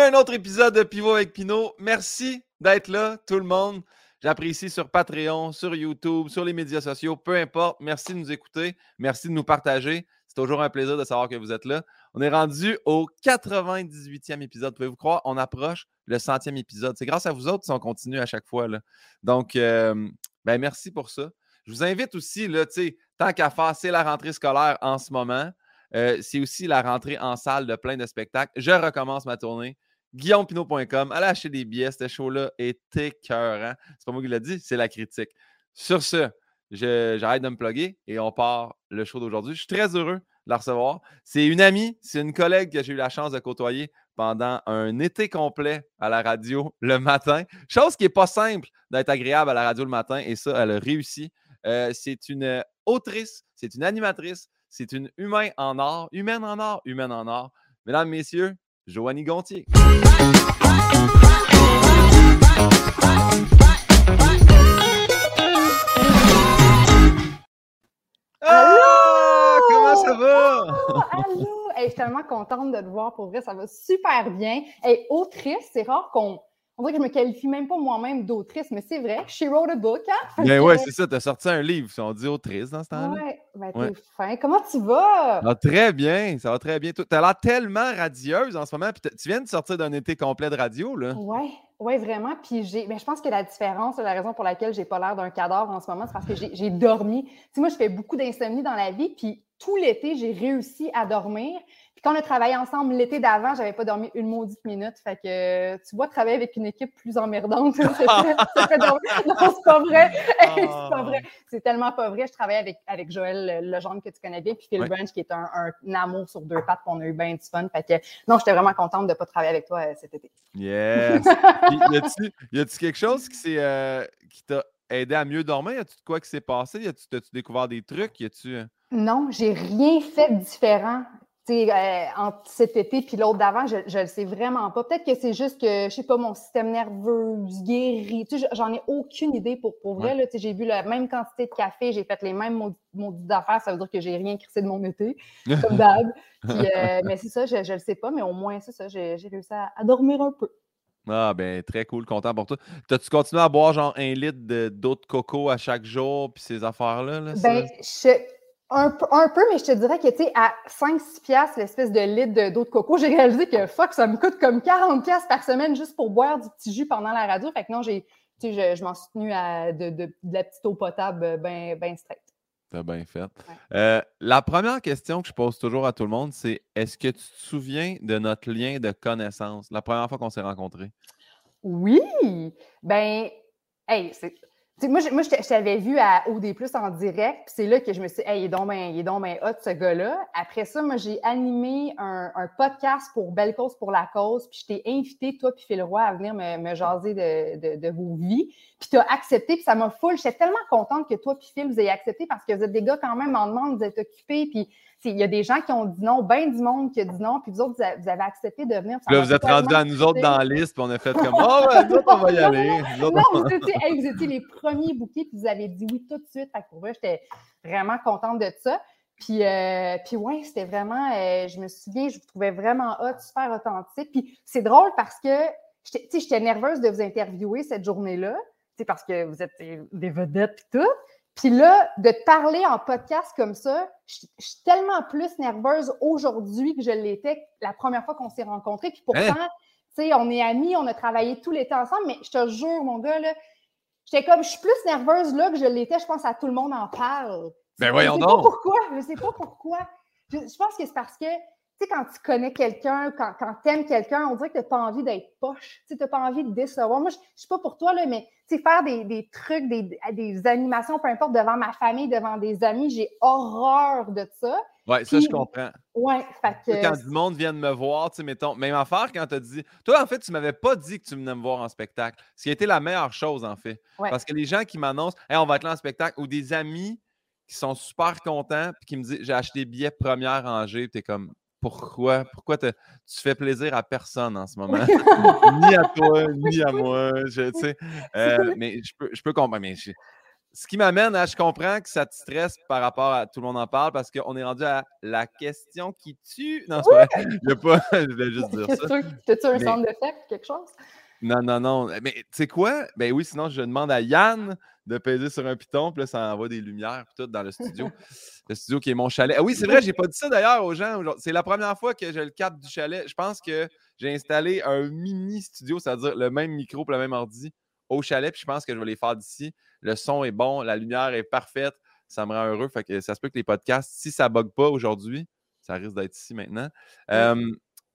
un autre épisode de Pivot avec Pinot. Merci d'être là, tout le monde. J'apprécie sur Patreon, sur YouTube, sur les médias sociaux, peu importe. Merci de nous écouter. Merci de nous partager. C'est toujours un plaisir de savoir que vous êtes là. On est rendu au 98e épisode. Pouvez-vous croire, on approche le centième épisode. C'est grâce à vous autres si on continue à chaque fois. Donc, euh, ben merci pour ça. Je vous invite aussi, là, tant qu'à faire, c'est la rentrée scolaire en ce moment. Euh, c'est aussi la rentrée en salle de plein de spectacles. Je recommence ma tournée. GuillaumePinot.com. Allez acheter des billets. Ce show-là est écœurant. C'est pas moi qui l'ai dit, c'est la critique. Sur ce, j'arrête de me plugger et on part le show d'aujourd'hui. Je suis très heureux de la recevoir. C'est une amie, c'est une collègue que j'ai eu la chance de côtoyer pendant un été complet à la radio le matin. Chose qui n'est pas simple d'être agréable à la radio le matin et ça, elle a réussi. Euh, c'est une autrice, c'est une animatrice, c'est une humaine en or, humaine en or, humaine en or. Mesdames, messieurs, Joanie Gontier. Ah! Comment ça va? allô! je suis tellement contente de te voir pour vrai, ça va super bien. Et autrice, c'est rare qu'on on dirait que je me qualifie même pas moi-même d'autrice, mais c'est vrai. She wrote a book, hein? Ben ouais, c'est ça. Tu as sorti un livre. On dit autrice dans ce temps-là. Ouais, ben t'es fin. Comment tu vas? Ah, très bien. Ça va très bien. Tu as l'air tellement radieuse en ce moment. Puis tu viens de sortir d'un été complet de radio, là. Ouais. Oui, vraiment. Puis j'ai, ben, je pense que la différence, la raison pour laquelle j'ai pas l'air d'un cadavre en ce moment, c'est parce que j'ai dormi. Tu sais, moi, je fais beaucoup d'insomnie dans la vie, puis tout l'été, j'ai réussi à dormir quand on a travaillé ensemble l'été d'avant, j'avais pas dormi une maudite minute. Fait que tu vois, travailler avec une équipe plus emmerdante, ça fait, Non, c'est pas vrai. c'est pas ah. vrai. C'est tellement pas vrai. Je travaillais avec, avec Joël Legendre que tu connais bien, puis Phil Branch qui est un, amour sur deux pattes, qu'on a eu bien du fun. Fait que non, j'étais vraiment contente de pas travailler avec toi euh, cet été. Yes! y a-tu quelque chose qui, euh, qui t'a aidé à mieux dormir? Y a-tu quoi qui s'est passé? Y a-tu découvert des trucs? Y a-tu... Euh? Non, j'ai rien fait de différent. Euh, entre cet été puis l'autre d'avant, je ne le sais vraiment pas. Peut-être que c'est juste que, je sais pas, mon système nerveux guéri. J'en ai aucune idée pour, pour vrai. J'ai bu la même quantité de café, j'ai fait les mêmes maudites d'affaires. Ça veut dire que j'ai rien crissé de mon été, comme d'hab. Euh, mais c'est ça, je ne le sais pas, mais au moins, c'est ça, j'ai réussi à, dormir un peu. Ah, ben, très cool, content pour toi. T'as-tu continué à boire genre un litre d'eau de, coco à chaque jour, puis ces affaires-là? Là, ben, je, un, peu, mais je te dirais que, tu sais, à 5-6 piastres, l'espèce de litre d'eau de coco, j'ai réalisé que, fuck, ça me coûte comme 40 piastres par semaine juste pour boire du petit jus pendant la radio. Fait que non, j'ai, tu sais, je, m'en suis tenu à de, de, la petite eau potable bien ben straight. T'as bien fait. Euh, la première question que je pose toujours à tout le monde, c'est est-ce que tu te souviens de notre lien de connaissance, la première fois qu'on s'est rencontrés? Oui! Ben, hey, c'est moi, je, moi, je t'avais vu à OD en direct, puis c'est là que je me suis dit, hey, il est donc bien, donc hot, ce gars-là. Après ça, moi, j'ai animé un, un, podcast pour Belle Cause pour la cause, puis je t'ai invité, toi, puis Phil Roy, à venir me, me jaser de, de, de, vos vies. Puis tu as accepté, puis ça m'a full. J'étais tellement contente que toi, puis Phil, vous ayez accepté parce que vous êtes des gars quand même en demande, vous êtes occupés, puis il y a des gens qui ont dit non, bien du monde qui a dit non, puis vous autres, vous avez, accepté de venir. là, vous êtes rendus à nous autres dans la liste, puis on a fait comme Oh, ben, nous autres, on va y aller. non, vous étiez, les premiers bouquets, puis vous avez dit oui tout de suite. Fait pour moi, j'étais vraiment contente de ça. Puis, euh, puis ouais, c'était vraiment, euh, je me souviens, je vous trouvais vraiment hot, super authentique. Puis c'est drôle parce que, tu sais, j'étais nerveuse de vous interviewer cette journée-là, parce que vous êtes des vedettes et tout. Puis là, de te parler en podcast comme ça, je, suis tellement plus nerveuse aujourd'hui que je l'étais la première fois qu'on s'est rencontrés. Puis pourtant, hein? tu sais, on est amis, on a travaillé tout l'été ensemble, mais je te jure, mon gars, là, j'étais comme, je suis plus nerveuse là que je l'étais, je pense à tout le monde en parle. Ben voyons je sais Pas pourquoi, je sais pas pourquoi. Je, pense que c'est parce que, tu sais, quand tu connais quelqu'un, quand, quand tu aimes quelqu'un, on dirait que tu n'as pas envie d'être poche. Tu n'as pas envie de décevoir. Moi, je ne sais pas pour toi, là, mais faire des, des trucs, des, des, animations, peu importe, devant ma famille, devant des amis, j'ai horreur de ça. Oui, ça, je comprends. Oui, fait que... Quand du monde vient de me voir, tu sais, mettons, même affaire quand tu as dit. Toi, en fait, tu m'avais pas dit que tu venais me voir en spectacle. Ce qui a été la meilleure chose, en fait. Parce que les gens qui m'annoncent, hey, on va être là en spectacle, ou des amis qui sont super contents, puis qui me disent, j'ai acheté des billets première rangée, tu es comme, pourquoi, pourquoi tu fais plaisir à personne en ce moment? ni à toi, ni à moi. Je, sais, euh, mais je peux, je peux comprendre. Mais ce qui m'amène à, je comprends que ça te stresse par rapport à tout le monde en parle parce qu'on est rendu à la question qui tue. Non, c'est pas, je voulais juste dire ça. T'as-tu un centre d'effet, quelque chose? Non, non, non. Mais tu sais quoi? Ben oui, sinon, je demande à Yann de peser sur un piton, puis là, ça envoie des lumières, tout dans le studio. Le studio qui est mon chalet. Ah oui, c'est vrai, j'ai pas dit ça d'ailleurs aux gens. C'est la première fois que j'ai le cap du chalet. Je pense que j'ai installé un mini studio, c'est-à-dire le même micro pour le même ordi au chalet, puis je pense que je vais les faire d'ici. Le son est bon, la lumière est parfaite, ça me rend heureux. Fait que ça se peut que les podcasts, si ça ne bug pas aujourd'hui, ça risque d'être ici maintenant.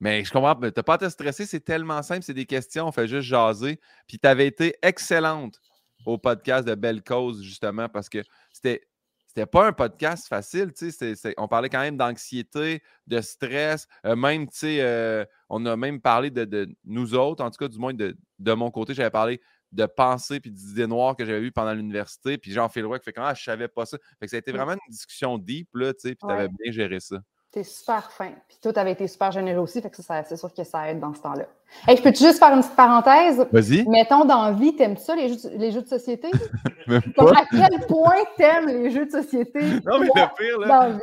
mais je comprends, tu n'as pas à te stresser, c'est tellement simple, c'est des questions, on fait juste jaser. Puis tu avais été excellente au podcast de Belle Cause, justement, parce que c'était. C'était pas un podcast facile, tu sais. On parlait quand même d'anxiété, de stress. Euh, même, tu sais, euh, on a même parlé de, nous autres, en tout cas, du moins de, de mon côté, j'avais parlé de pensée puis d'idées noires que j'avais eues pendant l'université. Puis Jean le qui fait comment ah, je savais pas ça. Fait que ça a été mmh. vraiment une discussion deep, là, tu sais, puis tu avais bien géré ça. T'es super fin. Puis toi, t'avais été super généreux aussi, fait que ça, c'est sûr que ça aide dans ce temps-là. Hey, je peux juste faire une petite parenthèse? Vas-y. Mettons dans vie, t'aimes ça, les jeux, les jeux de société? à quel point t'aimes les jeux de société? Non, mais le pire, là,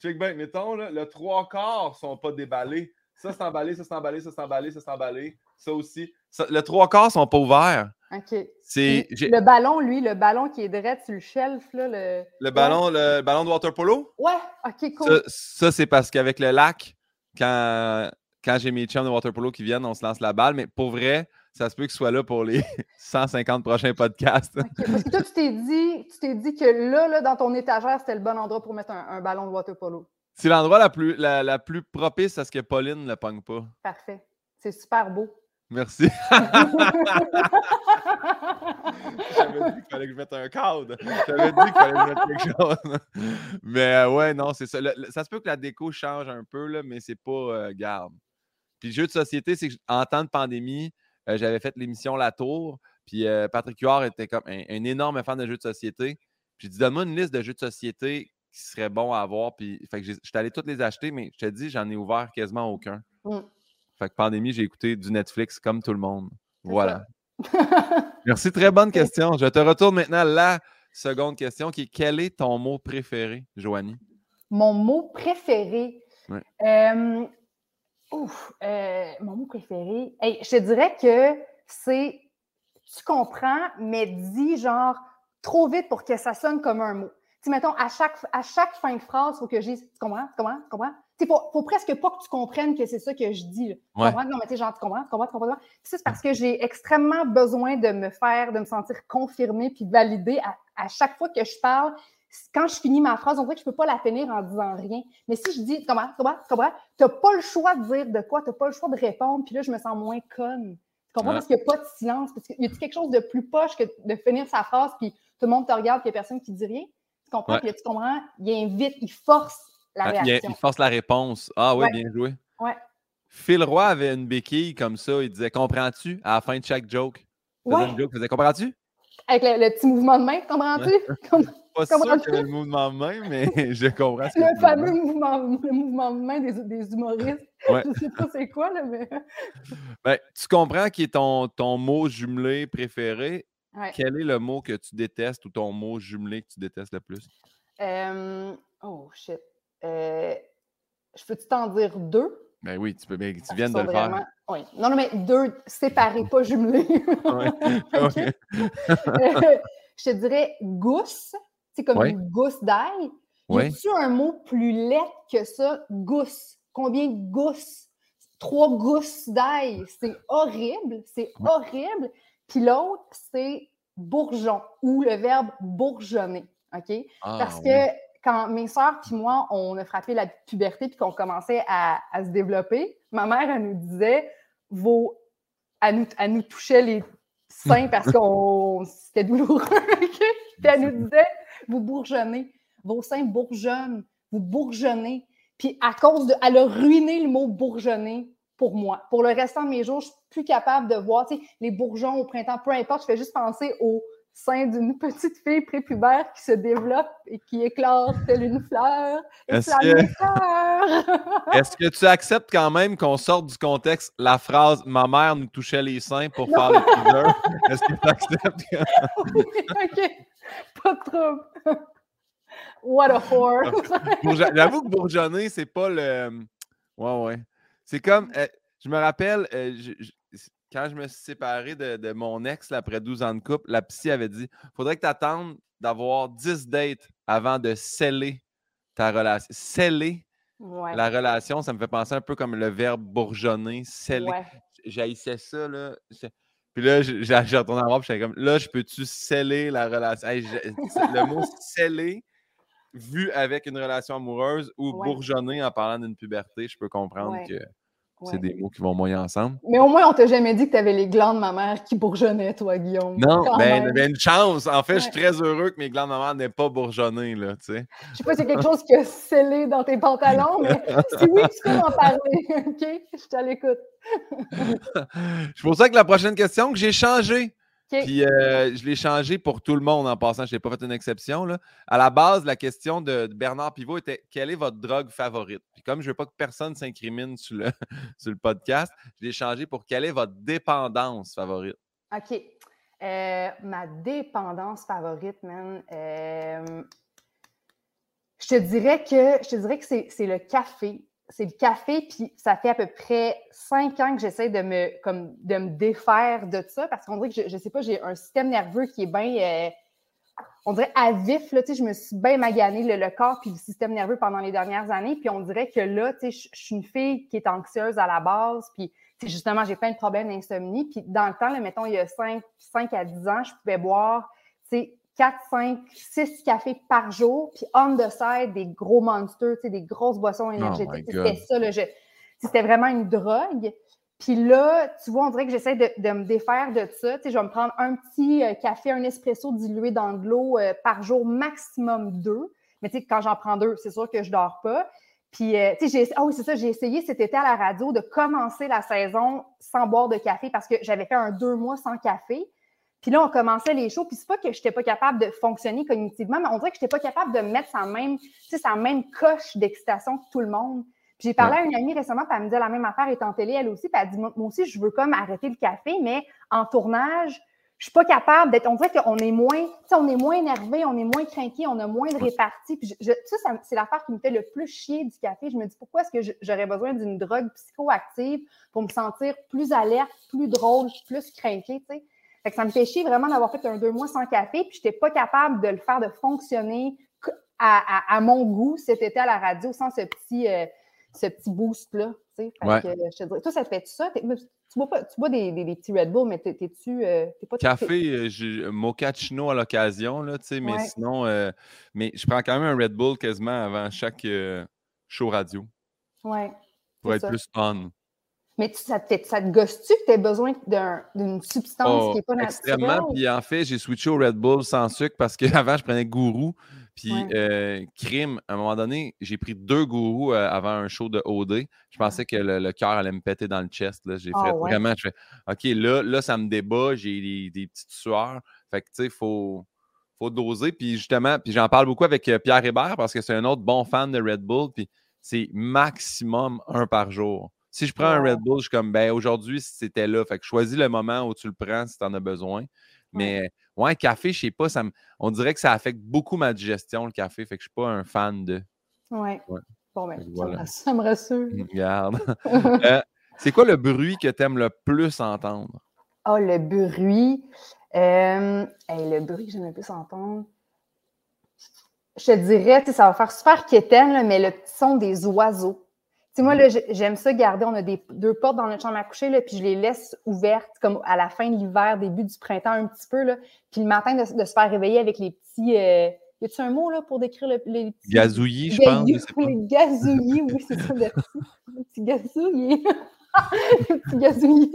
check, bien, mettons, là, le trois quarts sont pas déballés. Ça, c'est emballé, ça, c'est emballé, ça, c'est emballé, ça, c'est emballé. Ça aussi. le trois quarts sont pas ouverts. OK. Le ballon, lui, le ballon qui est direct sur le shelf, là, le... Le ballon, le ballon de water polo? Ouais, OK, cool. Ça, c'est parce qu'avec le lac, quand, quand j'ai mes chums de water polo qui viennent, on se lance la balle. Mais pour vrai, ça se peut que ce soit là pour les 150 prochains podcasts. Parce que toi, tu t'es dit, tu t'es dit que là, là, dans ton étagère, c'était le bon endroit pour mettre un, ballon de water polo. C'est l'endroit la plus, la, la, plus propice à ce que Pauline ne le pogne pas. Parfait. C'est super beau. Merci. J'avais dit qu'il fallait que je mette un cadre. J'avais dit qu'il fallait que je mette quelque chose. Mais euh, ouais, non, c'est ça. ça se peut que la déco change un peu, là, mais c'est pas euh, garde. Puis jeu de société, c'est qu'en temps de pandémie, euh, j'avais fait l'émission La Tour. Puis Patrick Huard était comme un, énorme fan de jeux de société. Puis j'ai dit, donne-moi une liste de jeux de société qui serait bon à avoir. Puis fait que je suis allé toutes les acheter, mais je te dis, j'en ai ouvert quasiment aucun. Mm. Fait que pandémie, j'ai écouté du Netflix comme tout le monde. Voilà. Merci, très bonne question. Je te retourne maintenant la seconde question qui est quel est ton mot préféré, Joanie? Mon mot préféré? Euh, ouf, euh, mon mot préféré? je te dirais que c'est tu comprends, mais dis genre trop vite pour que ça sonne comme un mot. Tu mettons, à chaque, à chaque fin de phrase, il faut que je dise Tu comprends? Tu comprends? Tu comprends? Il faut, faut, presque pas que tu comprennes que c'est ça que je dis. Tu comprends? Non, mais tu genre, tu comprends, tu comprends, tu comprends. c'est parce que j'ai extrêmement besoin de me faire, de me sentir confirmée puis validée à, à, chaque fois que je parle. Quand je finis ma phrase, on dirait que je peux pas la finir en disant rien. Mais si je dis, tu comprends, tu comprends, tu comprends, t'as pas le choix de dire de quoi, t'as pas le choix de répondre, puis là, je me sens moins conne. Tu comprends? Parce qu'il n'y a pas de silence. Parce qu'il y a quelque chose de plus poche que de finir sa phrase, puis tout le monde te regarde, puis il n'y a personne qui dit rien? Tu comprends? Puis là, tu comprends? Il invite, il force la ah, Il, force la réponse. Ah oui, bien joué. Ouais. Phil Roy avait une béquille comme ça. Il disait Comprends-tu à la fin de chaque joke? Faisait une joke, il Comprends-tu? Avec le, petit mouvement de main, comprends-tu? Pas sûr le mouvement de main, mais je comprends. Ce le fameux mouvement, le mouvement de main des, des humoristes. Ouais. Je sais pas c'est quoi, là, mais. Ben, tu comprends qui est ton, ton mot jumelé préféré. Quel est le mot que tu détestes ou ton mot jumelé que tu détestes le plus? Euh... Oh, shit. Euh, je peux-tu t'en dire deux? Ben oui, tu, peux, ben, tu viens de le faire. Oui. Non, non, mais deux séparés, pas jumelés. Euh, je te dirais gousse, c'est comme une gousse d'ail. Y a-tu un mot plus laid que ça? Gousse. Combien de gousses? Trois gousses d'ail. C'est horrible. C'est horrible. Puis l'autre, c'est bourgeon ou le verbe bourgeonner. OK? Ah, Parce que quand mes sœurs puis moi, on a frappé la puberté puis qu'on commençait à, se développer, ma mère, elle nous disait, vos, elle, nous, elle nous touchait les seins parce que c'était douloureux. puis elle nous disait, vous bourgeonnez, vos seins bourgeonnent, vous bourgeonnez. Puis à cause de. Elle a ruiné le mot bourgeonner pour moi. Pour le restant de mes jours, je suis plus capable de voir les bourgeons au printemps, peu importe, je fais juste penser aux sein d'une petite fille prépubère qui se développe et qui éclate telle une fleur. Est-ce que... Est que tu acceptes quand même qu'on sorte du contexte la phrase Ma mère nous touchait les seins pour faire les teasers? Est-ce que tu acceptes? OK. pas de trouble. What a whore. J'avoue que bourgeonner, c'est pas le. Ouais, ouais. C'est comme. Euh, je me rappelle, euh, quand je me suis séparé de, mon ex après 12 ans de couple, la psy avait dit faudrait que tu attendes d'avoir 10 dates avant de sceller ta relation. Sceller la relation, ça me fait penser un peu comme le verbe bourgeonner, sceller. J'haïssais ça, là. Puis là, j'ai retourné en puis j'étais comme, là, je peux-tu sceller la relation? le mot sceller, vu avec une relation amoureuse ou bourgeonner en parlant d'une puberté, je peux comprendre que c'est des mots qui vont moyen ensemble. Mais au moins, on t'a jamais dit que tu avais les glandes mammaires qui bourgeonnaient, toi, Guillaume. Non, ben, ben, une chance. En fait, je suis très heureux que mes glandes mammaires n'aient pas bourgeonné, là, tu sais. Je sais pas si c'est quelque chose qui a scellé dans tes pantalons, mais si oui, tu peux m'en parler, OK? Je te l'écoute. C'est pour ça que la prochaine question que j'ai changé. Puis euh, je l'ai changé pour tout le monde en passant. Je n'ai pas fait une exception. Là. À la base, la question de, Bernard Pivot était quelle est votre drogue favorite? Puis comme je ne veux pas que personne s'incrimine sur le, sur le podcast, je l'ai changé pour quelle est votre dépendance favorite? OK. Euh, ma dépendance favorite, man. Euh, je te dirais que je te dirais que c'est le café c'est le café, puis ça fait à peu près cinq ans que j'essaie de me, comme, de me défaire de ça parce qu'on dirait que, je, ne sais pas, j'ai un système nerveux qui est bien, euh, on dirait à vif, là, je me suis bien magané le, corps puis le système nerveux pendant les dernières années, puis on dirait que là, je, suis une fille qui est anxieuse à la base, puis justement, j'ai plein de problèmes d'insomnie, puis dans le temps, là, mettons, il y a 5, 5 à 10 ans, je pouvais boire, tu sais, 4, 5, 6 cafés par jour, puis on the side, des gros monsters, des grosses boissons oh énergétiques. c'était ça, c'était vraiment une drogue. Puis là, tu vois, on dirait que j'essaie de, me défaire de ça. je vais me prendre un petit euh, café, un espresso dilué dans de l'eau euh, par jour, maximum deux. Mais tu sais, quand j'en prends deux, c'est sûr que je dors pas. Puis, euh, tu sais, ah oui, c'est ça, j'ai essayé cet été à la radio de commencer la saison sans boire de café parce que j'avais fait un deux mois sans café. Puis là, on commençait les shows, puis c'est pas que je n'étais pas capable de fonctionner cognitivement, mais on dirait que je n'étais pas capable de mettre sa même, sa même coche d'excitation que tout le monde. Puis j'ai parlé à une amie récemment, puis elle me disait la même affaire étant télé, elle aussi, puis elle dit Moi aussi, je veux comme arrêter le café, mais en tournage, je suis pas capable d'être. On dirait qu'on est moins, on est moins énervé, on est moins craqué, on a moins de répartie. Puis ça, c'est l'affaire qui me fait le plus chier du café. Je me dis pourquoi est-ce que j'aurais besoin d'une drogue psychoactive pour me sentir plus alerte, plus drôle, plus craqué, tu sais? Fait que ça me fait chier vraiment d'avoir fait un deux mois sans café, puis je n'étais pas capable de le faire de fonctionner à, mon goût cet été à la radio sans ce petit, euh, ce petit boost-là. Ouais. toi, ça te fait ça? Tu bois, pas, tu bois des, des, petits Red Bull, mais t'es-tu. Euh, pas Café, euh, mochaccino à l'occasion, là, mais sinon, mais je prends quand même un Red Bull quasiment avant chaque show radio. Ouais. Pour être plus on. Mais ça te, ça te gosse-tu que tu as besoin d'une substance qui n'est pas naturelle? Extrêmement. Puis en fait, j'ai switché au Red Bull sans sucre parce qu'avant, je prenais gourou. Puis euh, crime, à un moment donné, j'ai pris deux gourous euh, avant un show de OD. Je pensais que le, cœur allait me péter dans le chest. J'ai ah fait vraiment, je fais OK, là, là, ça me débat, j'ai des, petites sueurs. Fait que tu sais, il faut, faut doser. Puis justement, puis j'en parle beaucoup avec euh, Pierre Hébert parce que c'est un autre bon fan de Red Bull. Puis c'est maximum un par jour. Si je prends un Red Bull, je suis comme, ben aujourd'hui, c'était là. Fait que choisis le moment où tu le prends si tu en as besoin. Mais ouais, café, je sais pas, ça on dirait que ça affecte beaucoup ma digestion, le café. Fait que je suis pas un fan de. Ouais. Bon, ben, ça, me rassure. Regarde. Euh, c'est quoi le bruit que tu aimes le plus entendre? Oh, le bruit. Euh, le bruit que j'aime le plus entendre. Je te dirais, ça va faire super quétaine, mais le son des oiseaux moi, j'aime ça garder. On a des, deux portes dans notre chambre à coucher, là, puis je les laisse ouvertes comme à la fin de l'hiver, début du printemps un petit peu. Là, puis le matin, de, se faire réveiller avec les petits. Euh, y a-tu un mot là, pour décrire les petits. Gazouillis, je pense. Les gazouillis, oui, c'est ça, le petit, les petits gazouillis. les petits gazouillis.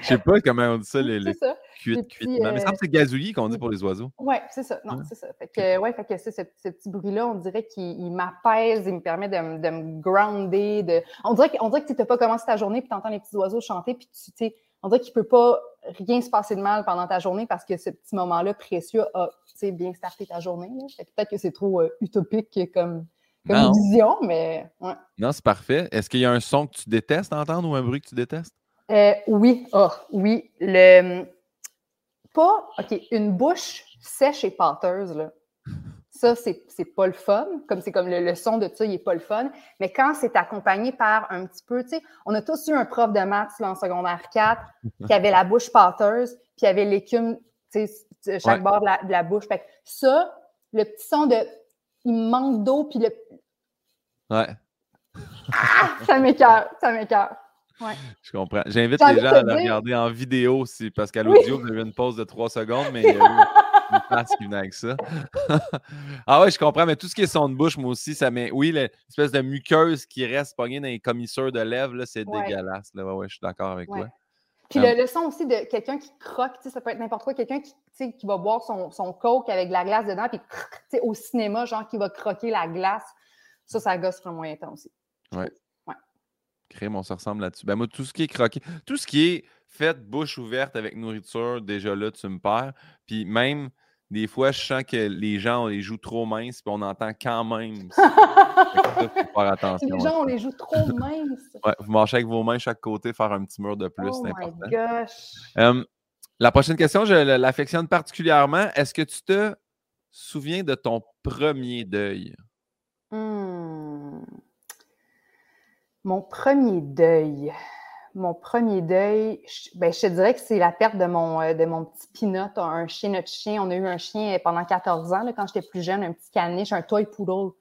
Je sais pas comment on dit ça, les, les cuites, cuites. Mais ça euh, c'est gazouillis qu'on dit pour les oiseaux. Oui, c'est ça. Non, c'est ça. Fait que, ouais, fait que ce, ce, petit bruit-là, on dirait qu'il m'apaise, il me permet de, de me grounder. De... On dirait, on dirait que tu n'as pas commencé ta journée puis tu entends les petits oiseaux chanter puis tu sais, on dirait qu'il ne peut pas rien se passer de mal pendant ta journée parce que ce petit moment-là précieux a bien starté ta journée. Peut-être que c'est trop euh, utopique comme, comme vision, mais ouais. Non, c'est parfait. Est-ce qu'il y a un son que tu détestes entendre ou un bruit que tu détestes? Euh, oui, oh, oui. Le, pas, OK, une bouche sèche et pâteuse, là. ça, c'est pas le fun. Comme c'est comme le, son de ça, il est pas le fun. Mais quand c'est accompagné par un petit peu, tu sais, on a tous eu un prof de maths en secondaire 4 qui avait la bouche pâteuse, puis avait l'écume, tu sais, chaque bord de la, bouche. Fait que ça, le petit son de il manque d'eau, puis le. Ouais. Ah, ça m'écœure, ça m'écœure. Ouais. Je comprends. J'invite les gens à le regarder en vidéo aussi, parce qu'à l'audio, vous avez une pause de trois secondes, mais il y a eu une place qui venait avec ça. ah ouais, je comprends, mais tout ce qui est son de bouche, moi aussi, ça met. Oui, l'espèce de muqueuse qui reste pognée dans les commissures de lèvres, c'est dégueulasse. Là. Ouais, ouais, je suis d'accord avec toi. Puis le, son aussi de quelqu'un qui croque, ça peut être n'importe quoi, quelqu'un qui, qui va boire son, son coke avec de la glace dedans, puis au cinéma, genre qui va croquer la glace. Ça, ça gosse un moyen temps aussi. Ouais. Crème, on se ressemble là-dessus. Ben moi, tout ce qui est croqué, tout ce qui est fait bouche ouverte avec nourriture, déjà là, tu me perds. Puis même, des fois, je sens que les gens, on les joue trop minces, puis on entend quand même. faire attention. Les gens, on les joue trop minces. Ouais, vous marchez avec vos mains chaque côté, faire un petit mur de plus, oh c'est important. My gosh. la prochaine question, je l'affectionne particulièrement. Est-ce que tu te souviens de ton premier deuil? Hmm. Mon premier deuil. Mon premier deuil, je, ben, je te dirais que c'est la perte de mon, euh, de mon petit Pinot, un chien, notre chien. On a eu un chien pendant 14 ans, quand j'étais plus jeune, un petit caniche, un toy poodle.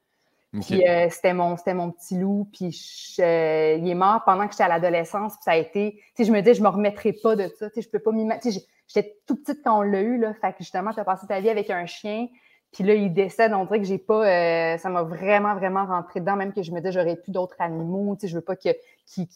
Puis euh, c'était mon, mon petit loup. Puis euh, il est mort pendant que j'étais à l'adolescence. Puis ça a été. Tu sais, je me dis, je me remettrai pas de ça. Tu sais, je peux pas m'y mettre. J'étais tout petite quand on l'a eu. Là, fait que justement, tu as passé ta vie avec un chien. Puis là, il décède, on dirait que j'ai pas. Euh, ça m'a vraiment, vraiment rentré dedans, même que je me dis, j'aurais plus d'autres animaux. Tu sais, je veux pas qu'ils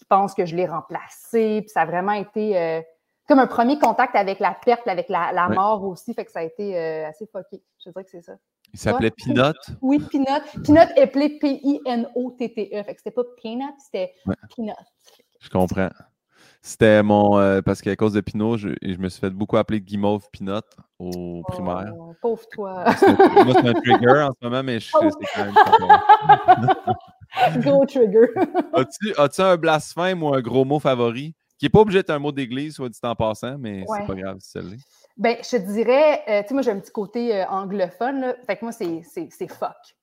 pensent que je l'ai remplacé. Puis ça a vraiment été euh, comme un premier contact avec la perte, avec la, mort aussi. Fait que ça a été euh, assez fucké. Je dirais que c'est ça. Il s'appelait Pinot? Oui, Pinot. Pinot appelé P-I-N-O-T-T-E. Fait que c'était pas Peanut, c'était Pinot. Je comprends. C'était mon. Euh, parce qu'à cause de Pinot, je, je, me suis fait beaucoup appeler Guimauve Pinot au primaire. Oh, pauvre toi. Moi, c'est un trigger en ce moment, mais je sais c'est quand même. Gros trigger. As-tu as un blasphème ou un gros mot favori? Qui n'est pas obligé d'être un mot d'église, soit dit en passant, mais c'est pas grave si c'est l'est. Ben, je te dirais, euh, tu sais, moi, j'ai un petit côté euh, anglophone, là. Fait que moi, c'est fuck.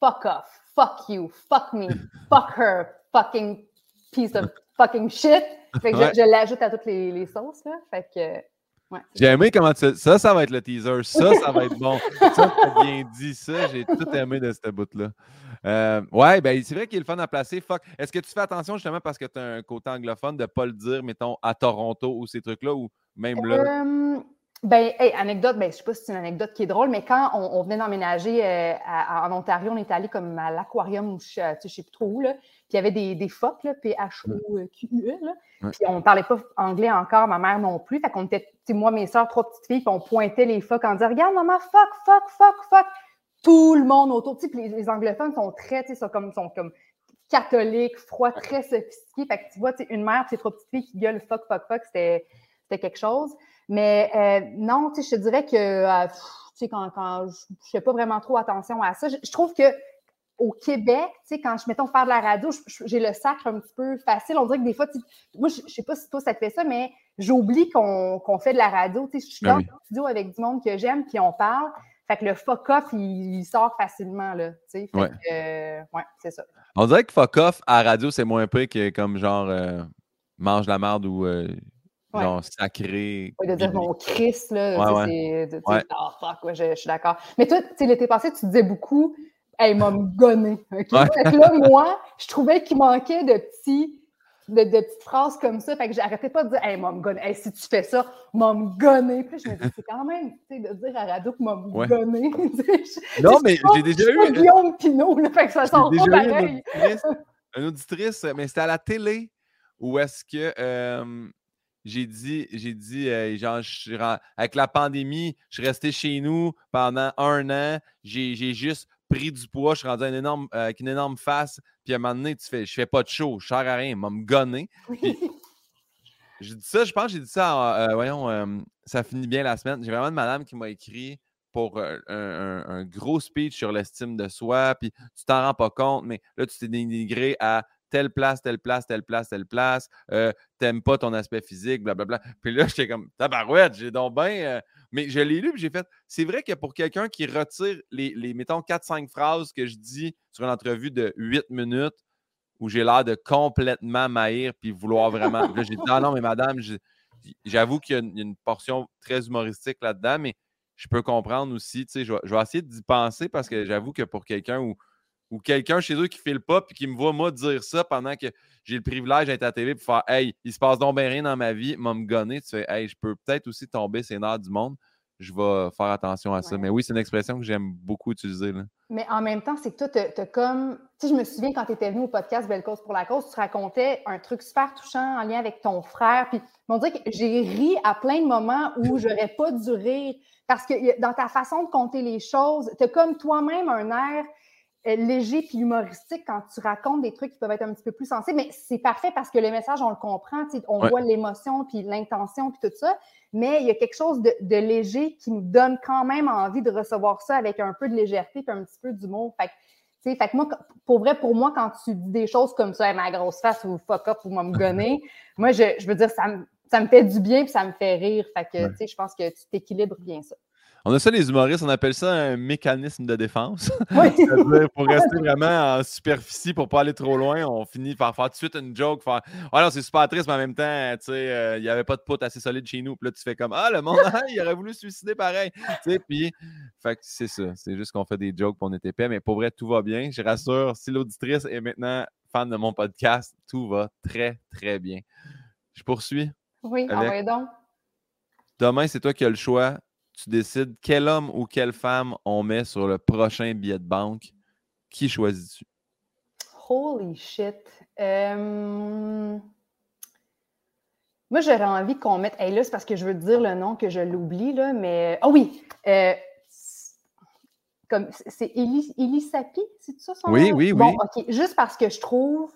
Fuck off. Fuck you. Fuck me. fuck her. Fucking piece of fucking shit. Fait que je, l'ajoute à toutes les, les, sauces, là. Fait que. Ouais, j'ai aimé comment tu... Ça, ça va être le teaser. Ça, ça va être bon. ça, t'as bien dit ça. J'ai tout aimé de cette bout-là. Euh, ouais, ben c'est vrai qu'il est le fun à placer. Fuck. Est-ce que tu fais attention justement parce que tu as un côté anglophone de ne pas le dire, mettons, à Toronto ou ces trucs-là, ou même là? Euh, ben, anecdote, ben, je sais pas si c'est une anecdote qui est drôle, mais quand on, venait d'emménager euh, en Ontario, on est allé comme à l'aquarium, je, ne sais plus trop où, là, puis il y avait des, des phoques, P-H-O-Q-U-E, puis on parlait pas anglais encore, ma mère non plus, fait qu'on était, moi, mes soeurs, trois petites filles, puis on pointait les phoques en disant, regarde, maman, fuck, fuck, fuck, fuck. Tout le monde autour, tu sais, les, les, anglophones sont très, tu sais, sont comme, sont comme catholiques, froids, très sophistiqués, fait que tu vois, tu une mère, ces trois petites filles qui gueulent fuck, fuck, fuck, c'était quelque chose. Mais euh, non, tu sais, je te dirais que euh, tu sais, quand, quand je ne fais pas vraiment trop attention à ça, je, trouve que au Québec, tu sais, quand je mettons faire de la radio, j'ai le sacre un petit peu facile. On dirait que des fois, moi, je ne sais pas si toi ça te fait ça, mais j'oublie qu'on fait de la radio. Tu sais, je suis ben dans le studio avec du monde que j'aime, puis on parle. Fait que le fuck off, il, sort facilement, là. Tu sais, fait que, euh, ouais, c'est ça. On dirait que fuck off à radio, c'est moins peu que comme genre mange la merde ou Genre sacré. Oui, de dire mon Christ, là. Ouais, c'est. Oh fuck, ouais, je, suis d'accord. Mais toi, tu sais, l'été passé, tu disais beaucoup, hey, m'a gonné. là, moi, je trouvais qu'il manquait de petits. De, de, petites phrases comme ça. Fait que j'arrêtais pas de dire Hey, m'a gonné. Hey, si tu fais ça, m'a gonné. Puis je me dis, c'est quand même, tu sais, de dire à Radio que m'a ouais. gonné. non, mais j'ai déjà eu. Guillaume Pinot, là, fait que ça sort pas pareil. Une auditrice, une auditrice, mais c'était à la télé où est-ce que. Euh, j'ai dit, j'ai dit, euh, genre, avec la pandémie, je suis resté chez nous pendant un an. J'ai, juste pris du poids. Je suis rendu énorme, euh, avec une énorme face. Puis à un moment donné, tu fais, je fais pas de show, je sers à rien, m'a me gonné. j'ai dit ça, je pense j'ai dit ça, euh, voyons, ça finit bien la semaine. J'ai vraiment une madame qui m'a écrit pour un, gros speech sur l'estime de soi, puis tu t'en rends pas compte, mais là, tu t'es dénigré à telle place, telle place, telle place, telle place, euh, t'aimes pas ton aspect physique, blablabla. Puis là, j'étais comme, tabarouette, j'ai donc bien. Euh, Mais je l'ai lu et j'ai fait. C'est vrai que pour quelqu'un qui retire les, les mettons, 4-5 phrases que je dis sur une entrevue de 8 minutes où j'ai l'air de complètement maïr puis vouloir vraiment. là, j'ai dit, ah non, mais madame, j'avoue qu'il y, a une portion très humoristique là-dedans, mais je peux comprendre aussi. Tu sais, je, vais essayer d'y penser parce que j'avoue que pour quelqu'un où ou quelqu'un chez eux qui ne file pas puis qui me voit, moi, dire ça pendant que j'ai le privilège d'être à la télé pour faire Hey, il se passe donc bien rien dans ma vie, m'a me gonner. Tu fais Hey, je peux peut-être aussi tomber ces nerfs du monde. Je vais faire attention à ça. Mais oui, c'est une expression que j'aime beaucoup utiliser. Là. Mais en même temps, c'est que toi, tu as comme. Tu sais, je me souviens quand tu étais venu au podcast Belle Cause pour la Cause, tu racontais un truc super touchant en lien avec ton frère. Puis, on dirait que j'ai ri à plein de moments où j'aurais pas dû rire. Parce que dans ta façon de compter les choses, tu as comme toi-même un air léger puis humoristique quand tu racontes des trucs qui peuvent être un petit peu plus sensibles. Mais c'est parfait parce que le message, on le comprend, on voit l'émotion puis l'intention puis tout ça. Mais il y a quelque chose de, léger qui nous donne quand même envie de recevoir ça avec un peu de légèreté puis un petit peu d'humour. Fait que, fait que moi, pour vrai, pour moi, quand tu dis des choses comme ça, ma grosse face ou fuck up ou me gonner, moi, je, je, veux dire, ça me, ça me fait du bien puis ça me fait rire. Fait que, tu sais, je pense que tu t'équilibres bien ça. On a ça, les humoristes, on appelle ça un mécanisme de défense. pour rester vraiment en superficie, pour pas aller trop loin, on finit par faire tout de suite une joke, faire Ah non, c'est super triste, mais en même temps, tu sais, euh, il n'y avait pas de poutre assez solide chez nous. Puis là, tu fais comme Ah, le monde, hein, il aurait voulu se suicider pareil. Tu sais, puis, fait que c'est ça. C'est juste qu'on fait des jokes pour on est épais, mais pour vrai, tout va bien. Je rassure, si l'auditrice est maintenant fan de mon podcast, tout va très, très bien. Je poursuis. Oui, avec... donc. Demain, c'est toi qui as le choix tu décides quel homme ou quelle femme on met sur le prochain billet de banque. Qui choisis-tu? Holy shit. Euh, moi, j'aurais envie qu'on mette. Hey, là, c'est parce que je veux dire le nom que je l'oublie, là, mais. Ah oui! Euh, comme c'est Elisapi, c'est ça son oui, nom? Oui, oui, bon, OK. Juste parce que je trouve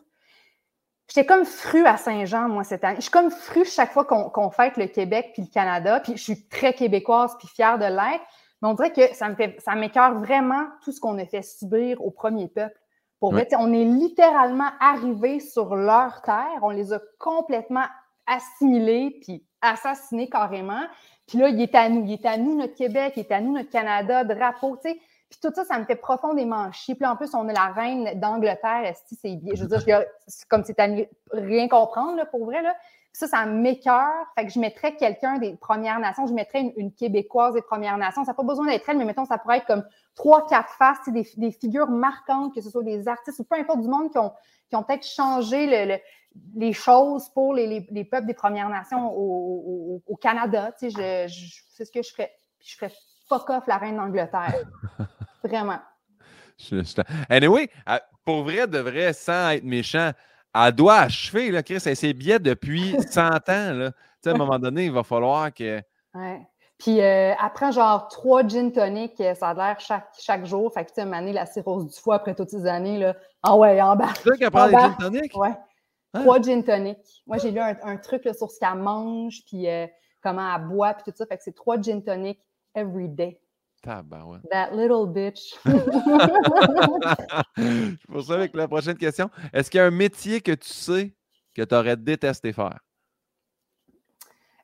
J'étais comme fru à Saint-Jean, moi, cette année. Je suis comme fru chaque fois qu'on fête le Québec puis le Canada. Puis je suis très québécoise puis fière de l'être. Mais on dirait que ça me fait, ça m'écœure vraiment tout ce qu'on a fait subir au premier peuple. Pour vrai, on est littéralement arrivé sur leur terre. On les a complètement assimilés puis assassinés carrément. Puis là, il est à nous. Il est à nous, notre Québec. Il est à nous, notre Canada, drapeau. Tu sais, puis tout ça, ça me fait profondément chier. Puis en plus, on est la reine d'Angleterre, c'est bien. Je veux dire, comme c'est à rien comprendre, là, pour vrai. Là. Ça, ça m'écœure. Fait que je mettrais quelqu'un des Premières Nations, je mettrais une, Québécoise des Premières Nations. Ça n'a pas besoin d'être elle, mais mettons, ça pourrait être comme trois, quatre faces, des, des figures marquantes, que ce soit des artistes ou peu importe du monde qui ont, qui ont peut-être changé le, les choses pour les, les, peuples des Premières Nations au, au, Canada. Tu sais, je, je c'est ce que je ferais. Puis je ferais fuck off la reine d'Angleterre. Vraiment. Anyway, pour vrai, de vrai, sans être méchant, elle doit achever, là, Chris. Elle s'est billets depuis 100 ans. Là. à un moment donné, il va falloir que. Ouais. Puis euh, après, genre trois gin tonic, euh, ça a l'air chaque, chaque jour. Fait que tu sais, la cirrhose du foie après toutes ces années, là. Ah ouais, en bas. C'est ça qu'elle prend des gin tonic? Ouais. Ah. Trois gin tonic. Moi, j'ai lu un, truc là, sur ce qu'elle mange, puis euh, comment elle boit, puis tout ça. Fait que c'est trois gin tonic every day. That little bitch. Je poursuis avec la prochaine question. Est-ce qu'il y a un métier que tu sais que tu aurais détesté faire?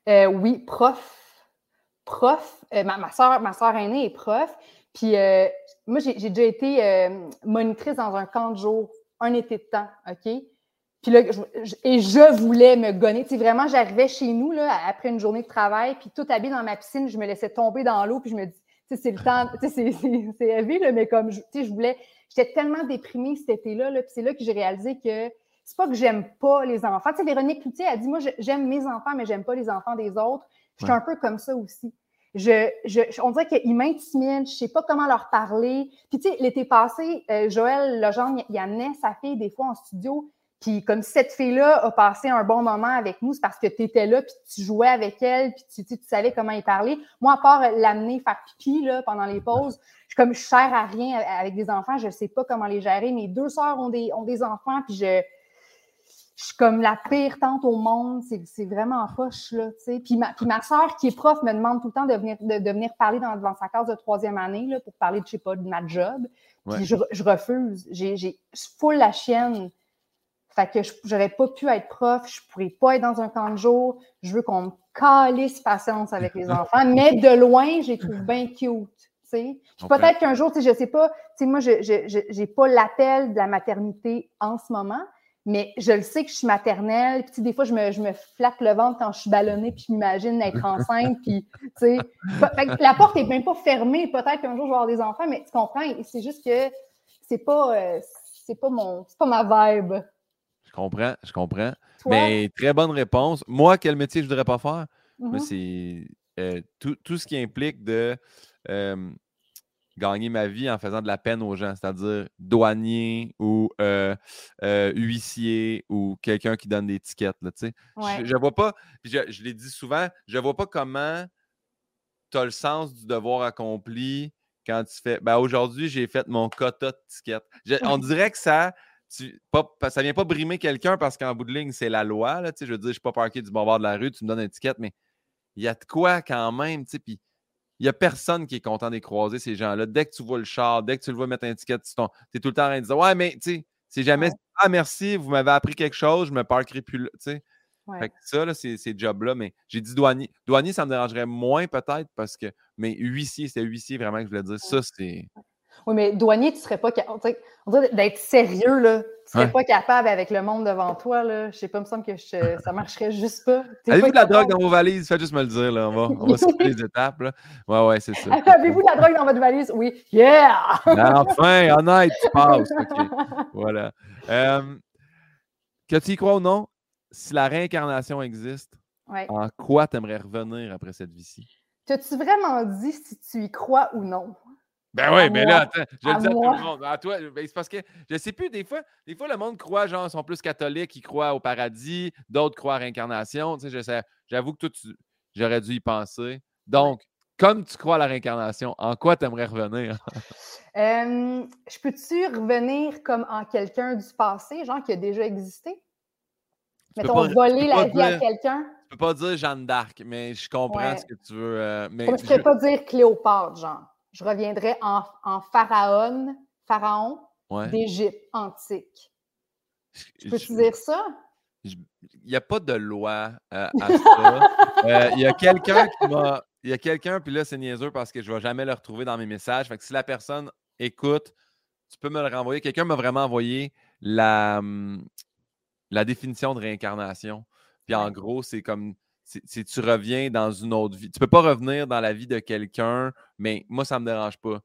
Euh, oui, prof. Prof. Euh, ma, soeur, ma soeur aînée est prof. Puis euh, moi, j'ai déjà été monitrice dans un camp de jour, un été de temps, OK? Puis là, et je voulais me gonner. Tu vraiment, j'arrivais chez nous, là, après une journée de travail, puis tout habillé dans ma piscine, je me laissais tomber dans l'eau, puis je me dis, c'est le temps, c'est heavy, là, mais comme, je, je voulais, j'étais tellement déprimée cet été-là, puis c'est là que j'ai réalisé que c'est pas que j'aime pas les enfants. Tu sais, Véronique Cloutier a dit, moi, j'aime mes enfants, mais j'aime pas les enfants des autres. Je suis un peu comme ça aussi. Je, je, on dirait qu'ils m'intimident, je sais pas comment leur parler. Puis, tu sais, l'été passé, euh, Joël Legendre, il amenait sa fille des fois en studio, puis comme cette fille-là a passé un bon moment avec nous, c'est parce que tu étais là, puis tu jouais avec elle, puis tu, tu, savais comment y parler. Moi, à part l'amener faire pipi là, pendant les pauses, je, comme je sers à rien avec des enfants, je ne sais pas comment les gérer. Mes deux sœurs ont des, ont des enfants, puis je, je suis comme la pire tante au monde. C'est vraiment poche, là, tu sais. Puis ma, puis ma soeur, qui est prof, me demande tout le temps de venir, de, venir parler dans, devant sa classe de troisième année, là, pour parler de, je sais pas, de ma job. Puis je, je refuse. J'ai full la chienne Fait que j'aurais pas pu être prof, je pourrais pas être dans un camp de jour. Je veux qu'on me calisse patience avec les enfants, mais de loin, je les trouve bien cute. Peut-être qu'un jour, je ne sais pas, moi, je n'ai pas l'appel de la maternité en ce moment, mais je le sais que je suis maternelle. Puis, des fois, je me, je me flatte le ventre quand je suis ballonnée, puis je m'imagine être enceinte. Puis, la porte n'est même pas fermée. Peut-être qu'un jour, je vais avoir des enfants, mais tu comprends, c'est juste que c'est pas, euh, c'est pas, mon, pas ma vibe. Je comprends, je comprends. Mais très bonne réponse. Moi, quel métier je ne voudrais pas faire? Mm-hmm. C'est euh, tout, tout, ce qui implique de euh, gagner ma vie en faisant de la peine aux gens, c'est-à-dire douanier ou euh, euh, huissier ou quelqu'un qui donne des tickets. Là, je ne vois pas, je, l'ai dit souvent, je ne vois pas comment tu as le sens du devoir accompli quand tu fais. Ben, aujourd'hui, j'ai fait mon quota de tickets. on dirait que ça. Tu, pas, ça vient pas brimer quelqu'un parce qu'en bout de ligne, c'est la loi. Là, je veux dire, je ne suis pas parqué du bon bord de la rue, tu me donnes un ticket, mais il y a de quoi quand même. Puis il n'y a personne qui est content de croiser ces gens-là. Dès que tu vois le char, dès que tu le vois mettre un ticket, tu es tout le temps en train de dire Ouais, mais tu sais, c'est jamais Ah, merci, vous m'avez appris quelque chose, je me parquerai plus là. Fait que ça, là, c'est ces jobs-là, mais j'ai dit douanier. Douanier, ça me dérangerait moins peut-être parce que. Mais huissier, c'est huissier vraiment que je voulais dire. Ça, c'est. Oui, mais douanier, tu serais pas capable. D'être sérieux, là. Tu ne serais pas capable avec le monde devant toi, là. Je sais pas, il me semble que ça ne marcherait juste pas. Avez-vous de la drogue dans vos valises? Faites juste me le dire, là. On va, on va skipper les étapes, là. Ouais, ouais, c'est ça. Avez-vous de la drogue dans votre valise? Oui. Yeah! enfin, honnête, tu passes. Voilà. Euh, que tu y crois ou non, si la réincarnation existe, en quoi tu aimerais revenir après cette vie-ci? T'as-tu vraiment dit si tu y crois ou non? Ben oui, mais là, attends, je le dis à tout le monde. À toi, ben, c'est parce que je sais plus, des fois, des fois, le monde croit, genre, ils sont plus catholiques, ils croient au paradis, d'autres croient à réincarnation. Tu sais, j'avoue que toi, j'aurais dû y penser. Donc, comme tu crois à la réincarnation, en quoi tu aimerais revenir? je peux-tu revenir comme en quelqu'un du passé, genre qui a déjà existé? Mettons, voler la vie à quelqu'un? Tu peux pas dire Jeanne d'Arc, mais je comprends ce que tu veux. Euh, mais je ne peux pas dire Cléopâtre, genre je reviendrai en, en pharaon, pharaon d'Égypte antique. Je peux te dire ça? Il n'y a pas de loi euh, à ça. Euh, il y a quelqu'un qui m'a. Il y a quelqu'un, puis là, c'est niaiseux parce que je ne vais jamais le retrouver dans mes messages. Fait que si la personne écoute, tu peux me le renvoyer. Quelqu'un m'a vraiment envoyé la, hum, la définition de réincarnation. Puis en gros, c'est comme si tu reviens dans une autre vie. Tu peux pas revenir dans la vie de quelqu'un, mais moi, ça me dérange pas.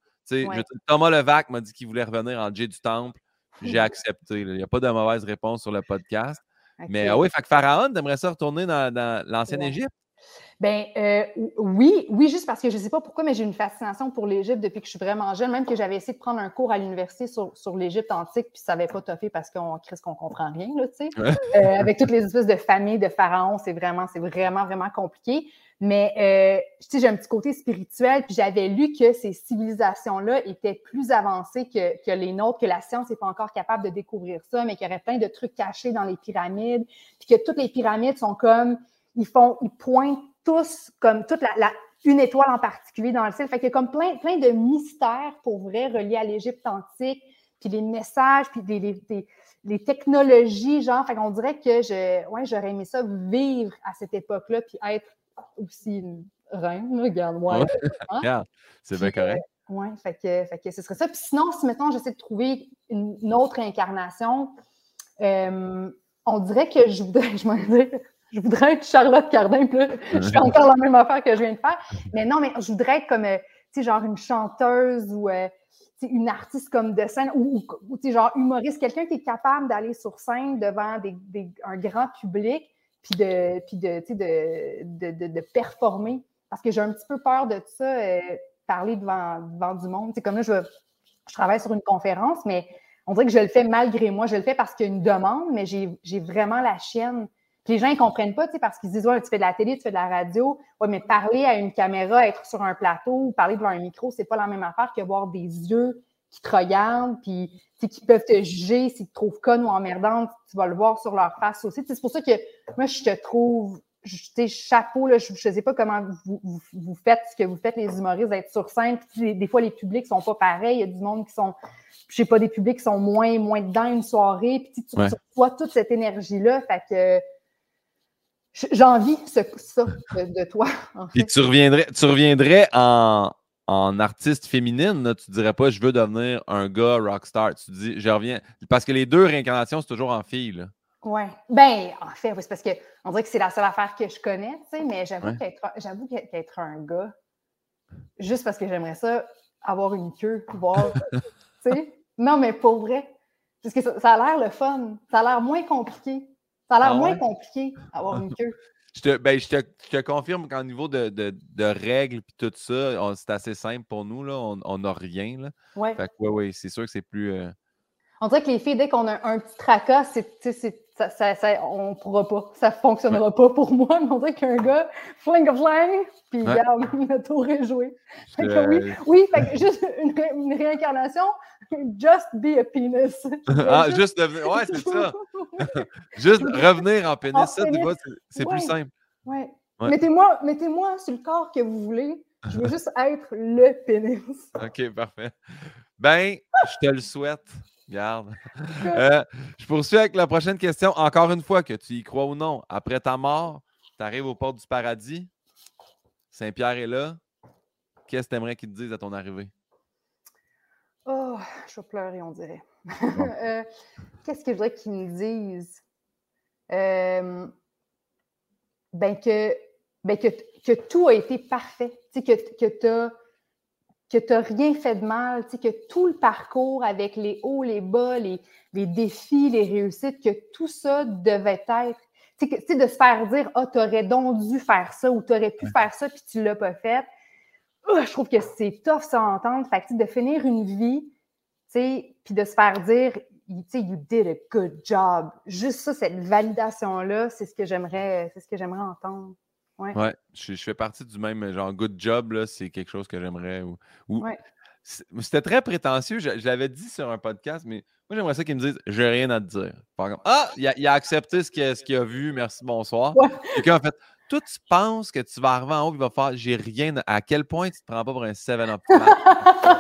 Thomas Levac m'a dit qu'il voulait revenir en J du Temple. J'ai accepté. Il n'y a pas de mauvaise réponse sur le podcast. Mais ah oui, fait que Pharaon, t'aimerais ça retourner dans, l'ancienne Égypte? Ben euh, oui, oui, juste parce que je ne sais pas pourquoi, mais j'ai une fascination pour l'Égypte depuis que je suis vraiment jeune, même que j'avais essayé de prendre un cours à l'université sur, sur l'Égypte antique, puis ça n'avait pas toffé parce qu'on ce qu'on comprend rien, là, tu sais. Euh, avec toutes les espèces de familles de pharaons, c'est vraiment, c'est vraiment, vraiment compliqué. Mais euh, j'ai un petit côté spirituel, puis j'avais lu que ces civilisations-là étaient plus avancées que, que les nôtres, que la science n'est pas encore capable de découvrir ça, mais qu'il y aurait plein de trucs cachés dans les pyramides, puis que toutes les pyramides sont comme ils font, ils pointent tous comme toute la, une étoile en particulier dans le ciel. Fait qu'il y a comme plein, plein de mystères pour vrai reliés à l'Égypte antique, puis les messages, puis les, technologies, genre. Fait qu'on dirait que je, ouais, j'aurais aimé ça vivre à cette époque-là, puis être aussi une reine, regarde-moi. c'est bien correct. Euh, oui, fait que, fait que ce serait ça. Puis sinon, si maintenant j'essaie de trouver une, autre incarnation, euh, on dirait que je voudrais, je m'en je voudrais être Charlotte Cardin, puis je fais encore la même affaire que je viens de faire. Mais non, mais je voudrais être comme, euh, tu sais, genre une chanteuse ou euh, une artiste comme de scène ou, ou genre humoriste, quelqu'un qui est capable d'aller sur scène devant des, un grand public puis de, puis de, de, de, de, performer. Parce que j'ai un petit peu peur de ça, euh, parler devant, devant du monde. C'est comme là, je, je travaille sur une conférence, mais on dirait que je le fais malgré moi. Je le fais parce qu'il y a une demande, mais j'ai vraiment la chienne les gens ne comprennent pas, parce qu'ils disent Ouais, tu fais de la télé, tu fais de la radio. Ouais, mais parler à une caméra, être sur un plateau ou parler devant un micro, c'est pas la même affaire que voir des yeux qui te regardent, puis qui peuvent te juger s'ils te trouvent conne ou emmerdante, tu vas le voir sur leur face aussi. C'est pour ça que moi, je te trouve chapeau, là, je ne sais pas comment vous, vous, faites ce que vous faites, les humoristes, d'être sur scène. des fois, les publics sont pas pareils. Il y a du monde qui sont, je sais pas, des publics qui sont moins, moins dedans une soirée. Puis tu reçois toute cette énergie-là. Fait que j'envie ça de, toi. Et tu reviendrais, tu reviendrais en, en artiste féminine, là, tu dirais pas je veux devenir un gars rockstar. Tu dis je reviens. Parce que les deux réincarnations, c'est toujours en fille. Oui. Ben, en fait, c'est parce qu'on dirait que c'est la seule affaire que je connais, tu sais, mais j'avoue qu'être un gars, juste parce que j'aimerais ça, avoir une queue, voir, tu sais. Non, mais pour vrai. Parce que ça, a l'air le fun. Ça a l'air moins compliqué. Ça a l'air ah moins compliqué, avoir une queue. Je te, ben, je, te, je te confirme qu'au niveau de, de, de règles et tout ça, c'est assez simple pour nous. Là. On n'a rien. Là. Ouais. Fait que, ouais, ouais, c'est sûr que c'est plus. Euh, on dirait que les filles, dès qu'on a un petit tracas, ça, ça, on ne pourra pas. Ça ne fonctionnera pas pour moi. Mais on dirait qu'un gars, fling fling, puis regarde, le tour est joué. oui, oui fait que juste une, réincarnation, just be a penis. ah, juste devenir. Ouais, c'est ça. juste revenir en pénis, ça, tu vois, c'est plus simple. Ouais. Mettez-moi mettez sur le corps que vous voulez. Je veux juste être le pénis. OK, parfait. Ben, je te le souhaite. Garde. Euh, je poursuis avec la prochaine question. Encore une fois, que tu y crois ou non, après ta mort, tu arrives aux portes du paradis. Saint-Pierre est là. Qu'est-ce que tu aimerais qu'il te dise à ton arrivée? Oh, je vais pleurer, on dirait. Euh, qu'est-ce que je voudrais qu'il me dise? Euh, ben que, ben que, que, tout a été parfait. que, que tu as que tu n'as rien fait de mal, que tout le parcours avec les hauts, les bas, les, défis, les réussites, que tout ça devait être. Tu sais, de se faire dire Ah, tu aurais donc dû faire ça ou tu aurais pu faire ça puis tu ne l'as pas fait. Je trouve que c'est tough ça à entendre. Fait de finir une vie, puis de se faire dire You did a good job. Juste ça, cette validation-là, c'est ce que j'aimerais, c'est ce que j'aimerais entendre. Ouais. je, fais partie du même genre good job, là, c'est quelque chose que j'aimerais. Ou, C'était très prétentieux, je, l'avais dit sur un podcast, mais moi j'aimerais ça qu'ils me disent j'ai rien à te dire. Par exemple, ah, il a, a accepté ce qu'il a, vu, merci, bonsoir. Quelqu'un a fait toi, tu penses que tu vas arriver en haut et il va faire j'ai rien. À quel point tu te prends pas pour un 7-up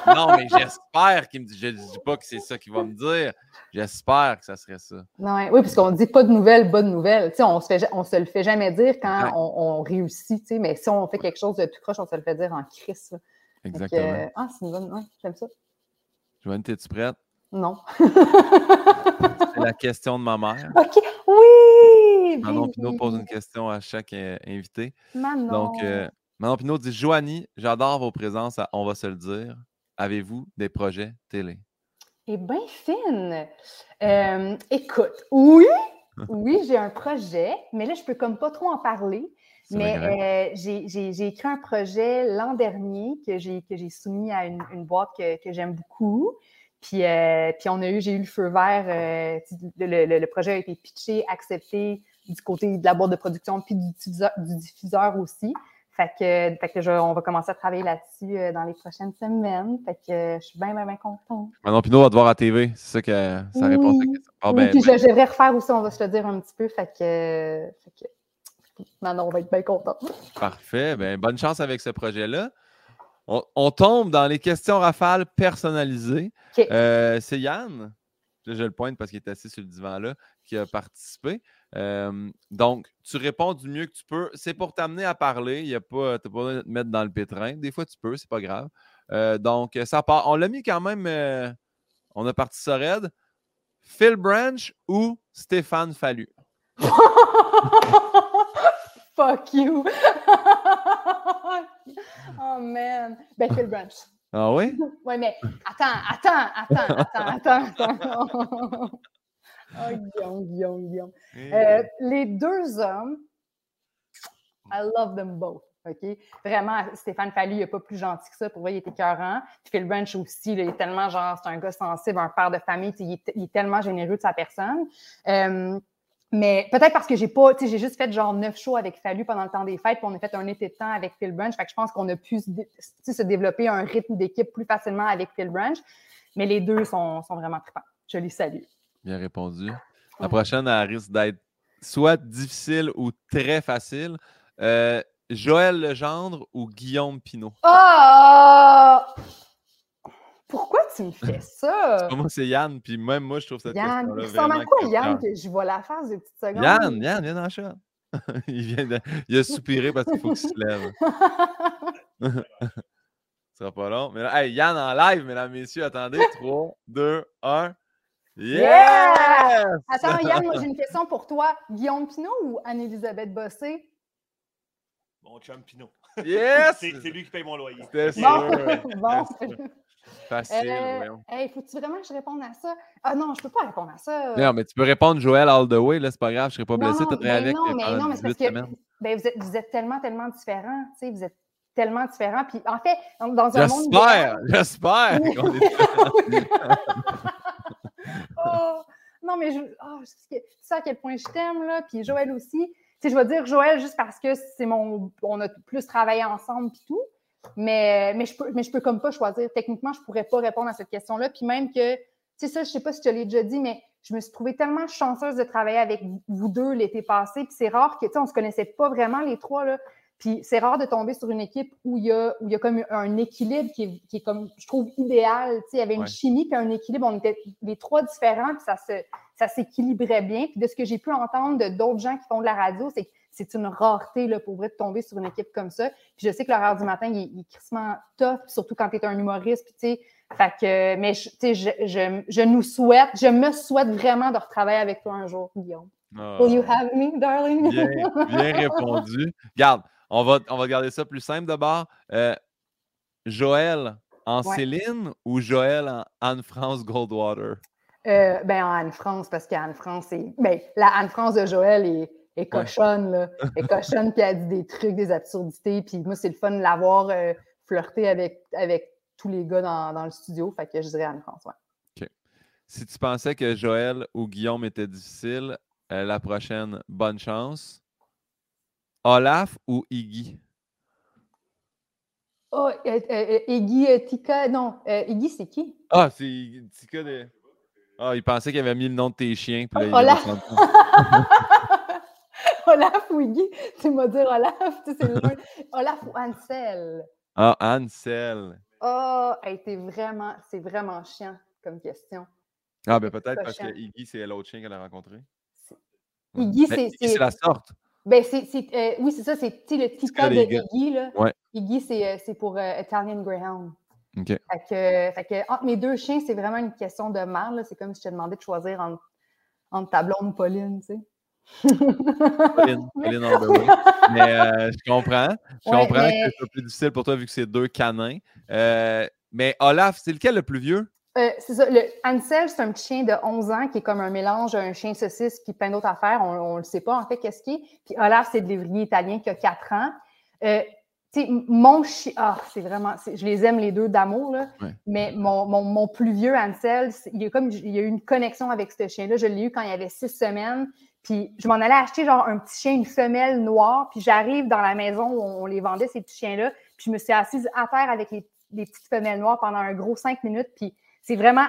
Non, mais j'espère qu'il me dit. Je ne dis pas que c'est ça qu'il va me dire. J'espère que ça serait ça. Non, oui, puisqu'on dit pas de nouvelles, bonne nouvelle. on ne se, le fait jamais dire quand on, réussit, mais si on fait quelque chose de tout proche, on se le fait dire en crise. Exactement. Euh, ah, c'est une bonne. Ouais, j'aime ça. Joanne, es-tu prête? Non. c'est la question de ma mère. OK. Oui! Manon Pinot pose une question à chaque euh, invité. Manon. Donc, euh, Manon Pinot dit Joanie, j'adore vos présences, on va se le dire. Avez-vous des projets télé? Eh bien, fine. Euh, écoute, oui, oui, j'ai un projet, mais là, je peux comme pas trop en parler. Mais j'ai écrit un projet l'an dernier que j'ai soumis à une, boîte que, que j'aime beaucoup. Puis, euh, puis on a eu, j'ai eu le feu vert. Euh, le, projet a été pitché, accepté du côté de la boîte de production, puis du diffuseur, aussi. Fait que, fait que on va commencer à travailler là-dessus euh, dans les prochaines semaines. Fait que je suis bien, bien, bien contente. Manon Pinot va te voir à TV. C'est ça que ça répond à la question. Ah, ben, puis ben. je, vais refaire aussi, on va se le dire un petit peu. Fait que, fait que Manon va être bien contente. Parfait. Ben, bonne chance avec ce projet-là. On, tombe dans les questions rafales personnalisées. Euh, c'est Yann, je le pointe parce qu'il est assis sur le divan-là, qui a participé. Euh, donc, tu réponds du mieux que tu peux. C'est pour t'amener à parler. Tu n'as pas, pas besoin de te mettre dans le pétrin. Des fois, tu peux, c'est pas grave. Euh, donc, ça part. On l'a mis quand même. on a parti ça raide. Phil Branch ou Stéphane Fallu? Fuck you! oh man! Ben, Phil Branch. Ah oui? oui, mais attends, attends, attends, attends, attends, attends. Oh, Guillaume, Guillaume, Guillaume. Euh, les deux hommes, I love them both. OK? Vraiment, Stéphane Fallu, il n'est pas plus gentil que ça. Pour vrai, il était écœurant. Puis Phil Branch aussi, il est tellement genre, c'est un gars sensible, un père de famille. Il est, il est, tellement généreux de sa personne. Euh, mais peut-être parce que j'ai pas, tu sais, j'ai juste fait genre neuf shows avec Fallu pendant le temps des fêtes, puis on a fait un été de temps avec Phil Branch. Fait que je pense qu'on a pu se développer un rythme d'équipe plus facilement avec Phil Branch. Mais les deux sont, sont vraiment trippants. Je les salue. Bien répondu. La prochaine, elle risque d'être soit difficile ou très facile. Euh, Joël Legendre ou Guillaume Pinot? Oh! Pourquoi tu me fais ça? moi, c'est Yann, puis même moi, je trouve cette Yann, question-là il ressemble à quoi, Yann, que je vois la face de petites secondes? Yann, Yann, viens dans le chat. il, vient de... il a soupiré parce qu'il faut qu'il se lève. Ce sera pas long. Mais là, hey, Yann en live, mesdames, messieurs, attendez. 3, 2, 1. Yes! Attends, Yann, moi j'ai une question pour toi. Guillaume Pinot ou Anne-Elisabeth Bossé? Mon chum Pinot. Yes! c'est lui qui paye mon loyer. C'était Bon, bon. Facile, Euh, voyons. hey, faut-tu vraiment que je réponde à ça? Ah non, je peux pas répondre à ça. Non, mais tu peux répondre Joël all the way, là, c'est pas grave, je serai pas blessé, Non, travaillé ben avec non, mais pendant non, mais c'est parce 18 que ben, vous, êtes, vous êtes tellement, tellement différents. Tu sais, vous êtes tellement différents. Puis en fait, dans, un monde. J'espère, j'espère Oui. qu'on est Non, mais je, oh, sais à quel point je t'aime, là. Puis Joël aussi. Tu sais, je vais dire Joël juste parce que c'est mon. On a plus travaillé ensemble, puis tout. Mais, mais, je peux, mais je peux comme pas choisir. Techniquement, je pourrais pas répondre à cette question-là. Puis même que, tu sais, ça, je sais pas si je te l'ai déjà dit, mais je me suis trouvée tellement chanceuse de travailler avec vous deux l'été passé. Puis c'est rare que, tu sais, on se connaissait pas vraiment les trois, là. Puis c'est rare de tomber sur une équipe où il y a, où il y a comme un équilibre qui est, qui est comme, je trouve, idéal. Tu sais, il y avait une Ouais. chimie puis un équilibre. On était les trois différents, puis ça se, ça s'équilibrait bien. Puis de ce que j'ai pu entendre de d'autres gens qui font de la radio, c'est que c'est une rareté là, pour vrai de tomber sur une équipe comme ça. Puis je sais que l'horaire du matin, il est, il est crissement tough, surtout quand tu es un humoriste. Puis tu sais, fait que, mais je, tu sais, je, je, je nous souhaite, je me souhaite vraiment de retravailler avec toi un jour, Guillaume. Ah, Will you have me, darling? bien, bien répondu. Garde, on va, on va garder ça plus simple d'abord. Euh, Joël en Ouais. Céline ou Joël en Anne-France Goldwater? Euh, ben, en Anne-France, parce qu'Anne-France, c'est. Ben, la Anne-France de Joël est, est cochonne, là. Elle est cochonne, puis elle dit des trucs, des absurdités. Puis moi, c'est le fun de l'avoir euh, flirté avec, avec tous les gars dans, dans le studio. Fait que je dirais Anne-France, ouais. Si tu pensais que Joël ou Guillaume était difficile, euh, la prochaine, bonne chance. Olaf ou Iggy? Oh, euh, euh, euh, Iggy euh, Tika, non, euh, Iggy, c'est qui? Ah, c'est Iggy Tika de. Ah, il pensait qu'il avait mis le nom de tes chiens. Puis là, il Olaf. Olaf ou Iggy? Tu m'as dit Olaf, tu sais. Olaf ou Ansel? Ah, Ansel. Oh, hey, vraiment, c'est vraiment chiant comme question. Ah, ben peut-être parce que. Iggy, c'est l'autre chien qu'elle a rencontré. C'est- Iggy, c'est- c'est la sorte. Ben, c'est, euh, oui, c'est ça, c'est le Tika de. Iggy. Là. Ouais. Iggy, c'est, euh, pour euh, Italian Greyhound. OK. Fait que, fait que entre mes deux chiens, c'est vraiment une question de là. C'est comme si je te demandais de choisir entre, entre ta blonde Pauline, tu sais. Pauline, Pauline. Mais euh, je comprends. Je Ouais, comprends mais- que c'est plus difficile pour toi vu que c'est deux canins. Mais Olaf, c'est lequel le plus vieux? Euh, c'est ça. Le Ansel, c'est un petit chien de 11 ans qui est comme un mélange d'un chien saucisse puis plein d'autres affaires. On ne le sait pas, en fait, qu'est-ce qu'il est. Puis Olaf, c'est de l'évrier italien qui a 4 ans. Euh, tu sais, m- mon chien, ah, c'est vraiment, je les aime les deux d'amour, là. Ouais. Mais mon, mon, mon plus vieux Ansel, il y a comme, il y a eu une connexion avec ce chien-là. Je l'ai eu quand il avait 6 semaines. Puis je m'en allais acheter genre un petit chien, une femelle noire. Puis j'arrive dans la maison où on les vendait, ces petits chiens-là. Puis je me suis assise à terre avec les, les petites femelles noires pendant un gros 5 minutes. Puis c'est vraiment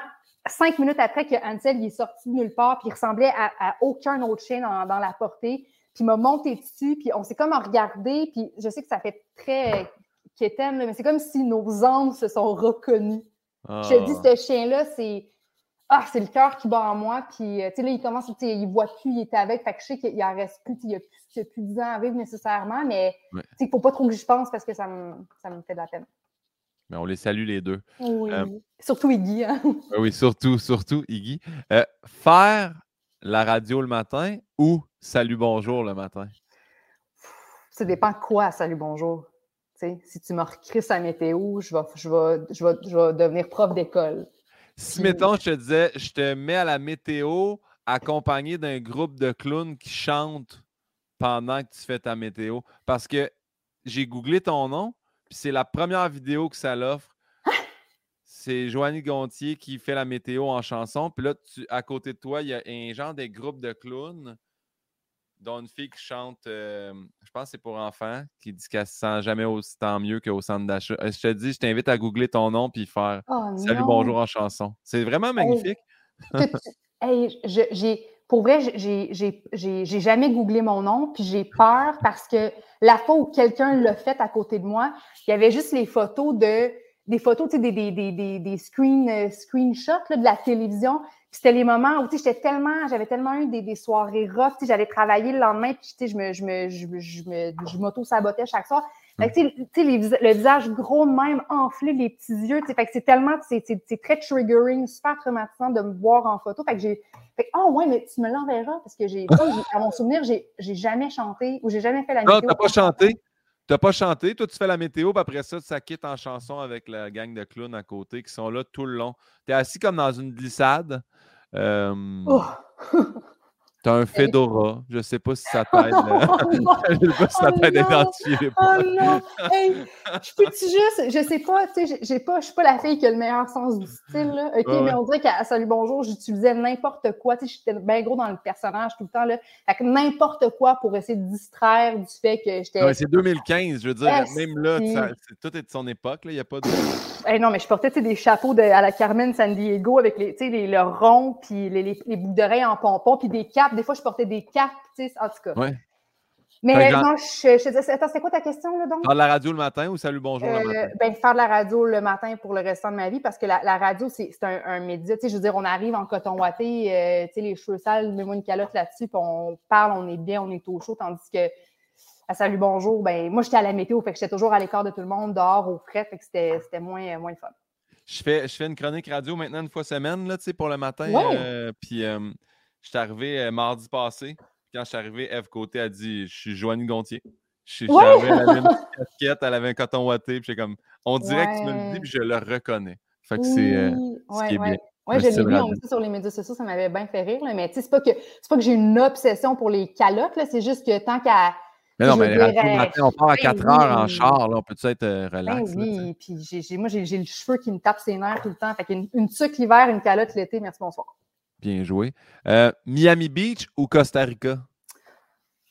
cinq minutes après que Ansel il est sorti de nulle part, puis il ressemblait à, à aucun autre chien dans, dans la portée. Puis il m'a monté dessus, puis on s'est comme regardé, puis je sais que ça fait très quétaine, mais c'est comme si nos âmes se sont reconnues. Ah. Je te dis, ce chien-là, c'est. Ah, c'est le cœur qui bat en moi. Puis, euh, tu sais, là, il commence, il voit plus, il était avec. Fait que je sais qu'il en reste plus, il y a plus, il y a plus de 10 ans à vivre nécessairement, mais Ouais. tu sais, il faut pas trop que j'y pense parce que ça me, ça me fait de la peine. Mais on les salue les deux. Oui. Euh, Surtout Iggy, hein. Ah Oui, surtout, surtout, Iggy. Euh, faire la radio le matin ou salut bonjour le matin? Ça dépend quoi, salut, bonjour. Si tu me recrisses à météo, je vais, je, vais, je, vais, je vais devenir prof d'école. Si, Puis- mettons, je te disais, je te mets à la météo accompagné d'un groupe de clowns qui chantent pendant que tu fais ta météo. Parce que j'ai googlé ton nom, c'est la première vidéo que ça l'offre. C'est Joanie Gontier qui fait la météo en chanson. Puis là, tu, à côté de toi, il y a un genre de groupe de clowns, dont une fille qui chante, euh, je pense que c'est pour enfants, qui dit qu'elle se sent jamais autant mieux qu'au centre d'achat. Euh, Je te dis, je t'invite à googler ton nom puis faire Oh Salut, bonjour en chanson. C'est vraiment magnifique. Hey, je- j'ai. Pour vrai, j'ai- jamais googlé mon nom, puis j'ai peur parce que la fois où quelqu'un l'a fait à côté de moi, il y avait juste les photos de des photos, tu sais, des, des, des, des, screen, euh, screenshots là, de la télévision. Puis c'était les moments où, tu sais, j'étais tellement, j'avais tellement eu des, des soirées rough, tu sais, j'allais travailler le lendemain, puis, tu sais, je me, je me, je me, je me, je m'auto-sabotais chaque soir. Fait que, les le visage gros même, enflé, les petits yeux, fait que c'est tellement, c'est, très triggering, super traumatisant de me voir en photo. Fait que j'ai, fait oh ouais, mais tu me l'enverras parce que j'ai, à mon souvenir, j'ai, jamais chanté ou j'ai jamais fait la Non, météo. t'as pas chanté. T'as pas chanté. Toi, tu fais la météo, puis après ça, ça quitte en chanson avec la gang de clowns à côté qui sont là tout le long. T'es assis comme dans une glissade. Euh, Oh. T'as un fedora. Je sais pas si ça t'aide. Oh! Je sais pas si ça Oh t'aide à non! identifier les Oh non! Hey, je peux-tu juste, je sais pas, tu sais, j'ai- pas, je suis pas la fille qui a le meilleur sens du style, là. OK, Ouais, mais on dirait qu'à Salut Bonjour, j'utilisais n'importe quoi, tu sais, j'étais bien gros dans le personnage tout le temps, là. Fait que n'importe quoi pour essayer de distraire du fait que j'étais. C'est 2015, je veux dire, même là, tout est de son époque, là, il n'y a pas de... Hey, non, mais je portais, tu sais, des chapeaux de, à la Carmen San Diego avec les, tu sais, les, le rond, puis les, les, les boucles d'oreilles en pompon, puis des capes. Des fois, je portais des capes, tu sais, en tout cas. Ouais. Mais non, je, je te disais, attends, c'est quoi ta question, là, donc? Faire de la radio le matin ou salut, bonjour le Euh, matin? ben, faire de la radio le matin pour le restant de ma vie parce que la, la radio, c'est un, un média. Tu sais, je veux dire, on arrive en coton ouaté, euh, tu sais, les cheveux sales, mets-moi une calotte là-dessus, puis on parle, on est bien, on est au chaud, tandis que à Salut Bonjour, ben moi, j'étais à la météo, fait que j'étais toujours à l'écart de tout le monde, dehors, au frais, fait que c'était c'était moins, moins le fun. Je fais, je fais une chronique radio maintenant une fois semaine, là, tu sais, pour le matin. Ouais. euh, puis euh, je suis arrivé euh, mardi passé. Quand je suis arrivé, Eve Côté a dit Je suis Joanie Gontier. Je suis Ouais. arrivé, elle avait une petite casquette, elle avait un coton ouaté. Puis j'ai comme On dirait que tu me le dis, puis je le reconnais. Fait que c'est euh, Oui, ce qui est bien. Le je l'ai vu, on dit sur les médias sociaux, ça m'avait bien fait rire, là, mais tu sais, c'est pas que c'est pas que j'ai une obsession pour les calottes, c'est juste que tant qu'à Mais non, mais le matin, on part à ben 4 heures en oui. char. Là, on peut-tu être euh, Ben relax? sais? oui, puis moi, j'ai, le cheveu qui me tape ses nerfs tout le temps. Fait qu'une une tuque l'hiver, une calotte l'été, merci, bonsoir. Bien joué. Euh, Miami Beach ou Costa Rica?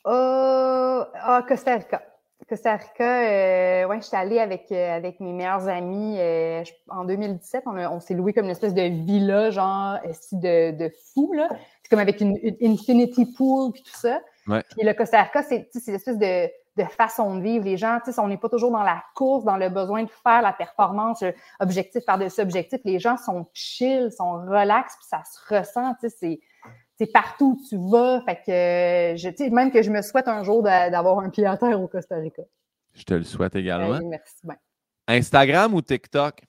Euh, ah, Costa Rica. Costa Rica, euh, ouais, j'étais allée avec, euh, avec mes meilleurs amis euh, je- en 2017. On, on s'est loué comme une espèce de villa, genre, de, de fou, là. C'est comme avec une, une infinity pool puis tout ça. Ouais. Puis le Costa Rica, c'est, tu sais, c'est l'espèce de, de façon de vivre. Les gens, tu sais, on n'est pas toujours dans la course, dans le besoin de faire la performance, euh, objectif par-dessus objectif. Les gens sont chill, sont relax, puis ça se ressent, tu sais, c'est c'est partout où tu vas. Fait que, euh, je, tu sais, même que je me souhaite un jour d'a- d'avoir un pied à terre au Costa Rica. Je te le souhaite également. Hey, merci. Instagram ou TikTok?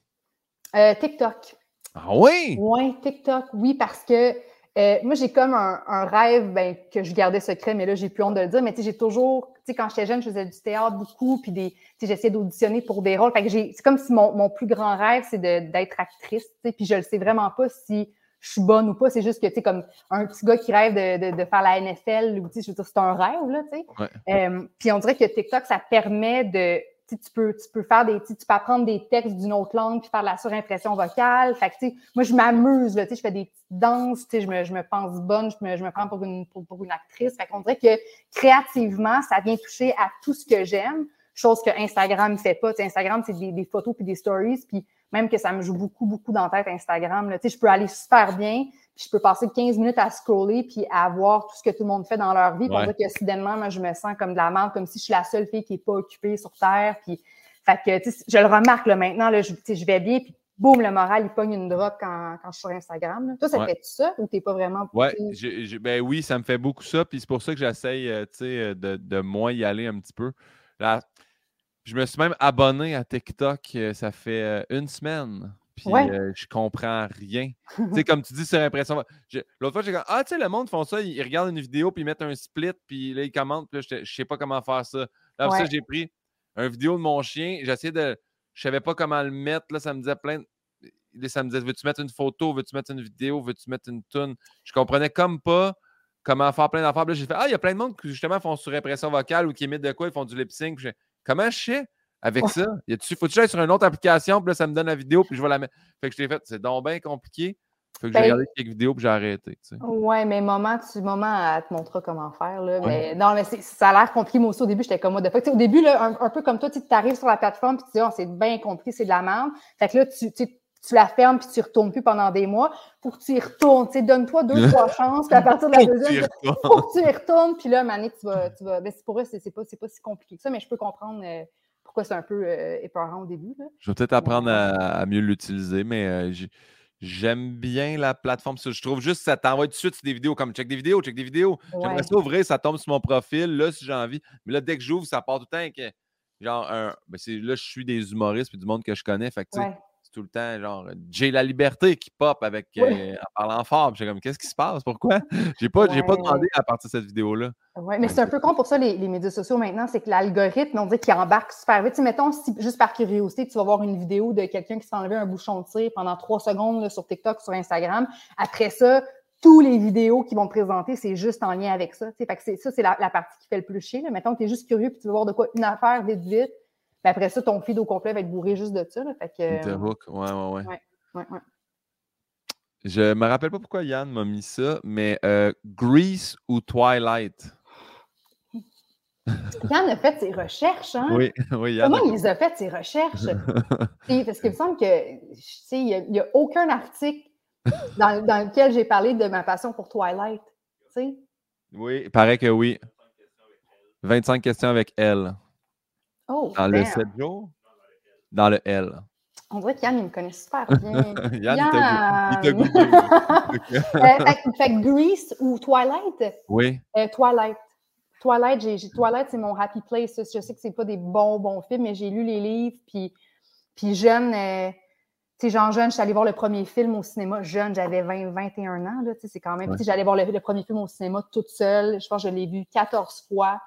Euh, TikTok. Ah oui! Oui, TikTok, oui, parce que euh, moi, j'ai comme un, un rêve ben, que je gardais secret, mais là, j'ai plus honte de le dire. Mais tu sais, j'ai toujours, sais, quand j'étais jeune, je faisais du théâtre beaucoup, puis des, j'essayais d'auditionner pour des rôles. Fait que j'ai, c'est comme si mon, mon plus grand rêve, c'est d'être actrice, tu sais, puis je le sais vraiment pas si je suis bonne ou pas. C'est juste que, tu sais, comme un petit gars qui rêve de, de, de faire la NFL, ou, tu sais, je veux dire, c'est un rêve, là, tu sais. Euh, puis on dirait que TikTok, ça permet de. Tu, peux, tu peux faire des. Tu peux apprendre des textes d'une autre langue puis faire de la surimpression vocale. Fait que, moi, je m'amuse, là, je fais des petites danses, je me, je me pense bonne, je me, je me prends pour une, pour, une actrice. Fait qu'on dirait que créativement, ça vient toucher à tout ce que j'aime, chose que Instagram ne fait pas. Instagram, c'est des, des photos puis des stories, puis même que ça me joue beaucoup, beaucoup dans la tête Instagram. Là. Je peux aller super bien, puis je peux passer 15 minutes à scroller puis à voir tout ce que tout le monde fait dans leur vie. Ouais. dirait que soudainement, moi, je me sens comme de la merde, comme si je suis la seule fille qui n'est pas occupée sur Terre. Puis, fait que, je le remarque là, maintenant, là, je, je vais bien, puis boum, le moral, il pogne une drop quand, quand je suis sur Instagram. là. Toi, ça Ouais. fait ça ou t'es pas vraiment Ouais, ben oui, ça me fait beaucoup ça. Puis c'est pour ça que j'essaye euh, tu sais, euh, de, de moins y aller un petit peu. Là, je me suis même abonné à TikTok, euh, ça fait euh, une semaine. Puis Ouais. euh, je comprends rien. tu sais, comme tu dis sur impression. j'ai- L'autre fois, j'ai dit Ah, tu sais, le monde font ça, ils, ils regardent une vidéo, puis ils mettent un split, puis là, ils commentent, puis là, je sais pas comment faire ça. Là, ça, j'ai pris une vidéo de mon chien, j'essayais de. Je savais pas comment le mettre, là, ça me disait plein de. Ça me disait veux-tu mettre une photo, veux-tu mettre une vidéo, veux-tu mettre une tune Je comprenais comme pas comment faire plein d'affaires. Là, j'ai fait Ah, il y a plein de monde qui justement font sur impression vocale ou qui émettent de quoi, ils font du lip sync. Comment je sais avec ça y a-tu- Faut-tu que j'aille sur une autre application, puis là, ça me donne la vidéo, puis je vais la mettre. Fait que je l'ai fait, c'est donc bien compliqué. Fait que j'ai Ben- regardé quelques vidéos, puis j'ai arrêté. tu sais. Ouais, mais maman, tu, maman, elle te montrera comment faire. Là, Ouais. mais, non, mais ça a l'air compliqué. Moi aussi, au début, j'étais comme moi. De fait, au début, là, un, un peu comme toi, tu arrives sur la plateforme et tu dis, oh, c'est bien compliqué, c'est de la merde. Fait que là, tu, tu la fermes puis tu y retournes plus pendant des mois. Pour que tu y retournes. Tu sais, donne-toi deux, trois chances, puis à partir de la deuxième, faut que tu y retournes, puis là, Mané, tu vas. Tu vas ben, c'est pour eux, c'est c'est pas, c'est pas si compliqué que ça, mais je peux comprendre euh, pourquoi c'est un peu euh, épeurant au début. Là. Je vais peut-être apprendre à, à mieux l'utiliser, mais euh, j'ai- j'aime bien la plateforme. Je trouve juste que ça t'envoie tout de suite sur des vidéos comme check des vidéos, check des vidéos. J'aimerais ça ouvrir, ça tombe sur mon profil, là, si j'ai envie. Mais là, dès que j'ouvre, ça part tout le temps avec euh, genre un. Ben là, je suis des humoristes puis du monde que je connais. Fait que, Ouais. C'est tout le temps genre J'ai la liberté qui pop avec euh, en parlant fort. Puis J'ai comme qu'est-ce qui se passe? Pourquoi? J'ai pas, j'ai pas demandé à partir de cette vidéo-là. Ouais, mais c'est un peu con pour ça, les, les médias sociaux maintenant, c'est que l'algorithme, on dirait qu'il embarque super vite. Tu sais, mettons, si, juste par curiosité, tu vas voir une vidéo de quelqu'un qui s'est enlevé un bouchon de cire pendant trois secondes là, sur TikTok, sur Instagram. Après ça, tous les vidéos qui vont te présenter, c'est juste en lien avec ça. tu sais. Fait que ça, c'est la, la partie qui fait le plus chier. Là. Mettons que tu es juste curieux et tu veux voir de quoi une affaire vite, vite. Ben après ça, ton feed au complet va être bourré juste de ça. Là. Fait que, euh, hook. Ouais, ouais, ouais. ouais, ouais. Je me rappelle pas pourquoi Yann m'a mis ça, mais euh, Grease ou Twilight? Yann a fait ses recherches. Hein? Oui, oui, Yann. Comment il les a fait, ces recherches? Et parce qu'il me semble que, tu sais, il n'y a, a aucun article dans, dans lequel j'ai parlé de ma passion pour Twilight. Tu sais? Oui, il paraît que oui. 25 questions avec elle. Oh, Dans le damn. 7 jours? Dans le L. On dirait qu'Yann, il me connaît super bien. Yann, t'a il t'a Yann! googlé. Euh, fait, fait Grease ou Twilight? Oui, Euh, Twilight. Twilight, j'ai, Twilight, c'est mon happy place. Je sais que c'est pas des bons, bons films, mais j'ai lu les livres. Puis, puis jeune, euh, tu sais, genre jeune, je suis allée voir le premier film au cinéma. Jeune, j'avais 20, 21 ans. Là, tu sais, c'est quand même. Ouais. J'allais voir le, le premier film au cinéma toute seule. Je pense que je l'ai vu 14 fois.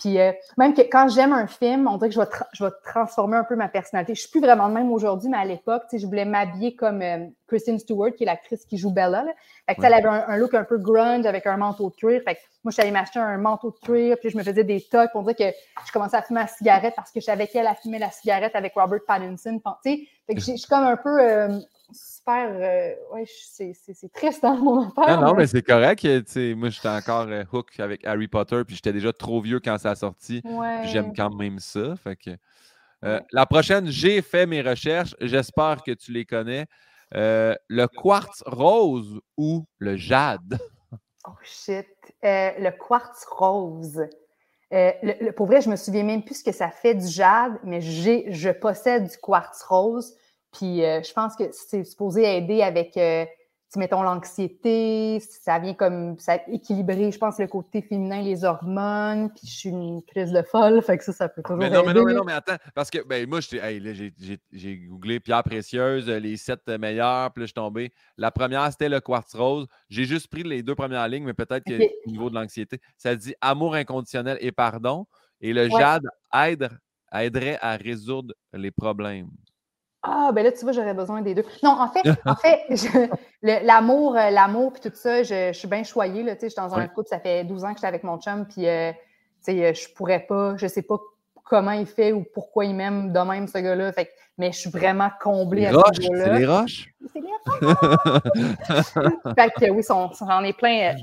Puis euh, même que quand j'aime un film, on dirait que je vais, je vais transformer un peu ma personnalité. Je suis plus vraiment de même aujourd'hui, mais à l'époque, tu sais, je voulais m'habiller comme euh, Kristen Stewart, qui est l'actrice qui joue Bella. Là. Fait que, tu sais, Ouais. elle avait un, un look un peu grunge avec un manteau de cuir. Fait que moi, je suis allée m'acheter un manteau de cuir, puis je me faisais des tocs pour dire que je commençais à fumer la cigarette parce que je savais qu'elle a fumé la cigarette avec Robert Pattinson. Pen- Tu sais, fait que je suis comme un peu euh, super. euh, ouais, c'est- triste dans mon affaire. Non, non, mais- mais c'est correct. euh, moi, j'étais encore euh, hook avec Harry Potter, puis j'étais déjà trop vieux quand ça a sorti. Ouais. J'aime quand même ça. Fait que, euh, Ouais. La prochaine, j'ai fait mes recherches. J'espère que tu les connais. Le quartz rose ou le jade? Oh shit. Le quartz rose. Euh, le- le- pour vrai, je me souviens même plus ce que ça fait du jade, mais je possède du quartz rose. Puis euh, je pense que c'est supposé aider avec, euh, mettons, l'anxiété. Ça vient comme ça équilibrer, je pense, le côté féminin, les hormones. Puis je suis une crise de folle, fait que ça, ça peut toujours Mais non, mais non, mais non, mais attends. Parce que ben, moi, hey, j'ai- googlé pierre précieuse, euh, les sept meilleures, puis là, je suis tombé. La première, c'était le quartz rose. J'ai juste pris les deux premières lignes, mais peut-être que Ok. au niveau de l'anxiété, ça dit amour inconditionnel et pardon. Et le Ouais. jade aide, aiderait à résoudre les problèmes. Ah, ben là, tu vois, j'aurais besoin des deux. Non, en fait, en fait, l'amour, euh, l'amour, puis tout ça, je, je suis bien choyée, là, je suis dans un Ouais. couple, ça fait 12 ans que j'étais avec mon chum, puis, euh, euh, je pourrais pas, je sais pas comment il fait ou pourquoi il m'aime de même, ce gars-là, fait mais je suis vraiment comblée Les à roches, ce c'est les roches. C'est les roches! fait que oui, j'en ai plein, euh,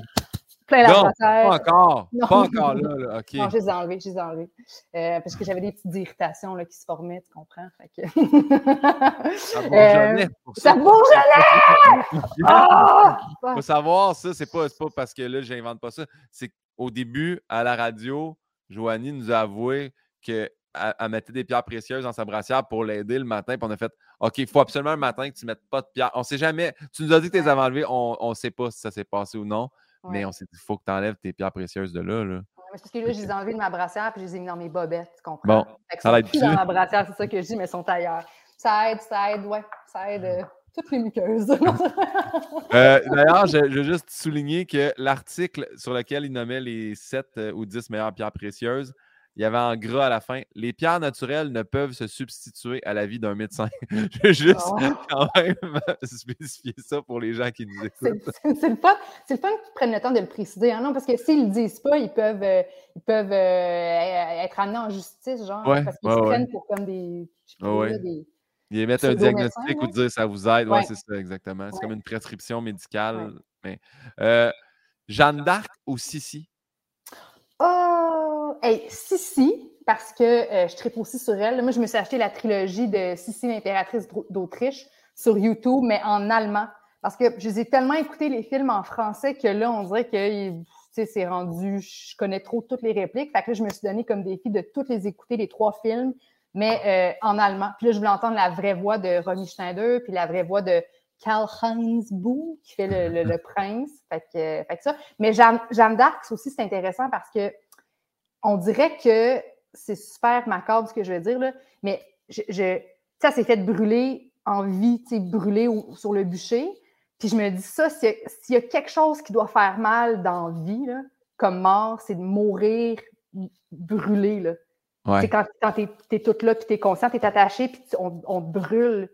plein Non. Pas encore. Non. Pas encore là. là. OK. Non, je les ai enlevés, je les ai enlevés. Euh, parce que j'avais des petites irritations là, qui se formaient, tu comprends? Fait que... Ça Euh, bourgeonnait pour ça bourgeonnait! Ah! faut savoir, ça, c'est pas, pas parce que là, j'invente pas ça. C'est qu'au début, à la radio, Joanie nous a avoué qu'elle elle mettait des pierres précieuses dans sa brassière pour l'aider le matin. Puis on a fait OK, il faut absolument un matin que tu ne mettes pas de pierres. On sait jamais. Tu nous as dit que tu les avais enlevées. On ne sait pas si ça s'est passé ou non. Mais on s'est dit il faut que tu enlèves tes pierres précieuses de là. là. Ouais, parce que là, je les ai enlevés de ma brassière puis je les ai mis dans mes bobettes, tu comprends? Bon, ça plus dans ma brassière, c'est ça que je dis, mais ils sont ailleurs. Ça aide, ça aide, ouais, ça aide euh, toutes les muqueuses. Euh, D'ailleurs, je, je veux juste souligner que l'article sur lequel il nommait les 7 ou 10 meilleures pierres précieuses, il y avait en gras à la fin Les pierres naturelles ne peuvent se substituer à la vie d'un médecin. je veux juste Oh. quand même spécifier ça pour les gens qui nous écoutent. c'est- le fun. C'est le fun qu'ils prennent le temps de le préciser. hein, non? Parce que s'ils le disent pas, ils peuvent, euh, ils peuvent euh, être amenés en justice, genre, Ouais, parce qu'ils ouais, se ouais. prennent pour comme des. Ils émettent un diagnostic ou là. dire ça vous aide. Ouais. c'est ça, exactement. C'est comme une prescription médicale. Mais, euh, Jeanne d'Arc ou Sissi! Hey, Sissi, parce que euh, je tripe aussi sur elle. Moi, je me suis acheté la trilogie de Sissi, l'impératrice d'Au- d'Autriche. sur YouTube, mais en allemand. Parce que je les ai tellement écoutés les films en français que là, on dirait que c'est rendu, je connais trop toutes les répliques. Fait que là, je me suis donné comme défi de toutes les écouter, les trois films, mais euh, en allemand. Puis là, je voulais entendre la vraie voix de Ronnie Schneider, puis la vraie voix de Karl-Heinz Boo, qui fait le, prince. Fait que, fait que, ça. Mais Jeanne, d'Arc aussi, c'est intéressant parce que on dirait que c'est super macabre ce que je veux dire, là, mais je, je ça s'est fait brûler en vie, brûler sur le bûcher. Puis je me dis ça, s'il y, a quelque chose qui doit faire mal dans la vie, comme mort, c'est de mourir brûlé. Là. Ouais. Quand, quand tu es, toute là, puis tu es conscient, tu es attaché, puis on, on, te brûle.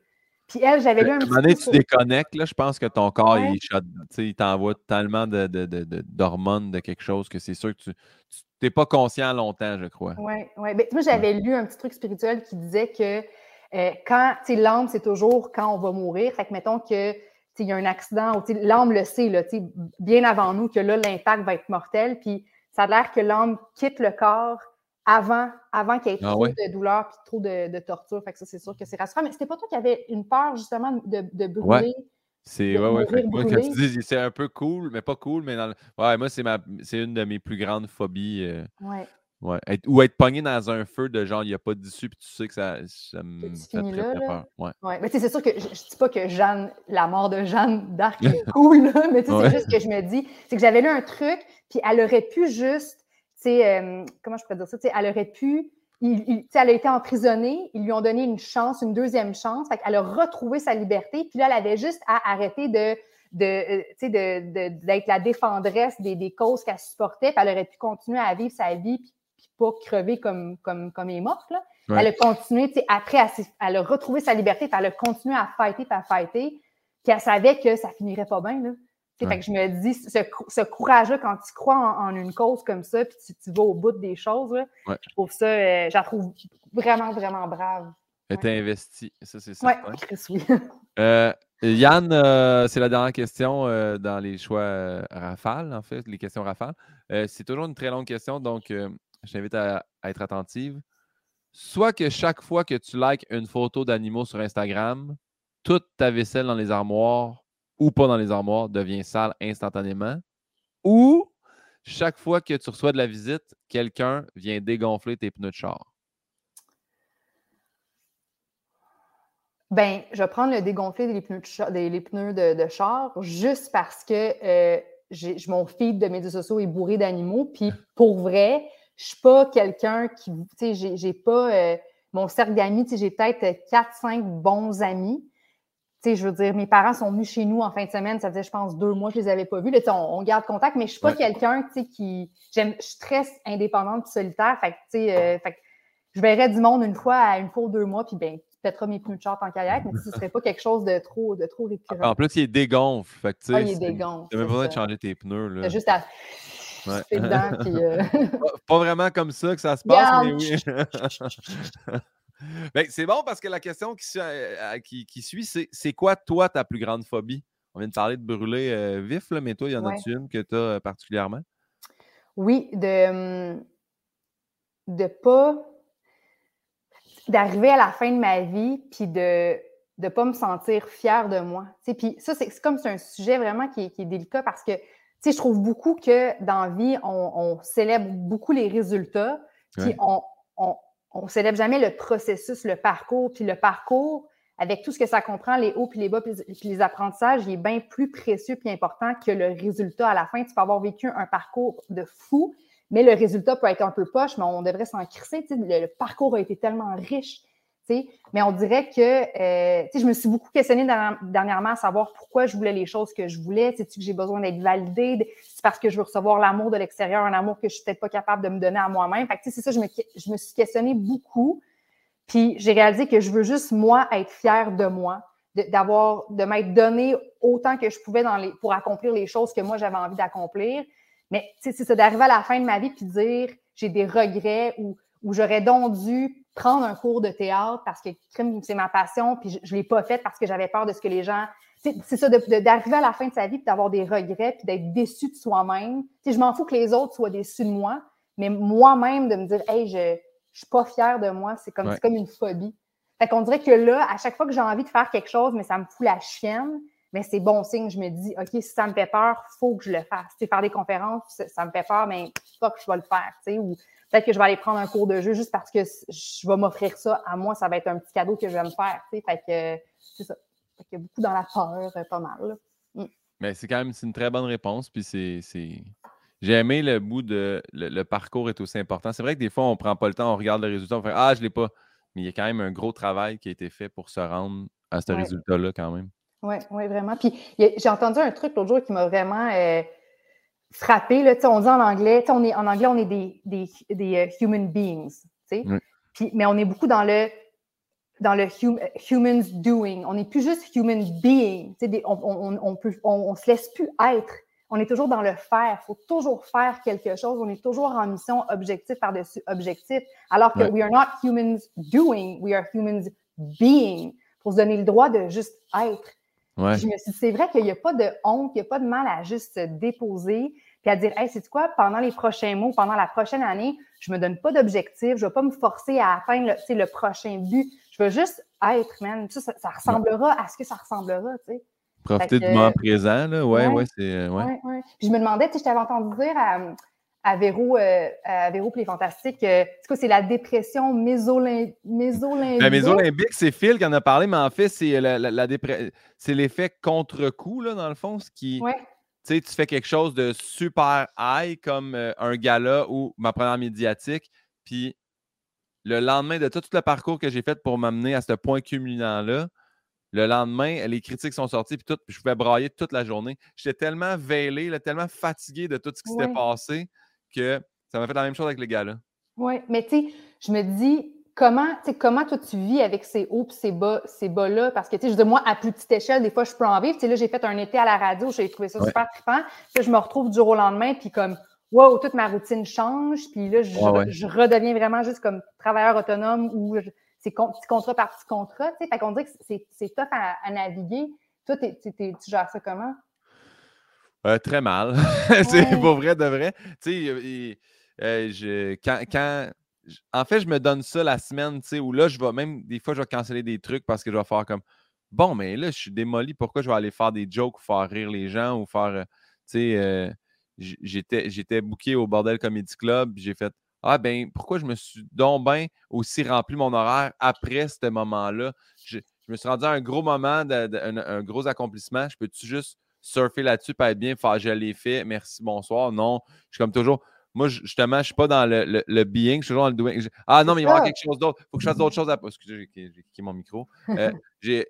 Puis elle, j'avais lu un petit peu. tu déconnectes, là, je pense que ton corps, il, il t'envoie tellement d'hormones de, de, quelque chose que c'est sûr que tu n'es pas conscient longtemps, je crois. Oui, ouais. Ben, moi, j'avais lu un petit truc spirituel qui disait que euh, quand, tu sais, l'âme, c'est toujours quand on va mourir. Fait que mettons que il y a un accident, l'âme le sait, là, bien avant nous, que là, l'impact va être mortel. Puis ça a l'air que l'âme quitte le corps avant, avant qu'il y ait ah trop de douleur et trop de, torture. Fait que ça, c'est sûr que c'est rassurant. Mais c'était pas toi qui avais une peur, justement, de, de brûler? C'est ouais, ouais, moi, quand tu dis c'est un peu cool, mais pas cool, mais dans ouais, moi, c'est ma c'est une de mes plus grandes phobies. Euh, ouais. Ouais. ou être pogné dans un feu de genre, il n'y a pas d'issue, puis tu sais que ça, ça me fait très, très peur. Ouais. ouais. Mais c'est sûr que je ne dis pas que Jeanne, la mort de Jeanne d'Arc est cool, là, mais c'est juste que je me dis, c'est que j'avais lu un truc, puis elle aurait pu juste, euh, comment je pourrais dire ça, elle aurait pu, il, elle a été emprisonnée, ils lui ont donné une chance, une deuxième chance, fait qu'elle a retrouvé sa liberté, puis là, elle avait juste à arrêter de de, euh, de, d'être la défendresse des, des causes qu'elle supportait, puis elle aurait pu continuer à vivre sa vie, puis pas crever comme, comme, comme elle est morte. Là. Elle a continué, après, elle, a retrouvé sa liberté, puis elle a continué à fighter, puis à fighter, puis elle savait que ça finirait pas bien. Là. Fait que je me dis, ce, courage-là, quand tu crois en, une cause comme ça, puis tu, vas au bout des choses, là, je trouve ça, euh, je la trouve vraiment, vraiment brave. Elle était investie, ça c'est ça. Oui, euh, Yann, euh, c'est la dernière question dans les choix rafales, en fait, les questions rafales. c'est toujours une très longue question, donc je t'invite à, être attentive. Soit que chaque fois que tu likes une photo d'animaux sur Instagram, toute ta vaisselle dans les armoires ou pas dans les armoires devient sale instantanément. Ou chaque fois que tu reçois de la visite, quelqu'un vient dégonfler tes pneus de char. Ben, je vais prendre le dégonfler des pneus de char, juste parce que euh, mon feed de médias sociaux est bourré d'animaux. Puis pour vrai, je suis pas quelqu'un qui, tu sais, j'ai pas euh, mon cercle d'amis, tu sais, j'ai peut-être 4-5 bons amis. Sais, je veux dire, mes parents sont venus chez nous en fin de semaine, ça faisait, je pense, deux mois, je les avais pas vus. Là, on, on, garde contact, mais je suis pas quelqu'un, tu sais, qui, j'aime, je suis très indépendante et solitaire. Fait que, tu sais, euh, fait que je verrais du monde une fois à une fois ou deux mois, puis ben, tu pèteras mes pneus de char en kayak, mais ce serait pas quelque chose de trop, de trop récurrent. En plus, il est dégonfle. Fait que, tu sais, ah, il est dégonfle. Même besoin de changer tes pneus, là. juste à euh, pas, vraiment comme ça que ça se passe, mais oui. Ben, c'est bon parce que la question qui, euh, qui, qui suit, c'est c'est quoi, toi, ta plus grande phobie? On vient de parler de brûler euh, vif, là, mais toi, il y en a-tu une que tu as particulièrement? Oui, de hum, de pas d'arriver à la fin de ma vie puis de ne pas me sentir fière de moi. Puis ça, c'est comme c'est un sujet vraiment qui qui est délicat parce que sais, je trouve beaucoup que dans la vie, on, célèbre beaucoup les résultats, puis on, on, célèbre jamais le processus, le parcours, puis le parcours, avec tout ce que ça comprend, les hauts puis les bas, puis les apprentissages, il est bien plus précieux puis important que le résultat à la fin. Tu peux avoir vécu un parcours de fou, mais le résultat peut être un peu poche, mais on devrait s'en crisser. Le parcours a été tellement riche mais on dirait que euh, je me suis beaucoup questionnée dernièrement à savoir pourquoi je voulais les choses que je voulais. Sais-tu que j'ai besoin d'être validée? C'est parce que je veux recevoir l'amour de l'extérieur, un amour que je suis peut-être pas capable de me donner à moi-même. Fait c'est ça, je me, je me suis questionnée beaucoup. Puis j'ai réalisé que je veux juste, moi, être fière de moi, d'avoir, de, m'être donné autant que je pouvais dans les, pour accomplir les choses que moi j'avais envie d'accomplir. Mais c'est ça, d'arriver à la fin de ma vie puis dire j'ai des regrets ou, ou j'aurais donc dû prendre un cours de théâtre parce que c'est ma passion, puis je ne l'ai pas fait parce que j'avais peur de ce que les gens. C'est ça, d'arriver à la fin de sa vie, puis d'avoir des regrets, puis d'être déçu de soi-même. Je m'en fous que les autres soient déçus de moi, mais moi-même, de me dire, hey, je ne suis pas fière de moi, c'est comme, comme une phobie. Fait qu'on dirait que là, à chaque fois que j'ai envie de faire quelque chose, mais ça me fout la chienne, mais c'est bon signe. Je me dis, OK, si ça me fait peur, il faut que je le fasse. Sais, faire des conférences, ça, me fait peur, mais pas que je vais le faire. Tu sais, ou peut-être que je vais aller prendre un cours de jeu juste parce que je vais m'offrir ça à moi. Ça va être un petit cadeau que je vais me faire. Fait que c'est ça. Fait a beaucoup dans la peur, euh, pas mal. Mm. Mais c'est quand même une très bonne réponse. Puis c'est. J'ai aimé le bout de le, parcours est aussi important. C'est vrai que des fois, on ne prend pas le temps, on regarde le résultat, on fait Ah, je ne l'ai pas. Mais il y a quand même un gros travail qui a été fait pour se rendre à ce résultat-là quand même. Oui, oui, vraiment. Puis j'ai entendu un truc l'autre jour qui m'a vraiment euh, frappé. Là, on dit en anglais, on est, en anglais, on est des, des, des uh, human beings. Puis, mais on est beaucoup dans le dans le humans doing. On n'est plus juste human being. on, on, on, peut, on, se laisse plus être. On est toujours dans le faire. Il faut toujours faire quelque chose. On est toujours en mission objectif par-dessus objectif. Alors que we are not humans doing, we are humans being. Pour se donner le droit de juste être. Je me suis dit, c'est vrai qu'il n'y a pas de honte, il n'y a pas de mal à juste se déposer puis à dire, hey, c'est quoi, pendant les prochains mois, pendant la prochaine année, je ne me donne pas d'objectif, je ne vais pas me forcer à atteindre le, le prochain but. Je veux juste être, man. Ça, ça, ressemblera à ce que ça ressemblera, tu sais. Profiter du moment présent, là. Ouais, ouais, c'est. Euh, ouais. ouais, Puis je me demandais, tu sais, je t'avais entendu dire à, à Véro, euh, à Véro les Fantastiques, euh, c'est la dépression mésolimbique? La mésolimbique, c'est Phil qui en a parlé, mais en fait, c'est la, la, c'est l'effet contre-coup, là, dans le fond, ce qui. Tu fais quelque chose de super high comme euh, un gala ou ma première médiatique, puis le lendemain de tout, le parcours que j'ai fait pour m'amener à ce point culminant-là, le lendemain, les critiques sont sorties, puis tout, je pouvais brailler toute la journée. J'étais tellement veillé, tellement fatigué de tout ce qui s'était passé que ça m'a fait la même chose avec les gars-là. Oui, mais tu sais, je me dis, comment, comment toi tu vis avec ces hauts et ces bas, ces bas-là? Parce que, tu sais, je dis, moi, à plus petite échelle, des fois, je peux en vivre. Tu sais, là, j'ai fait un été à la radio, j'ai trouvé ça super trippant. Puis je me retrouve du jour au lendemain, puis comme, wow, toute ma routine change. Puis là, je, redeviens vraiment juste comme travailleur autonome ou c'est petit contrat par petit contrat. Tu sais, fait qu'on dirait que c'est tough à, naviguer. Toi, tu gères ça comment? Euh, très mal. c'est pour vrai de vrai. Tu sais, euh, quand, quand, en fait, je me donne ça la semaine, tu sais, où là, je vais même, des fois, je vais canceller des trucs parce que je vais faire comme, bon, mais là, je suis démoli, pourquoi je vais aller faire des jokes faire rire les gens ou faire, euh, tu sais, euh, j'étais, j'étais au Bordel Comedy Club, j'ai fait, ah ben, pourquoi je me suis donc bien aussi rempli mon horaire après ce moment-là? Je, me suis rendu à un gros moment, un, gros accomplissement. Je peux-tu juste surfer là-dessus, pas être bien, faire je l'ai fait, merci, bonsoir? Non, je suis comme toujours, moi, justement, je ne suis pas dans le, le, being, je suis toujours dans le doing. Ah non, mais il va y avoir quelque chose d'autre. Il faut que je fasse d'autres choses à. Excusez, j'ai quitté mon micro. Euh, j'ai.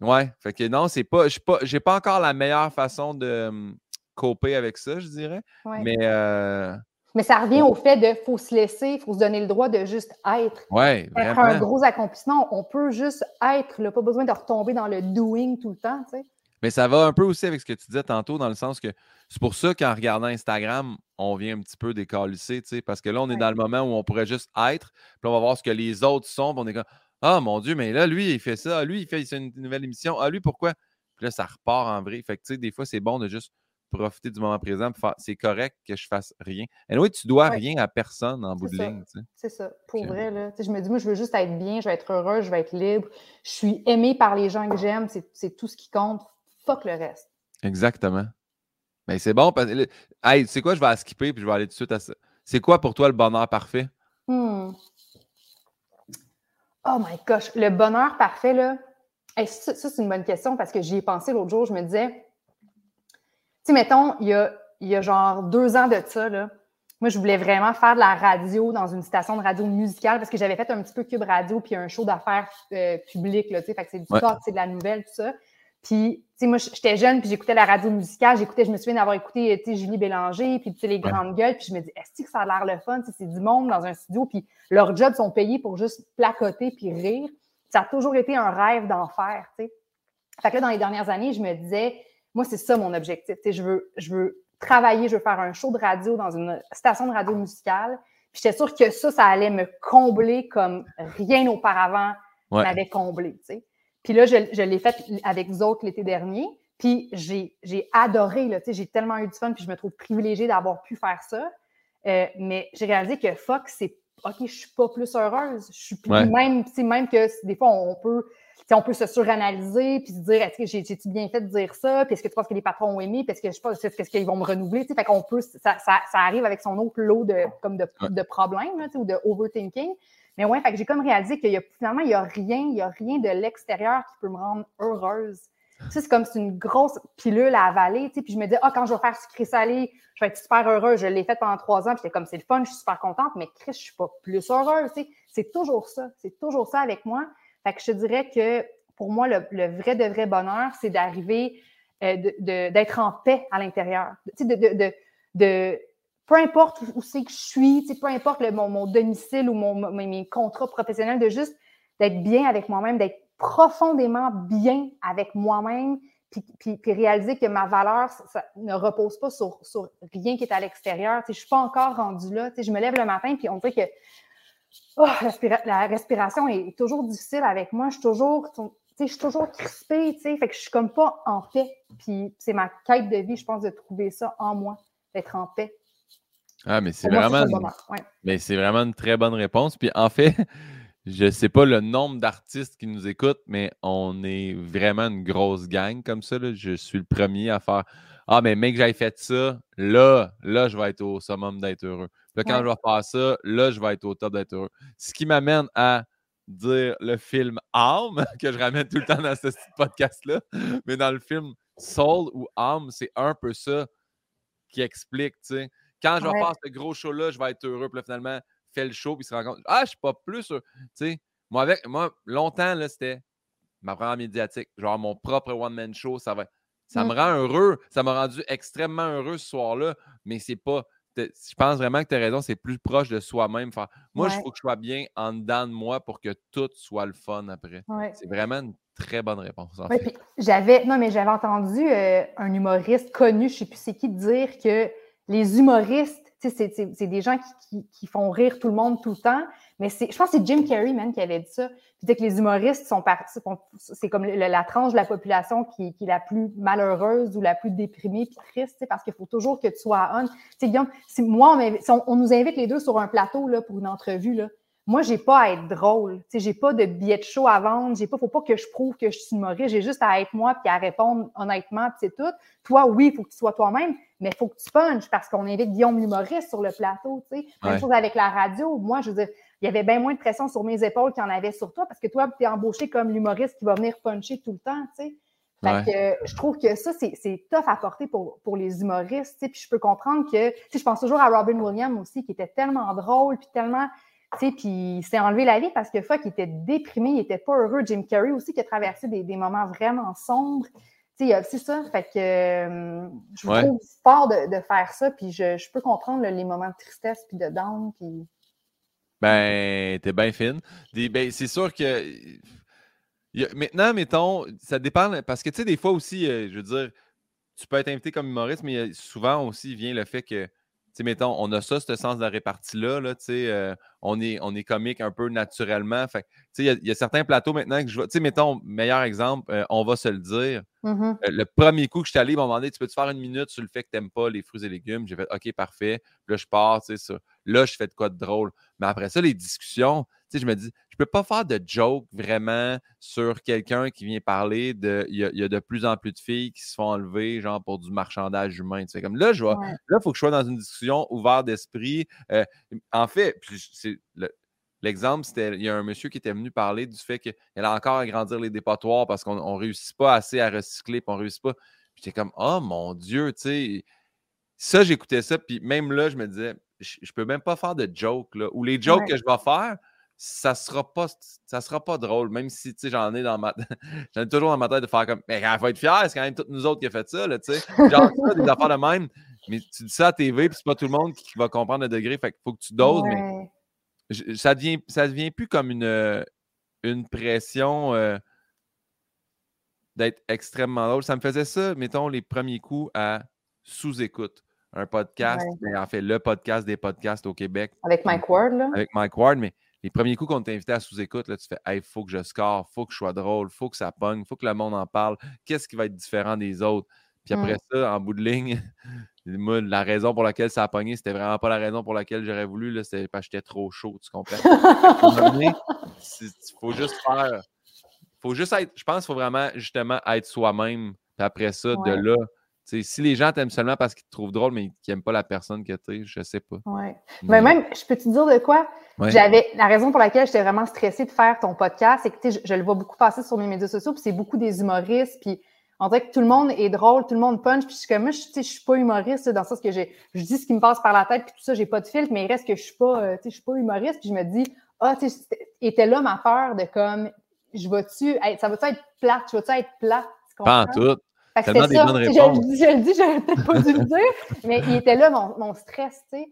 Ouais, fait que non, c'est pas. Je n'ai pas, encore la meilleure façon de um, coper avec ça, je dirais. Mais. Euh, mais ça revient au fait de faut se laisser, il faut se donner le droit de juste être. Ouais, vraiment. un gros accomplissement. On peut juste être, là, pas besoin de retomber dans le doing tout le temps, tu sais. Mais ça va un peu aussi avec ce que tu disais tantôt, dans le sens que c'est pour ça qu'en regardant Instagram, on vient un petit peu décalisser, tu sais, parce que là, on est dans le moment où on pourrait juste être, puis on va voir ce que les autres sont, puis on est comme Ah mon Dieu, mais là, lui, il fait ça, lui, il fait une nouvelle émission, ah lui, pourquoi? Puis là, ça repart en vrai. Fait que tu sais, des fois, c'est bon de juste profiter du moment présent. C'est correct que je fasse rien. Et oui, tu dois rien à personne en bout de ligne. C'est ça. Pour vrai, là. je me dis, moi, je veux juste être bien, je vais être heureux, je vais être libre. Je suis aimé par les gens que j'aime. C'est tout ce qui compte fuck le reste. Exactement. Mais c'est bon. Parce... Hey, c'est quoi, je vais skipper puis je vais aller tout de suite à ça. C'est quoi pour toi le bonheur parfait? Hmm. Oh my gosh, le bonheur parfait, là. ça, c'est une bonne question parce que j'y ai pensé l'autre jour. Je me disais, tu sais, mettons, il y a, il y a genre deux ans de ça, là. Moi, je voulais vraiment faire de la radio dans une station de radio musicale parce que j'avais fait un petit peu Cube Radio puis un show d'affaires euh, public, là, tu sais, fait que c'est du talk, c'est de la nouvelle, tout ça. Puis, tu sais, moi, j'étais jeune, puis j'écoutais la radio musicale. J'écoutais, je me souviens d'avoir écouté, tu sais, Julie Bélanger, puis, tu sais, les grandes gueules. Puis je me dis, est-ce que ça a l'air le fun? c'est du monde dans un studio, puis leurs jobs sont payés pour juste placoter puis rire. Ça a toujours été un rêve d'en faire, tu sais. Fait que là, dans les dernières années, je me disais, moi, c'est ça mon objectif. Tu sais, je veux, je veux travailler, je veux faire un show de radio dans une station de radio musicale. Puis j'étais sûre que ça, ça allait me combler comme rien auparavant m'avait comblé, tu sais. Puis là, je, l'ai fait avec vous autres l'été dernier. Puis j'ai, adoré, là, j'ai tellement eu du fun, puis je me trouve privilégiée d'avoir pu faire ça. Euh, mais j'ai réalisé que fuck, c'est OK, je suis pas plus heureuse. Je suis plus Ouais. même, tu sais, même que des fois, on peut, tu sais, on peut se suranalyser puis se dire, est-ce que j'ai- j'ai-tu bien fait de dire ça? Puis est-ce que tu penses que les patrons ont aimé? Puis est-ce que je pense, est-ce qu'ils vont me renouveler? Tu sais, fait qu'on peut, ça, ça, ça arrive avec son autre lot de, comme de, Ouais. de problèmes, là, tu sais, ou de overthinking. Mais ouais, fait que j'ai comme réalisé qu'il y a, finalement, il y a rien, il y a rien de l'extérieur qui peut me rendre heureuse. Tu sais, c'est comme c'est une grosse pilule à avaler, tu sais, puis je me dis, ah, quand je vais faire sucré salé, je vais être super heureuse. Je l'ai fait pendant trois ans, puis j'étais comme, c'est le fun, je suis super contente, mais Chris, je suis pas plus heureuse, tu sais. C'est toujours ça, c'est toujours ça avec moi. Fait que je te dirais que pour moi, le, vrai de vrai bonheur, c'est d'arriver, euh, d'être en paix à l'intérieur. Tu sais, de, de, de- peu importe où, où c'est que je suis, peu importe le- mon, mon domicile ou mon, mes, mes contrats professionnels, de juste d'être bien avec moi-même, d'être profondément bien avec moi-même, puis, puis- puis réaliser que ma valeur ne repose pas sur, sur rien qui est à l'extérieur. Je ne suis pas encore rendue là. Je me lève le matin, puis on dirait que oh, la respiration est toujours difficile avec moi. Je suis toujours, je suis toujours crispée, fait que je suis comme pas en paix. Puis c'est ma quête de vie, je pense, de trouver ça en moi, d'être en paix. Ah, mais c'est vraiment. Ouais. mais c'est vraiment une très bonne réponse. Puis en fait, je ne sais pas le nombre d'artistes qui nous écoutent, mais on est vraiment une grosse gang comme ça. là. Je suis le premier à faire Ah, mais mec, j'avais fait ça, là, là, je vais être au summum d'être heureux. Là, quand Ouais. je vais faire ça, là, je vais être au top d'être heureux. Ce qui m'amène à dire le film Âme, que je ramène tout le temps dans ce petit podcast-là, mais dans le film Soul ou Âme, c'est un peu ça qui explique, tu sais. Quand je vais faire ce gros show-là, je vais être heureux. Puis là, finalement, fait le show, puis il se rend compte, ah, je suis pas plus heureux. Tu sais, moi, avec, moi, longtemps, là, c'était ma première médiatique. Genre, mon propre one-man show, ça va. Ça Mm. me rend heureux. Ça m'a rendu extrêmement heureux ce soir-là, mais c'est pas. Je pense vraiment que tu as raison, c'est plus proche de soi-même. Moi, il Ouais. faut que je sois bien en dedans de moi pour que tout soit le fun après. Ouais. C'est vraiment une très bonne réponse. En Ouais, fait. puis j'avais non mais j'avais entendu euh, un humoriste connu, je sais plus c'est qui, dire que les humoristes, c'est- des gens qui, font rire tout le monde tout le temps, mais c'est je pense que c'est Jim Carrey man qui avait dit ça. Puis que les humoristes sont partis, c'est comme la tranche de la population qui, est la plus malheureuse ou la plus déprimée puis triste, parce qu'il faut toujours que tu sois on. Tu sais moi on, on nous invite les deux sur un plateau là pour une entrevue là. Moi, j'ai pas à être drôle. Tu sais, j'ai pas de billet de show à vendre. J'ai pas, faut pas que je prouve que je suis humoriste. J'ai juste à être moi puis à répondre honnêtement, puis c'est tout. Toi, oui, il faut que tu sois toi-même, mais il faut que tu punches parce qu'on invite Guillaume l'humoriste sur le plateau, tu sais. Même Ouais. chose avec la radio. Moi, je veux dire, il y avait bien moins de pression sur mes épaules qu'il y en avait sur toi parce que toi, tu es embauché comme l'humoriste qui va venir puncher tout le temps, tu sais. Fait Ouais. que, je trouve que ça, c'est c'est tough à porter pour, pour les humoristes. Puis je peux comprendre que, je pense toujours à Robin Williams aussi, qui était tellement drôle, puis tellement, puis il s'est enlevé la vie parce que fuck, il était déprimé, il était pas heureux. Jim Carrey aussi, qui a traversé des, des moments vraiment sombres. Tu sais, euh, c'est ça. Fait que euh, je Ouais. trouve fort de, de faire ça, puis je, je peux comprendre là, les moments de tristesse puis de down, puis Ben, t'es bien fine. Des- ben, c'est sûr que. a- maintenant, mettons, ça dépend. Parce que, tu sais, des fois aussi, euh, je veux dire, tu peux être invité comme humoriste, mais a- souvent aussi vient le fait que, sais, mettons, on a ça, ce sens de la répartie-là, là, euh, on, est, on est comique un peu naturellement. Fait il y a- il y, a certains plateaux maintenant que je vois, tu sais, mettons, meilleur exemple, euh, on va se le dire. Mhm. Euh, le premier coup que je suis allé, ils m'ont demandé Tu peux-tu faire une minute sur le fait que tu n'aimes pas les fruits et légumes? J'ai fait OK, parfait. Là, je pars, tu sais, ça. Là, je fais de quoi de drôle. Mais après ça, les discussions, tu sais, je me dis Je peux pas faire de joke vraiment sur quelqu'un qui vient parler de. Il y, a, il y a de plus en plus de filles qui se font enlever, genre pour du marchandage humain. Tu sais, comme là, je vois. Ouais. Là, il faut que je sois dans une discussion ouverte d'esprit. Euh, en fait, puis c'est le- L'exemple, c'était il y a un monsieur qui était venu parler du fait qu'il allait encore agrandir les dépotoirs parce qu'on ne réussit pas assez à recycler, puis on ne réussit pas. Puis J'étais comme Oh mon Dieu, tu sais. Ça, j'écoutais ça, puis même là, je me disais, je, je peux même pas faire de joke, là. Ou les jokes Ouais. que je vais faire, ça sera pas ça sera pas drôle, même si tu sais, j'en ai dans ma j'en ai toujours dans ma tête de faire comme Mais il faut être fier, c'est quand même toutes nous autres qui a fait ça, là, tu sais. Genre ça, des affaires de même. Mais tu dis ça à TV, puis c'est pas tout le monde qui, qui va comprendre le degré. Fait qu'il faut que tu doses, mais je- ça devient, ça devient plus comme une, une pression euh, d'être extrêmement drôle. Ça me faisait ça, mettons, les premiers coups à sous-écoute. Un podcast, Ouais. ben, en fait, le podcast des podcasts au Québec Avec Mike Ward, là. avec Mike Ward, mais les premiers coups qu'on t'invitait à sous-écoute, là, tu fais Hey, faut que je score, faut que je sois drôle, faut que ça pogne, faut que le monde en parle. Qu'est-ce qui va être différent des autres? Puis après ça, en bout de ligne, moi, la raison pour laquelle ça a pogné, c'était vraiment pas la raison pour laquelle j'aurais voulu. là, C'était parce que j'étais trop chaud, tu comprends? C'est- faut juste faire. Faut juste être. Je pense qu'il faut vraiment justement être soi-même. Puis après ça, de là. Si les gens t'aiment seulement parce qu'ils te trouvent drôle, mais qu'ils n'aiment pas la personne que tu es, je sais pas. Ouais. Mais même, je peux te dire de quoi? Ouais. J'avais la raison pour laquelle j'étais vraiment stressée de faire ton podcast, c'est que je, je le vois beaucoup passer sur mes médias sociaux, puis c'est beaucoup des humoristes, puis on dirait que tout le monde est drôle, tout le monde punch, puis je suis comme moi, je, je suis pas humoriste dans le sens que j'ai, je dis ce qui me passe par la tête, puis tout ça, j'ai pas de filtre, mais il reste que je suis pas, euh, je suis pas humoriste, puis je me dis, ah, tu était là ma peur de comme, je vais-tu, être- ça va-tu être plate, je vais-tu être plate, Pas en tout. Fait que Tellement c'était des ça. bonnes Je, le dis, je le dis, j'aurais peut-être pas dû le dire, mais il était là, mon, mon stress, tu sais.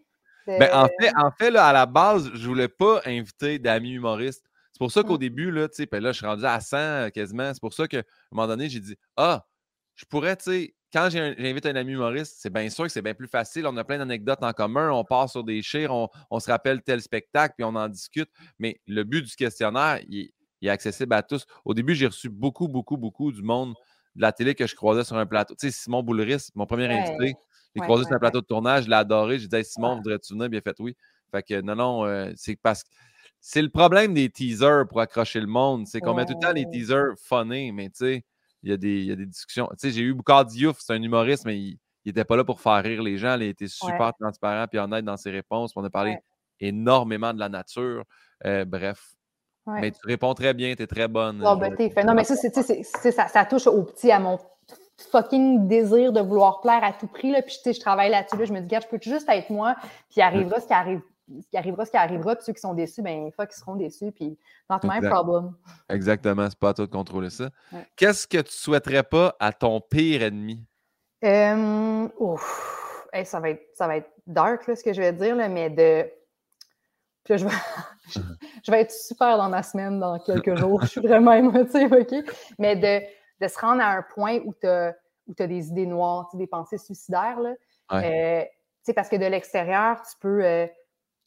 de- Ben, en fait, en fait là, à la base, je voulais pas inviter d'amis humoristes. C'est pour ça qu'au Mm. début, là, tu sais, ben là, je suis rendu à 100 euh, quasiment. C'est pour ça qu'à un moment donné, j'ai dit Ah, je pourrais, tu sais, quand j'invite un ami humoriste, c'est bien sûr que c'est bien plus facile. On a plein d'anecdotes en commun. On part sur des chires, on, on se rappelle tel spectacle, puis on en discute. Mais le but du questionnaire, il, est- il est accessible à tous. Au début, j'ai reçu beaucoup, beaucoup, beaucoup du monde de la télé que je croisais sur un plateau. Tu sais, Simon Boulris, mon premier Ouais. invité, j'ai Ouais, croisé sur un plateau de tournage, je l'ai adoré. J'ai dit Hey, Simon, Ouais. voudrais-tu venir? Bien fait oui. Fait que non, non, euh, c'est parce que c'est le problème des teasers pour accrocher le monde. C'est qu'on met tout le temps les teasers funnés, mais tu sais, il y, a des- il y a des discussions. Tu sais, j'ai eu Boucard Diouf, c'est un humoriste, mais il n'était pas là pour faire rire les gens. Il était super transparent et honnête dans ses réponses. On a parlé énormément de la nature. Euh, bref. Ouais. Mais tu réponds très bien, tu es très bonne. Ah, ben, t'es fait. Non, mais ça, c'est, c'est- ça, ça touche au petit, à mon fucking désir de vouloir plaire à tout prix. Là. Puis, tu sais, je travaille là-dessus. Là. Je me dis, regarde, je peux juste être moi, puis il arrivera ce qui arrive. Ce qui arrivera, ce qui arrivera, puis ceux qui sont déçus, ben, fuck, ils seront déçus, puis not my Exact. problem. Exactement, c'est pas à toi de contrôler ça. Ouais. Qu'est-ce que tu souhaiterais pas à ton pire ennemi? Euh, ouf. Hey, ça, va être, ça va être dark, là, ce que je vais dire, là, mais de. Puis là, je vais... je- vais être super dans ma semaine dans quelques jours. Je suis vraiment émotive, OK? Mais de, de se rendre à un point où tu as, des idées noires, des pensées suicidaires, là. Euh, tu sais, parce que de l'extérieur, tu peux. euh,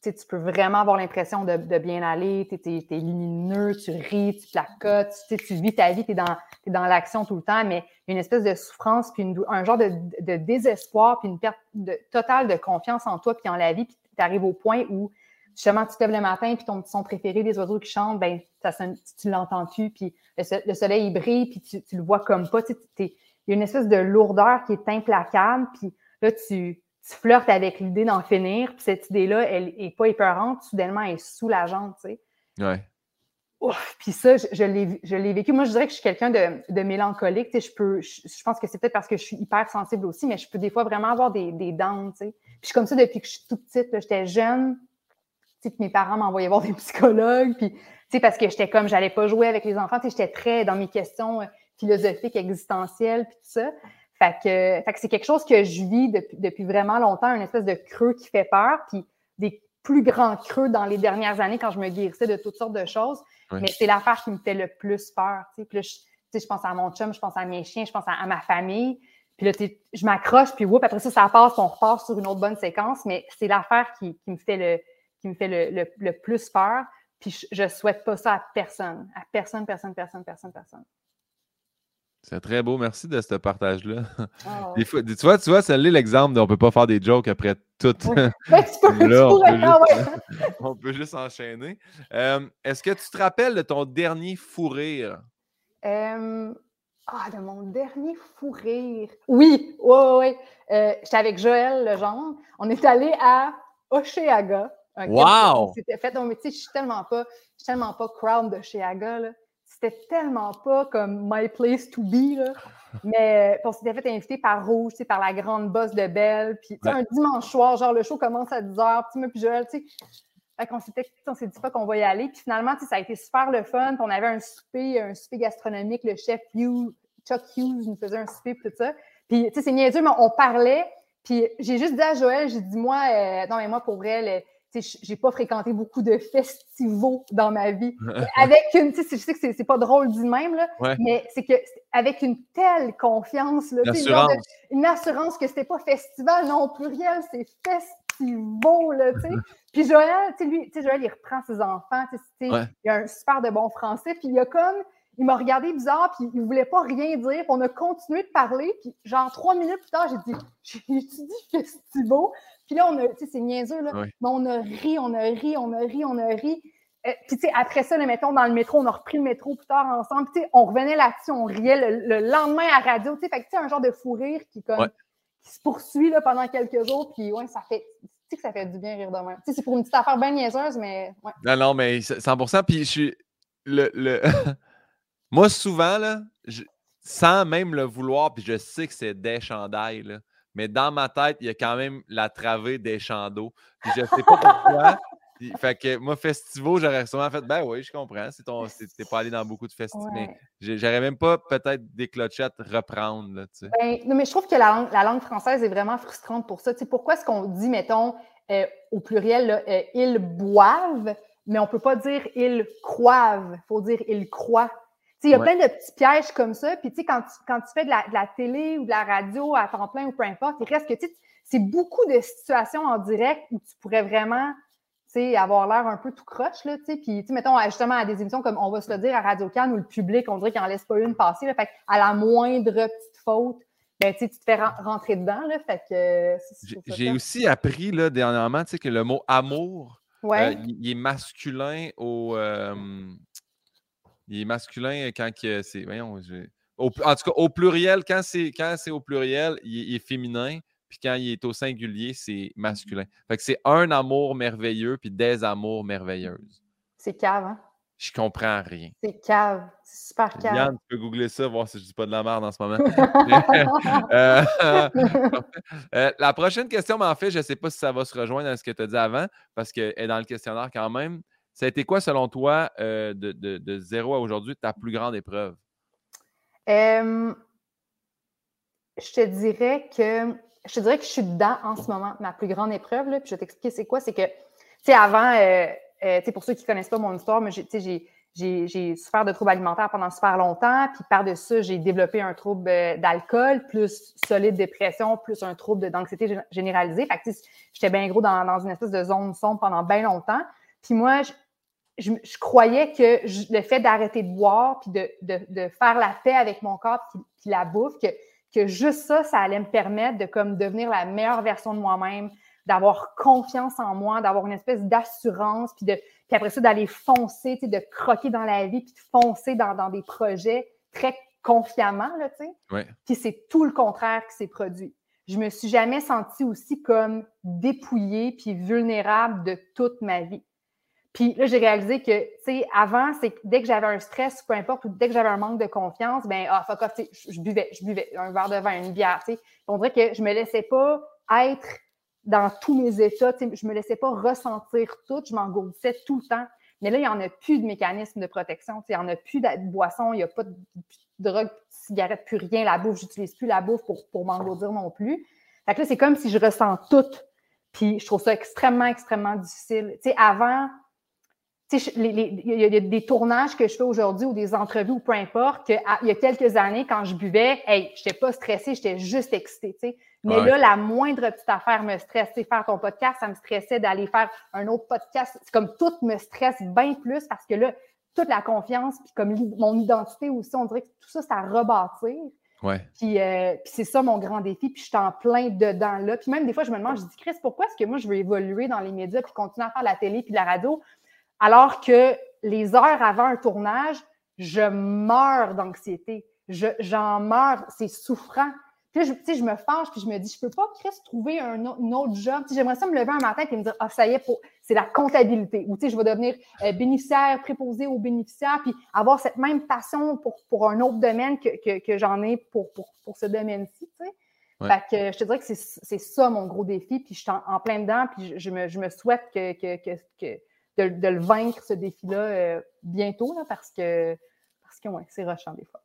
tu peux vraiment avoir l'impression de, de bien aller, tu es, lumineux, tu ris, tu placotes, tu, vis ta vie, tu es dans, dans l'action tout le temps, mais une espèce de souffrance, puis une un genre de, de désespoir, puis une perte de, totale de confiance en toi, puis en la vie, puis tu arrives au point où justement tu te lèves le matin, puis ton petit son préféré, les oiseaux qui chantent, ben ça sonne- tu l'entends plus, puis le, so- le soleil il brille, puis tu, tu le vois comme pas. tu sais, t'es- Il y a une espèce de lourdeur qui est implacable, puis là, tu, tu flirtes avec l'idée d'en finir, puis cette idée-là, elle est pas épeurante, soudainement, elle est soulageante, tu sais. Ouais. Ouf, puis ça, je, je l'ai vu- je l'ai vécu. Moi, je dirais que je suis quelqu'un de, de mélancolique. Tu sais, je, peux, je, je pense que c'est peut-être parce que je suis hyper sensible aussi, mais je peux des fois vraiment avoir des, des downs. tu sais. Puis je suis comme ça depuis que je suis toute petite. J'étais jeune. Puis mes parents m'envoyaient voir des psychologues. Puis, tu sais, parce que j'étais comme, j'allais pas jouer avec les enfants. Tu sais, j'étais très dans mes questions euh, philosophiques, existentielles, puis tout ça. Fait que, fait que c'est quelque chose que je vis depuis, depuis vraiment longtemps, une espèce de creux qui fait peur, puis des plus grands creux dans les dernières années quand je me guérissais de toutes sortes de choses. Mais c'est l'affaire qui me fait le plus peur. tu sais. Puis là, je, tu sais, je pense à mon chum, je pense à mes chiens, je pense à, à ma famille. Puis là, je m'accroche, puis whoop, après ça, ça passe, on repart sur une autre bonne séquence. Mais c'est l'affaire qui, qui me fait, le, qui me fait le, le- le plus peur. Puis je, je souhaite pas ça à personne. À personne, personne, personne, personne, personne. C'est très beau. Merci de ce partage-là. Des fois, tu vois, tu vois, celle-là, l'exemple de on peut pas faire des jokes après tout. Ouais. Ouais, tu peux, tu Là, on peut, ouais. juste, on peut juste enchaîner. Euh, Est-ce que tu te rappelles de ton dernier fou rire? Euh, ah, de mon dernier fou rire. Oui, oui, oui. oui. Euh, J'étais avec Joël Legendre. On est allé à Oshéaga. Wow! On s'était fait, mais tu sais, je suis tellement pas, je suis tellement pas crowd d'Oshéaga, là. C'était tellement pas comme my place to be, là. Mais puis on s'était fait inviter par Rouge, tu sais, par la grande bosse de Belle. Puis, tu sais, Ouais. un dimanche soir, genre, le show commence à 10h. Puis, moi, puis Joël, tu sais, fait qu'on s'était, on s'est dit pas qu'on va y aller. Puis finalement, ça a été super le fun. Puis on avait un souper, un souper gastronomique. Le chef Hugh, Chuck Hughes nous faisait un souper, tout ça. Puis, tu sais, c'est niaiseux, mais on parlait. Puis j'ai juste dit à Joël, j'ai dit, moi, euh, non, mais moi, pour vrai, j'ai pas fréquenté beaucoup de festivals dans ma vie. Avec une, tu sais, je sais que c'est- pas drôle de même, là, Ouais. mais c'est que avec une telle confiance, là, une assurance que c'était pas festival, non, pluriel, c'est festival, là, tu sais. Puis Joël, tu sais, lui, tu sais, Joël, il reprend ses enfants, tu sais, Ouais. il a un super de bon français, puis il a comme, il m'a regardé bizarre, puis il voulait pas rien dire. Puis on a continué de parler, puis genre trois minutes plus tard, j'ai dit J'ai-tu dit festivo? Puis là, on a, tu sais, c'est niaiseux, là. Oui. Mais on a ri, on a ri, on a ri, on a ri. Euh, puis, tu sais, après ça, là, mettons, dans le métro, on a repris le métro plus tard ensemble. Puis, tu sais, on revenait là-dessus, on riait le, le lendemain à radio. Tu sais, fait que, tu sais, un genre de fou rire qui, comme, Ouais. qui se poursuit là, pendant quelques jours. Puis, ouais, ça fait. Tu sais que ça fait du bien rire de même. Tu sais, c'est pour une petite affaire bien niaiseuse, mais ouais. Non, non, mais 100%. Puis je suis. Le, le... Moi, souvent, là, je- sans même le vouloir, puis je sais que c'est des chandails, là, mais dans ma tête, il y a quand même la travée des chandeaux. Puis je sais pas pourquoi. Puis, fait que moi, Festivo, j'aurais sûrement fait Ben oui, je comprends. C'est- t'es pas allé dans beaucoup de festivals. Mais Ouais. j'aurais même pas peut-être des clochettes reprendre. Là, tu sais. Ben, non, mais je trouve que la langue, la langue française est vraiment frustrante pour ça. Tu sais, pourquoi est-ce qu'on dit, mettons, euh, au pluriel, là, euh, ils boivent, mais on ne peut pas dire ils croivent. Il faut dire ils croient. Il y a Ouais. plein de petits pièges comme ça. Puis, tu sais, quand tu, quand tu fais de la, de la télé ou de la radio à temps plein ou peu importe, il reste que, tu sais, c'est beaucoup de situations en direct où tu pourrais vraiment, tu sais, avoir l'air un peu tout croche, là, tu sais. Puis, tu sais, mettons, justement, à des émissions comme on va se le dire à Radio Cannes où le public, on dirait qu'il n'en laisse pas une passer. Là, fait à la moindre petite faute, ben, tu te fais ren- rentrer dedans, là. Fait que, J'ai aussi appris là, dernièrement tu sais, que le mot amour, Ouais. Euh, il, il est masculin au. euh, il est masculin quand que c'est. Voyons, au- en tout cas, au pluriel, quand c'est quand c'est au pluriel, il, est- il est féminin. Puis quand il est au singulier, c'est masculin. Fait que c'est un amour merveilleux puis des amours merveilleuses. C'est cave, hein? Je comprends rien. C'est cave. C'est super cave. Yann, tu peux googler ça, voir si je dis pas de la merde en ce moment. Euh, euh, la prochaine question, mais en fait, je ne sais pas si ça va se rejoindre à ce que tu as dit avant, parce qu'elle est dans le questionnaire quand même. Ça a été quoi, selon toi, euh, de, zéro à aujourd'hui, ta plus grande épreuve? Je te dirais que je te dirais que je suis dedans en ce moment, ma plus grande épreuve. Là, puis je vais t'expliquer c'est quoi. C'est que, tu sais, avant, euh, euh, tu sais, pour ceux qui ne connaissent pas mon histoire, mais j'ai, j'ai, souffert de troubles alimentaires pendant super longtemps. Puis par-dessus j'ai développé un trouble euh, d'alcool, plus solide dépression, plus un trouble d'anxiété gé- généralisée. Fait que, j'étais bien gros dans, dans une espèce de zone sombre pendant bien longtemps. Puis moi, je, je, croyais que je- le fait d'arrêter de boire, puis de, de, de faire la paix avec mon corps, puis, puis la bouffe, que, que juste ça, ça allait me permettre de comme devenir la meilleure version de moi-même, d'avoir confiance en moi, d'avoir une espèce d'assurance, puis, de, puis après ça, d'aller foncer, tu sais, de croquer dans la vie, puis de foncer dans, dans des projets très confiamment, là, tu sais. Ouais. Puis c'est tout le contraire qui s'est produit. Je me suis jamais sentie aussi comme dépouillée puis vulnérable de toute ma vie. Puis là, j'ai réalisé que, tu sais, avant, c'est dès que j'avais un stress, peu importe, ou dès que j'avais un manque de confiance, ben ah, fuck off, tu sais, je, buvais, je buvais un verre de vin, une bière, tu sais. On dirait que je me laissais pas être dans tous mes états, tu sais, je me laissais pas ressentir tout, je m'engourdissais tout le temps. Mais là, il n'y en a plus de mécanisme de protection, tu sais, il n'y en a plus de boisson, il n'y a pas de, de drogue, de cigarette, plus rien, la bouffe, j'utilise plus la bouffe pour, pour m'engourdir non plus. Fait que là, c'est comme si je ressens tout. Puis je trouve ça extrêmement, extrêmement difficile. Tu sais, avant, tu sais, je- les- les- il y, a- il y a des tournages que je fais aujourd'hui ou des entrevues ou peu importe, qu'il y a quelques années, quand je buvais, hey, je n'étais pas stressée, j'étais juste excitée. Mais Ouais. là, la moindre petite affaire me sais, Faire ton podcast, ça me stressait d'aller faire un autre podcast. C'est comme tout me stresse bien plus parce que là, toute la confiance, puis comme mon identité aussi, on dirait que tout ça, c'est à rebâtir. Ouais. Puis, euh, puis c'est ça mon grand défi, puis je suis en plein dedans là. Puis même des fois, je me demande, je dis, Chris, pourquoi est-ce que moi, je veux évoluer dans les médias puis continuer à faire la télé puis la radio, alors que les heures avant un tournage, je meurs d'anxiété. Je- J'en meurs, c'est souffrant. Puis là, je, me fâche, puis je me dis, je peux pas, Chris, trouver un, autre job. J'aimerais ça me lever un matin et me dire, ah, ça y est, c'est la comptabilité. Ou tu sais, je vais devenir euh, bénéficiaire, préposé aux bénéficiaires, puis avoir cette même passion pour, pour un autre domaine que, que, que j'en ai pour, pour, pour ce domaine-ci. Ouais. Fait que je te dirais que c'est c'est ça mon gros défi, puis je suis en, en plein dedans, puis je, je me, je me souhaite que, que, que de, de le vaincre, ce défi-là, euh, bientôt, là, parce que, parce que ouais, c'est rushant des fois.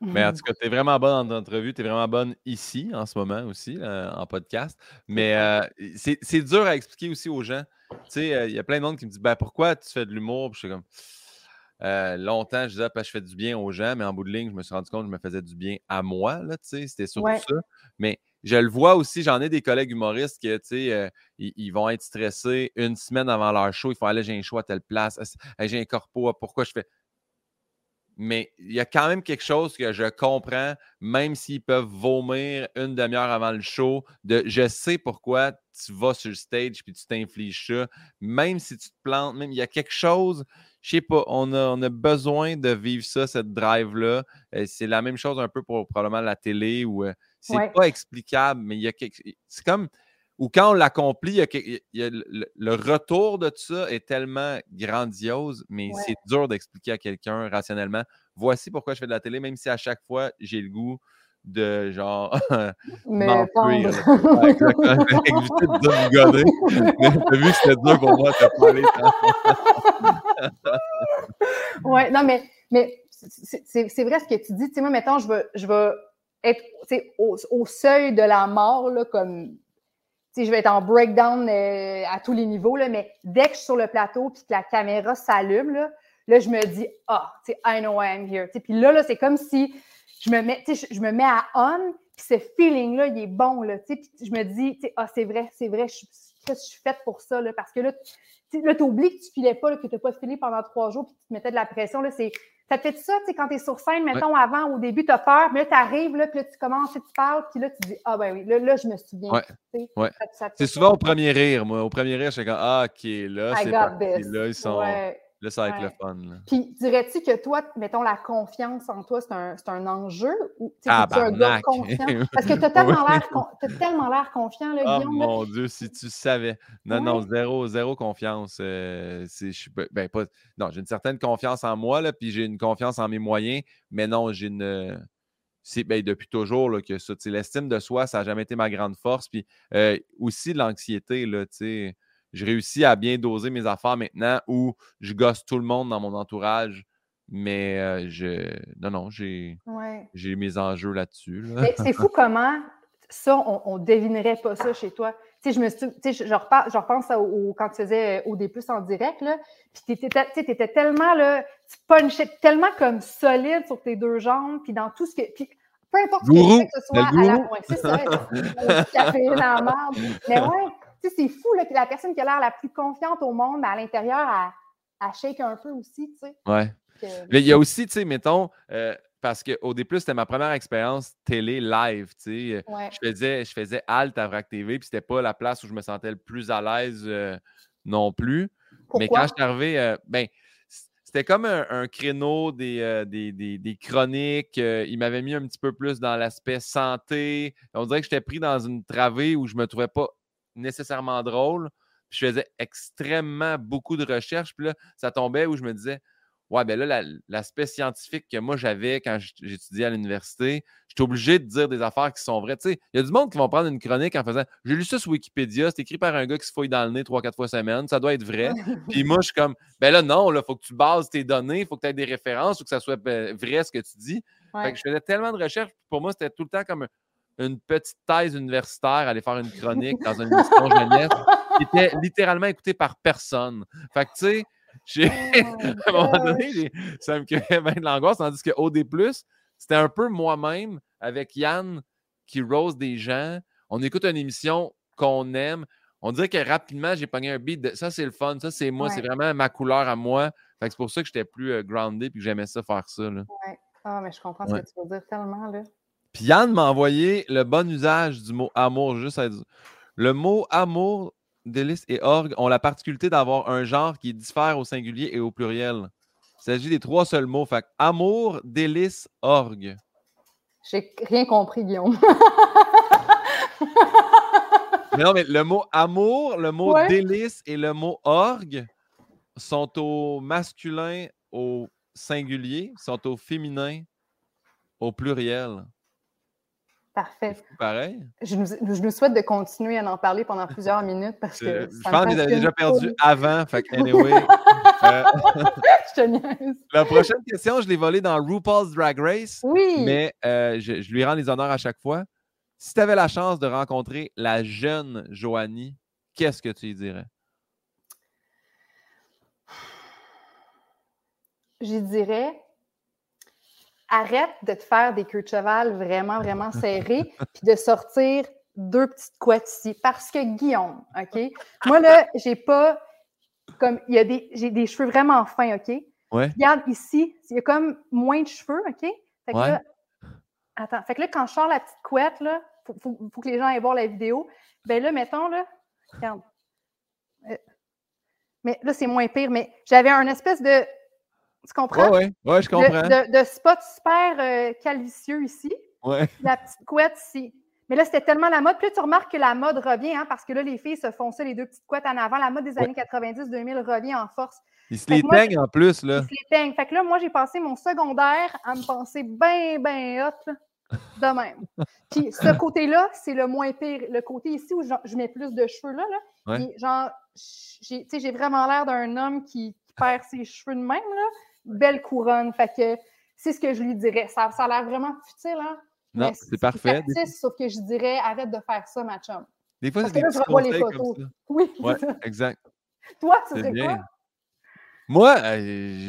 Mais en tout cas, tu es vraiment bonne en entrevue, tu es vraiment bonne ici en ce moment aussi, là, en podcast. Mais euh, c'est dur à expliquer aussi aux gens. Tu sais, euh, il y a plein de monde qui me dit ben, pourquoi tu fais de l'humour? Puis je suis comme euh, longtemps, je disais parce que je fais du bien aux gens, mais en bout de ligne, je me suis rendu compte que je me faisais du bien à moi. là, tu sais, C'était surtout Ouais. ça. Mais je le vois aussi, j'en ai des collègues humoristes qui, tu sais, euh, ils, vont être stressés une semaine avant leur show. Ils font aller, j'ai un show à telle place. J'ai un corpo, pourquoi je fais? Mais il y a quand même quelque chose que je comprends, même s'ils peuvent vomir une demi-heure avant le show, je sais pourquoi tu vas sur le stage puis tu t'infliges ça. Même si tu te plantes, même il y a quelque chose, je sais pas, on a, on a besoin de vivre ça, cette drive-là. Euh, c'est la même chose un peu pour probablement la télé où euh, c'est Ouais. pas explicable, mais il y a quelque. C'est comme. Ou quand on l'accomplit, il y a le, retour de tout ça est tellement grandiose, mais Ouais. c'est dur d'expliquer à quelqu'un rationnellement. Voici pourquoi je fais de la télé, même si à chaque fois j'ai le goût de genre Me m'enfuir. de t'as vu que c'était dur pour moi de parler. Ouais, non, mais, mais c'est vrai ce que tu dis. Tu sais, moi, mettons, je vais, je vais être au, seuil de la mort, là, comme. Je vais être en breakdown euh, à tous les niveaux, là, mais dès que je suis sur le plateau puis que la caméra s'allume, là, là, je me dis, ah, sais, I know I am here. Puis là, là c'est comme si je me mets, je, je me mets à on, puis ce feeling-là, il est bon, là, je me dis, ah, c'est vrai, c'est vrai, je, suis- je suis faite pour ça, là, parce que là, tu t'oublies que tu filais pas, là, que tu n'as pas filé pendant trois jours, puis tu te mettais de la pression. Là, c'est, ça te fait ça, tu sais, quand tu es sur scène, mettons, avant, au début, tu as peur, mais là, tu arrives, là, puis là, tu commences, tu parles, puis là, tu dis, ah, ben oui, là, là je me souviens. Ouais. Ouais. C'est souvent au premier rire, moi. Au premier rire, je suis comme Ah, ok, là, c'est. Là, ils sont. Là, ça va être Ouais. le fun. là. Puis, dirais-tu que toi, mettons, la confiance en toi, c'est un, c'est un enjeu? Ou tu sais, es-tu un gars confiant? Parce que tu as tellement Oui. l'air con- t'as tellement l'air confiant, là, Oh Guillaume. là. mon Dieu, si tu savais. Non, non, zéro, zéro confiance. euh, je ben, pas, non, j'ai une certaine confiance en moi, là, puis j'ai une confiance en mes moyens, mais non, j'ai une. C'est ben, depuis toujours là, que ça. tu L'estime de soi, ça n'a jamais été ma grande force. Puis euh, aussi l'anxiété, là, tu sais. Je réussis à bien doser mes affaires maintenant où je gosse tout le monde dans mon entourage. Mais euh, je. Non, non, j'ai, Ouais. mes enjeux là-dessus. là. Mais c'est fou comment ça, on, on devinerait pas ça chez toi. Tu sais, je me suis, tu sais, je, repense à- au, quand tu faisais euh, OD+, en direct, là, puis tu étais tellement, là, tu punchais tellement comme solide sur tes deux jambes, puis dans tout ce que... Puis, peu importe ce que tu Gourou, fais, que ce soit à la... Ouais, c'est ça, le café dans la. Mais ouais, sais, c'est fou, là, que la personne qui a l'air la plus confiante au monde, mais à l'intérieur, elle, elle shake un peu aussi, tu sais. Ouais. que- Mais il y a aussi, tu sais, mettons, euh, parce qu'au début, c'était ma première expérience télé live, tu sais. Ouais. Je faisais, je faisais Alt à VRAC TV, puis c'était pas la place où je me sentais le plus à l'aise euh, non plus. Mais quand je suis arrivé, euh, ben, c'était comme un, un créneau des, euh, des, des- des chroniques. euh, il m'avait mis un petit peu plus dans l'aspect santé. On dirait que j'étais pris dans une travée où je me trouvais pas nécessairement drôle. Puis je faisais extrêmement beaucoup de recherches. Puis là, ça tombait où je me disais, ouais, ben là, la- l'aspect scientifique que moi j'avais quand j'étudiais à l'université, j'étais obligé de dire des affaires qui sont vraies. Tu sais, il y a du monde qui vont prendre une chronique en faisant J'ai lu ça sur Wikipédia, c'est écrit par un gars qui se fouille dans le nez trois, quatre fois semaine, ça doit être vrai. Puis moi, je suis comme Ben là, non, il faut que tu bases tes données, il faut que tu aies des références, faut que ça soit ben, vrai ce que tu dis. Fait Ouais. que je faisais tellement de recherches, pour moi, c'était tout le temps comme un- une petite thèse universitaire, aller faire une chronique dans une émission jeunesse qui était littéralement écoutée par personne. Fait que, tu sais, j'ai- my à un moment donné, j'ai- ça me créait bien de l'angoisse, tandis que OD+, c'était un peu moi-même avec Yann qui rose des gens. On écoute une émission qu'on aime. On dirait que rapidement, j'ai pogné un beat de ça, c'est le fun, ça, c'est moi, c'est Ouais. vraiment ma couleur à moi. Fait que c'est pour ça que j'étais plus euh, grounded puis que j'aimais ça faire ça. là. Ah, mais je comprends Ouais. ce que tu veux dire tellement, là. Puis Yann m'a envoyé le bon usage du mot amour, juste à dire. Le mot amour, délice et orgue ont la particularité d'avoir un genre qui diffère au singulier et au pluriel. Il s'agit des trois seuls mots. Fait amour, délice, orgue. J'ai rien compris, Guillaume. Mais non, mais le mot amour, le mot Ouais. délice et le mot orgue sont au masculin au singulier, sont au féminin au pluriel. Parfait. Pareil. Je nous, je nous souhaite de continuer à en parler pendant plusieurs minutes parce que. je ça pense que fascine déjà perdus full. avant. Fait que, anyway. euh, Je te niaise. La prochaine question, je l'ai volée dans RuPaul's Drag Race, Oui. mais euh, je, je lui rends les honneurs à chaque fois. Si tu avais la chance de rencontrer la jeune Joanie, qu'est-ce que tu lui dirais? J'y dirais. Arrête de te faire des queues de cheval vraiment, vraiment serrées, puis de sortir deux petites couettes ici. Parce que Guillaume, OK? Moi, là, j'ai pas. Comme, il y a des. J'ai des cheveux vraiment fins, OK? Ouais. Regarde ici, il y a comme moins de cheveux, OK? Fait que Ouais. là, attends, fait que là, quand je sors la petite couette, là, faut, faut, faut que les gens aillent voir la vidéo. Ben là, mettons, là, regarde. Euh, mais là, c'est moins pire, mais j'avais un espèce de. Tu comprends? Ouais, ouais, je comprends. de- de spot super euh, calvicieux ici, Ouais. la petite couette ici. Mais là, c'était tellement la mode. Puis là, tu remarques que la mode revient, hein, parce que là, les filles se font ça, les deux petites couettes en avant. La mode des années 90-2000 revient en force. Ils se Fait les teignent en plus, là. Ils se les peignent. Fait que là, moi, j'ai passé mon secondaire à me penser bien, bien hot, là, de même. Puis ce côté-là, c'est le moins pire. Le côté ici où je, je mets plus de cheveux, là, là Ouais. genre, j'ai tu sais, j'ai vraiment l'air d'un homme qui, qui perd ses cheveux de même, là. Belle couronne. Fait que c'est ce que je lui dirais. Ça, ça a l'air vraiment futile, hein? Non, c'est parfait. Factice, sauf que je dirais, arrête de faire ça, ma chum. des fois, c'est que des là, petits les comme photos. ça. Oui, Ouais, exact. Toi, tu bien. quoi? Moi, euh,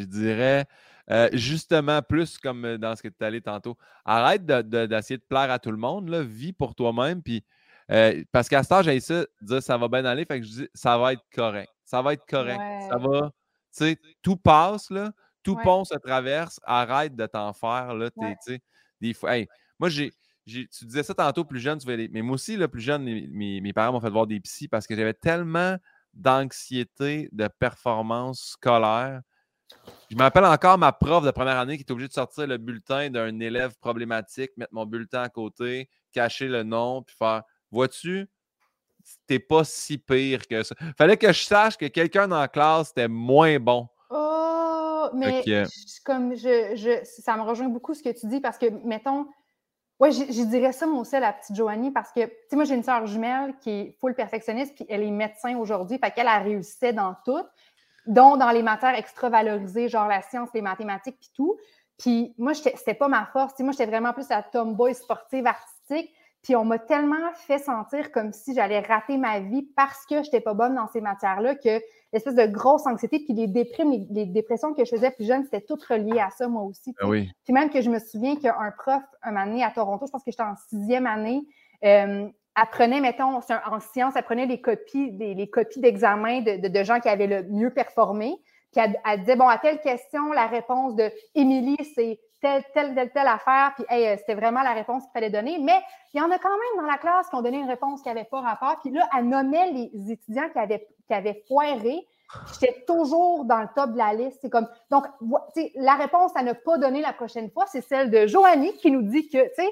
je dirais euh, justement plus comme dans ce que tu es allé tantôt. Arrête de- de- d'essayer de, plaire à tout le monde. Là, vis pour toi-même. Puis, euh, parce qu'à cet âge, j'ai ça, dire ça va bien aller. Fait que je dis ça va être correct. Ça va être correct. Ça va. Tu sais, tout passe, là. Tout Ouais. pont se traverse. Arrête de t'en faire. Là, t'es- Ouais. des fois. hey, moi, j'ai. j'ai- Tu disais ça tantôt plus jeune, tu mais moi aussi, là, plus jeune, mes, mes- mes parents m'ont fait voir des psys parce que j'avais tellement d'anxiété de performance scolaire. Je me rappelle encore ma prof de première année qui était obligée de sortir le bulletin d'un élève problématique, mettre mon bulletin à côté, cacher le nom, puis faire Vois-tu, t'es pas si pire que ça. Fallait que je sache que quelqu'un dans la classe était moins bon. Oh, mais je- comme je, je, ça me rejoint beaucoup ce que tu dis parce que, mettons, ouais, je, dirais ça moi aussi à la petite Joanie parce que, tu sais, moi j'ai une sœur jumelle qui est full perfectionniste puis elle est médecin aujourd'hui, fait qu'elle a réussi dans tout, dont dans les matières extra valorisées, genre la science, les mathématiques puis tout. Puis moi, c'était pas ma force. Tu sais, moi, j'étais vraiment plus la tomboy sportive artistique. Puis on m'a tellement fait sentir comme si j'allais rater ma vie parce que je n'étais pas bonne dans ces matières-là que l'espèce de grosse anxiété, puis les déprimes, les, les dépressions que je faisais plus jeune, c'était tout relié à ça, moi aussi. Ben oui. Puis même que je me souviens qu'un prof, un donné à Toronto, je pense que j'étais en sixième année, euh, apprenait, mettons, en sciences, apprenait les copies, des, les copies d'examen de, de- de gens qui avaient le mieux performé. Puis elle, elle disait, bon, à telle question, la réponse de Émilie, c'est telle, telle, telle, telle affaire. Puis hey, euh, c'était vraiment la réponse qu'il fallait donner. Mais il y en a quand même dans la classe qui ont donné une réponse qui n'avait pas rapport. Puis là, elle nommait les étudiants qui avaient, qui avaient foiré. J'étais toujours dans le top de la liste. C'est comme, donc, vo- tu sais, la réponse à ne pas donner la prochaine fois, c'est celle de Joanie qui nous dit que, tu sais,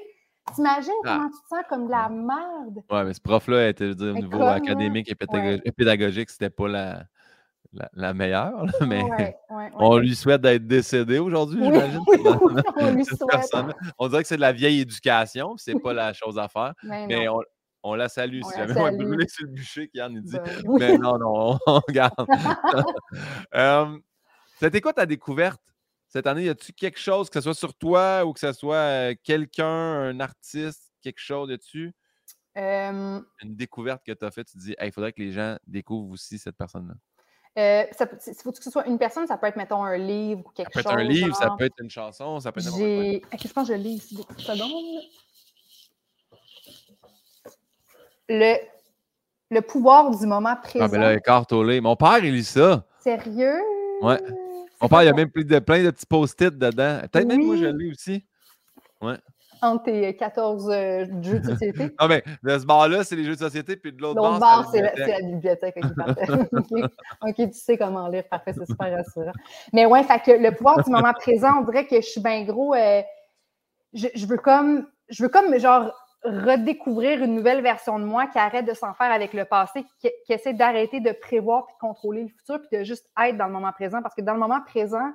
t'imagines Ah. comment tu te sens comme de la merde? Ouais, mais ce prof-là, était, je veux dire, au niveau académique et pédago- et pédagogique, c'était pas la, la, la meilleure. là, mais Ouais, ouais, ouais. on lui souhaite d'être décédé aujourd'hui, Oui, j'imagine. oui, oui, on lui Cette souhaite. personne-là. On dirait que c'est de la vieille éducation, puis c'est pas la chose à faire. Mais on, on la salue On si la jamais on est salue. brûlé sur le bûcher, Kian nous dit. Ben. Mais non, non, on, regarde. Euh, C'était quoi ta découverte cette année? Y a-tu quelque chose, que ce soit sur toi ou que ce soit euh, quelqu'un, un artiste, quelque chose, y a-tu? Euh, une découverte que tu as faite? Tu te dis, il faudrait que les gens découvrent aussi cette personne-là. Euh, ça faut que ce soit une personne, ça peut être, mettons, un livre ou quelque Ça peut chose. être un livre, ça peut être une chanson, ça peut être n'importe quoi. Je pense que je l'ai ici. deux secondes. Le, le pouvoir du moment présent. Ah, ben là, écart au lait. Mon père, il lit ça. Sérieux? Ouais. Mon père, il y a même plein de, plein de petits post-it dedans. Peut-être même moi, je lis aussi. Entre tes 14 euh, jeux de société. Non, mais de ce bar-là, c'est les jeux de société, puis de l'autre bar, bord, c'est la, la bibliothèque. ok, parfait. OK. OK, tu sais comment lire. Parfait, c'est super rassurant. Mais ouais, fait que le pouvoir du moment présent, on dirait que je suis bien gros. euh, je, je veux comme, je veux comme, genre, redécouvrir une nouvelle version de moi qui arrête de s'en faire avec le passé, qui, qui essaie d'arrêter de prévoir puis de contrôler le futur, puis de juste être dans le moment présent. Parce que dans le moment présent,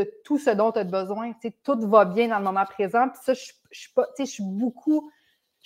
tu tout ce dont tu as besoin. Tout va bien dans le moment présent. Puis ça, je, je je suis beaucoup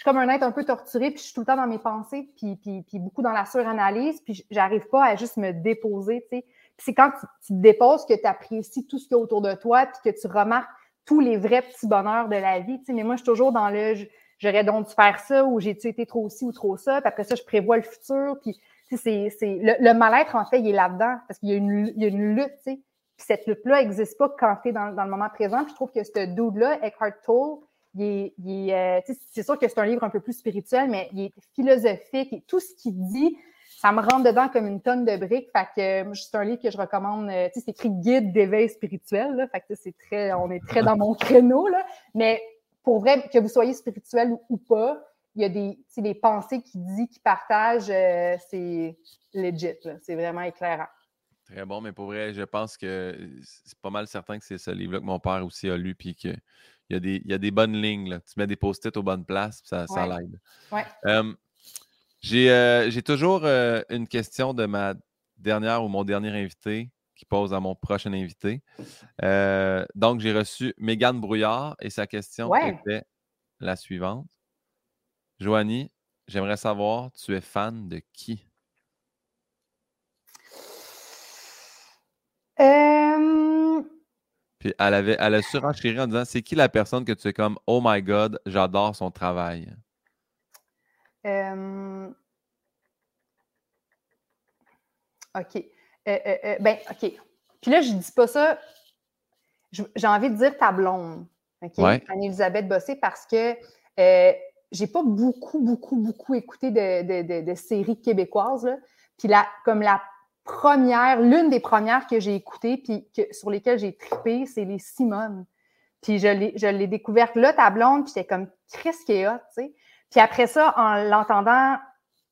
je suis comme un être un peu torturé, puis je suis tout le temps dans mes pensées, puis, puis, puis beaucoup dans la suranalyse, puis j'arrive pas à juste me déposer. Puis c'est quand tu, te déposes que tu apprécies tout ce qu'il y a autour de toi, puis que tu remarques tous les vrais petits bonheurs de la vie, tu sais. Mais moi, je suis toujours dans le j'aurais donc dû faire ça, ou j'ai-tu été trop ci ou trop ça, puis après ça, je prévois le futur, puis c'est, le, le mal-être, en fait, il est là-dedans, parce qu'il y a une, il y a une lutte, tu sais. Puis cette lutte-là n'existe pas quand tu es dans, le moment présent, je trouve que ce dude-là, Eckhart Tolle, euh, c'est sûr que c'est un livre un peu plus spirituel, mais il est philosophique et tout ce qu'il dit, ça me rentre dedans comme une tonne de briques. Fait que euh, c'est un livre que je recommande. Euh, c'est écrit guide d'éveil spirituel. Fait que c'est très, on est très dans mon créneau. Mais pour vrai, que vous soyez spirituel ou, pas, il y a des, pensées qu'il dit, qu'il partage, c'est legit. C'est vraiment éclairant. Très bon, mais pour vrai, je pense que c'est pas mal certain que c'est ce livre-là que mon père aussi a lu, puis qu'il y, a des, y a des bonnes lignes. Là. Tu mets des post-it aux bonnes places, puis ça, ça l'aide. Ouais. Euh, j'ai toujours euh, une question de ma dernière ou mon dernier invité qui pose à mon prochain invité. Euh, donc, j'ai reçu Mégane Brouillard et sa question était la suivante. Joanie, j'aimerais savoir, tu es fan de qui? Puis elle, avait, elle a surenchéri en disant c'est qui la personne que tu es comme Oh my God, j'adore son travail? Euh, OK. Euh, euh, ben, OK. Puis là, je dis pas ça. J'ai envie de dire ta blonde. OK? Anne-Elisabeth Bossé, parce que j'ai pas beaucoup, beaucoup, beaucoup écouté de, séries québécoises. Puis là, comme la première, l'une des premières que j'ai écoutées, puis sur lesquelles j'ai trippé, c'est les Simone. Puis je l'ai découverte là, ta blonde, puis j'étais comme Chris qui tu sais. Puis après ça, en l'entendant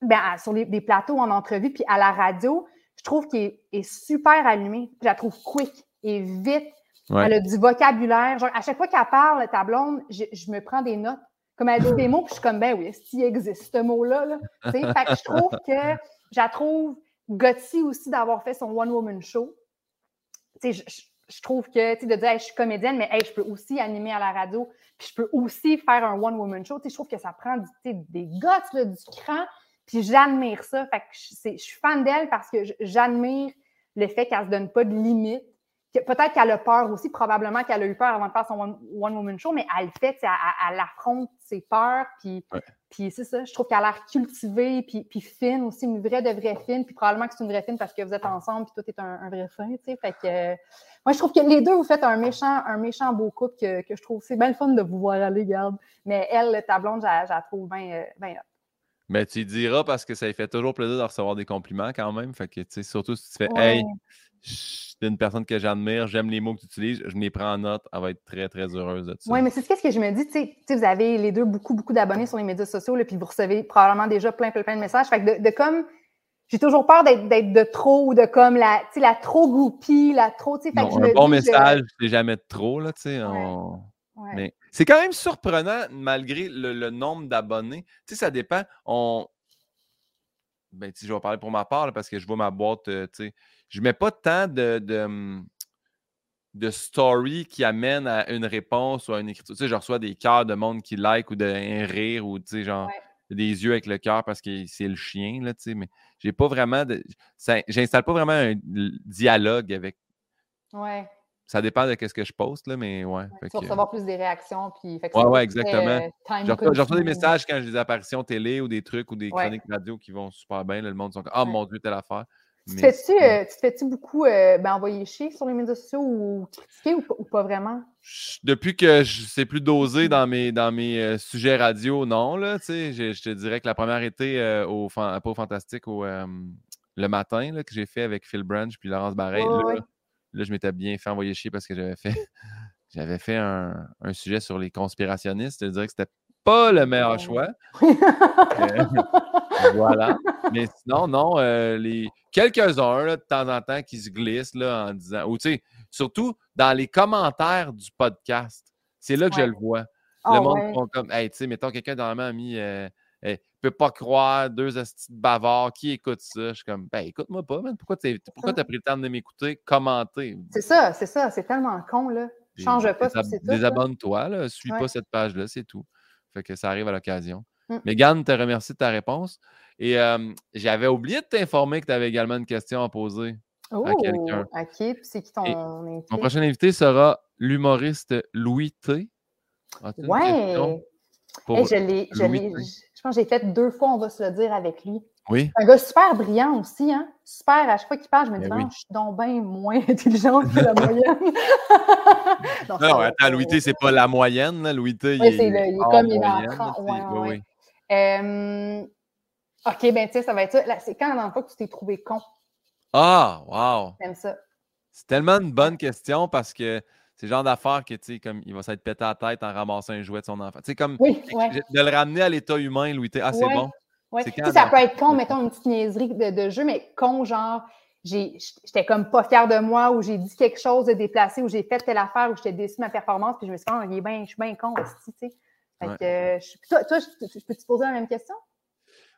ben, sur les, des plateaux en entrevue, puis à la radio, je trouve qu'il est, super allumé. Je la trouve quick et vite. Elle a du vocabulaire. Genre, à chaque fois qu'elle parle, ta blonde, je, me prends des notes. Comme elle dit des mots, puis je suis comme, ben oui, s'il existe ce mot-là. Là? Fait que je trouve que, je la trouve gutsy aussi d'avoir fait son one-woman show. Je, je, je, trouve que, de dire, je suis comédienne, mais je peux aussi animer à la radio, puis je peux aussi faire un one-woman show. je trouve que ça prend des guts, du cran, puis j'admire ça. Fait je, suis fan d'elle parce que j'admire le fait qu'elle ne se donne pas de limites. Peut-être qu'elle a peur aussi, probablement qu'elle a eu peur avant de faire son one-woman show, mais elle le fait, elle, affronte ses peurs, puis, puis c'est ça, je trouve qu'elle a l'air cultivée, puis, puis fine aussi, une vraie de vraie fine, puis probablement que c'est une vraie fine parce que vous êtes ensemble, puis toi, tu es un, vrai fin, tu sais, fait que... moi, je trouve que les deux, vous faites un méchant, un méchant beau couple que, je trouve, c'est bien le fun de vous voir aller, garde. Mais elle, ta blonde, je la trouve bien, bien mais tu diras parce que ça lui fait toujours plaisir de recevoir des compliments quand même. Fait que, surtout si tu fais Hey, je suis une personne que j'admire, j'aime les mots que tu utilises, je les prends en note, elle va être très, très heureuse de ça. Oui, mais c'est ce que je me dis. Tu sais, vous avez les deux beaucoup, beaucoup d'abonnés sur les médias sociaux, là, puis vous recevez probablement déjà plein, plein, plein de messages. Fait que de, comme. J'ai toujours peur d'être de trop ou de comme la, la trop goupille, la trop. Non, un bon message, c'est jamais de trop. Là, sais. Mais c'est quand même surprenant, malgré le, nombre d'abonnés. Tu sais, ça dépend. On... Ben, je vais parler pour ma part, parce que je vois ma boîte. Euh, tu sais, je mets pas tant de, de, de story qui amènent à une réponse ou à une écriture. Tu sais, je reçois des cœurs de monde qui like ou de un rire ou, tu sais, genre, des yeux avec le cœur parce que c'est le chien, là, tu sais. Mais j'ai pas vraiment de. J'installe pas vraiment un dialogue avec. Ouais. Ça dépend de ce que je poste, là, mais ouais. tu vas recevoir plus des réactions. Puis, ouais, ouais, exactement. Euh, je reçois des messages quand j'ai des apparitions télé ou des trucs ou des chroniques radio qui vont super bien. le monde sont comme Ah mon Dieu, telle affaire. Tu te euh, fais-tu beaucoup euh, ben, envoyer chier sur les médias sociaux ou critiquer ou, pas vraiment? Depuis que je sais plus doser dans mes, dans mes sujets radio, non. Là, je, je te dirais que la première été au, pas au Fantastique, au, le matin là, que j'ai fait avec Phil Branch puis Laurence Barret. Là, je m'étais bien fait envoyer chier parce que j'avais fait, j'avais fait un, sujet sur les conspirationnistes. Je dirais que c'était pas le meilleur choix. Euh, voilà. Mais sinon, non, euh, les quelques-uns de temps en temps qui se glissent là, en disant, ou tu sais, surtout dans les commentaires du podcast, c'est là que je le vois. le ah monde font comme, hey, tu sais, mettons, quelqu'un dans la main a mis. Euh, ne peut pas croire, deux astuces bavards, qui écoute ça? Je suis comme, ben écoute-moi pas, man. Pourquoi tu as pris le temps de m'écouter? Commenter? C'est ça, c'est ça, c'est tellement con, là. Change pas, c'est tout. Désabonne-toi, là. Suis pas cette page-là, c'est tout. Fait que ça arrive à l'occasion. Mmh. Mégane, te remercie de ta réponse. Et j'avais oublié de t'informer que tu avais également une question à poser à quelqu'un. OK, c'est qui ton invité? Mon prochain invité sera l'humoriste Louis T. Ouais! je l'ai, je pense que j'ai fait deux fois, on va se le dire, avec lui. Oui. Un gars super brillant aussi, hein? Super, à chaque fois qu'il parle, je me dis, ben ah, je suis donc bien moins intelligente que la moyenne. non, attends, Louis T, c'est pas la moyenne, Louis T, il, est, il est comme il est en train. Ouais, oui, oui. Euh, OK, ben tu sais, ça va être ça. Là, C'est quand la dernière fois que tu t'es trouvé con? Ah, wow! J'aime ça. C'est tellement une bonne question parce que c'est le genre d'affaire que, tu sais, comme il va s'être pété la tête en ramassant un jouet de son enfant. Tu sais, comme Oui, ouais. de le ramener à l'état humain, Louis T. Ah, c'est Ouais. bon. Ouais. Quand ça peut être con, mettons une petite niaiserie de, de jeu, mais con, genre, j'étais comme pas fière de moi, ou j'ai dit quelque chose de déplacé, ou j'ai fait telle affaire, ou j'étais déçue de ma performance, puis je me suis dit, Ah, il est bien, je suis bien con aussi, tu sais. Fait Ouais. que, euh, je- toi, toi, je, je peux te poser la même question?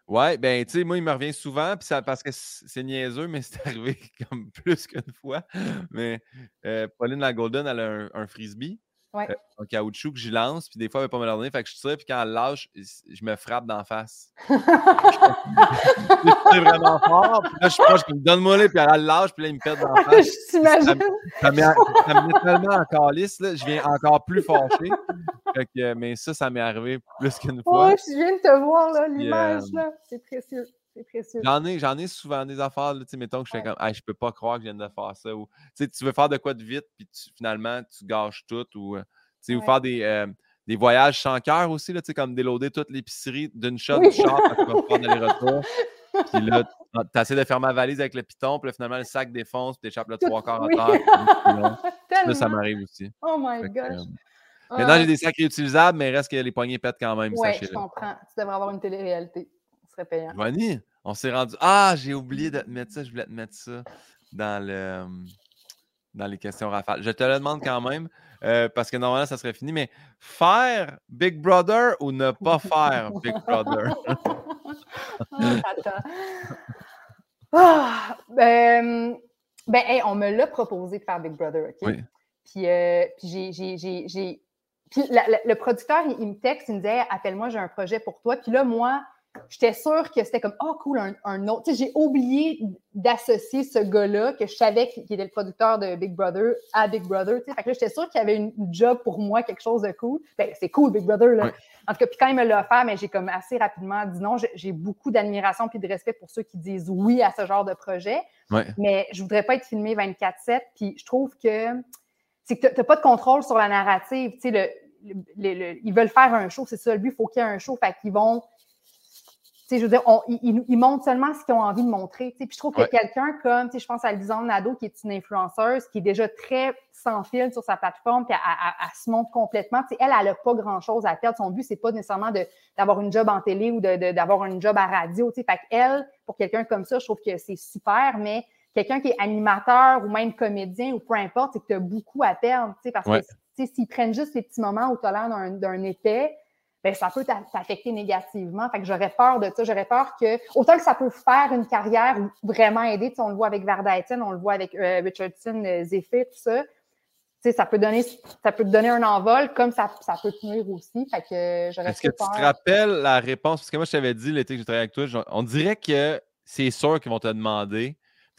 Ouais, ben, tu sais, moi, il me revient souvent, puis ça, parce que c'est niaiseux, mais c'est arrivé comme plus qu'une fois. Mais euh, Pauline la Golden, elle a un, un frisbee Ouais. euh, en caoutchouc que j'y lance, puis des fois, elle ne veut pas me le donner, fait que je tire, puis quand elle lâche, je me frappe d'en face. C'est vraiment fort, puis là, je suis proche, je me donne-moi là, puis elle lâche, puis là, il me pète d'en face. je t'imagine. Ça me ça me met tellement en calice, là, je viens encore plus fâché. Fait que, mais ça, ça m'est arrivé plus qu'une fois. Oh, je viens de te voir, là, l'image, euh, là. C'est précieux. C'est précieux. J'en ai, j'en ai souvent des affaires, là, mettons que je fais Ouais. comme, hey, je peux pas croire que je viens de faire ça. Ou, tu veux faire de quoi de vite, puis tu- finalement, tu gâches tout. Ou, euh, ou faire des, euh, des voyages sans cœur aussi, là, comme déloader toute l'épicerie d'une shot Oui. du char tu vas faire d'aller-retour. Puis là, tu essaies de faire ma valise avec le piton, puis là, finalement, le sac défonce, puis tu échappes le trois quarts à oui. terre. puis c'est long. Ça, m'arrive aussi. Oh my Fait que, gosh. euh, Ah, Maintenant, j'ai des sacs réutilisables, mais il reste que les poignées pètent quand même, je comprends. Tu devrais avoir une télé-réalité. Serait payant. Joanie, on s'est rendu. Ah, j'ai oublié de te mettre ça. Je voulais te mettre ça dans le euh, dans les questions rafales. Je te le demande quand même, euh, parce que normalement, ça serait fini, mais faire Big Brother ou ne pas faire Big Brother? Attends. Ah, ben, ben, hey, on me l'a proposé de faire Big Brother, OK? Oui. Puis, euh, puis j'ai-. Puis la- la- le producteur, il, il me texte, il me disait Appelle-moi, j'ai un projet pour toi. Puis là, moi, j'étais sûre que c'était comme Oh, cool, un, un autre. Tu sais, j'ai oublié d'associer ce gars-là, que je savais qu'il était le producteur de Big Brother, à Big Brother. Fait que là, j'étais sûre qu'il y avait une, job pour moi, quelque chose de cool. Ben, c'est cool, Big Brother, là. En tout cas, puis quand il me l'a offert, mais j'ai comme assez rapidement dit non. J'ai- beaucoup d'admiration puis de respect pour ceux qui disent oui à ce genre de projet. Mais je voudrais pas être filmé 24-7. Puis je trouve que c'est que tu n'as pas de contrôle sur la narrative. Tu sais, le, le- le- ils veulent faire un show, c'est ça le but, il faut qu'il y ait un show. Fait qu'ils vont. Tu sais, je veux dire, on- ils, ils- montrent seulement ce qu'ils ont envie de montrer. tu sais. Puis je trouve que Ouais. quelqu'un comme, tu sais, je pense à Lisande Nadeau, qui est une influenceuse, qui est déjà très sans fil sur sa plateforme, puis elle, elle- elle se montre complètement. Tu sais, elle, elle n'a pas grand-chose à perdre. Son but, c'est pas nécessairement d'avoir une job en télé ou de- de- d'avoir une job à radio. Tu sais. Fait qu'elle, pour quelqu'un comme ça, je trouve que c'est super, mais quelqu'un qui est animateur ou même comédien ou peu importe, c'est que tu as beaucoup à perdre. tu sais, Parce Ouais. que tu sais, s'ils prennent juste les petits moments où tu as l'air d'un- d'un épais, ben, ça peut t'a- t'affecter négativement. Fait que j'aurais peur de ça. J'aurais peur que, autant que ça peut faire une carrière ou vraiment aider, on le voit avec Varda Etienne, on le voit avec euh, Richardson, euh, Zephyr, tout ça. Tu sais, ça peut donner, ça peut te donner un envol, comme ça, ça peut te nuire aussi. Fait que euh, j'aurais Est-ce que tu te rappelles la réponse? Parce que moi, je t'avais dit l'été que j'ai travaillé avec toi, on dirait que c'est sûr qu'ils vont te demander.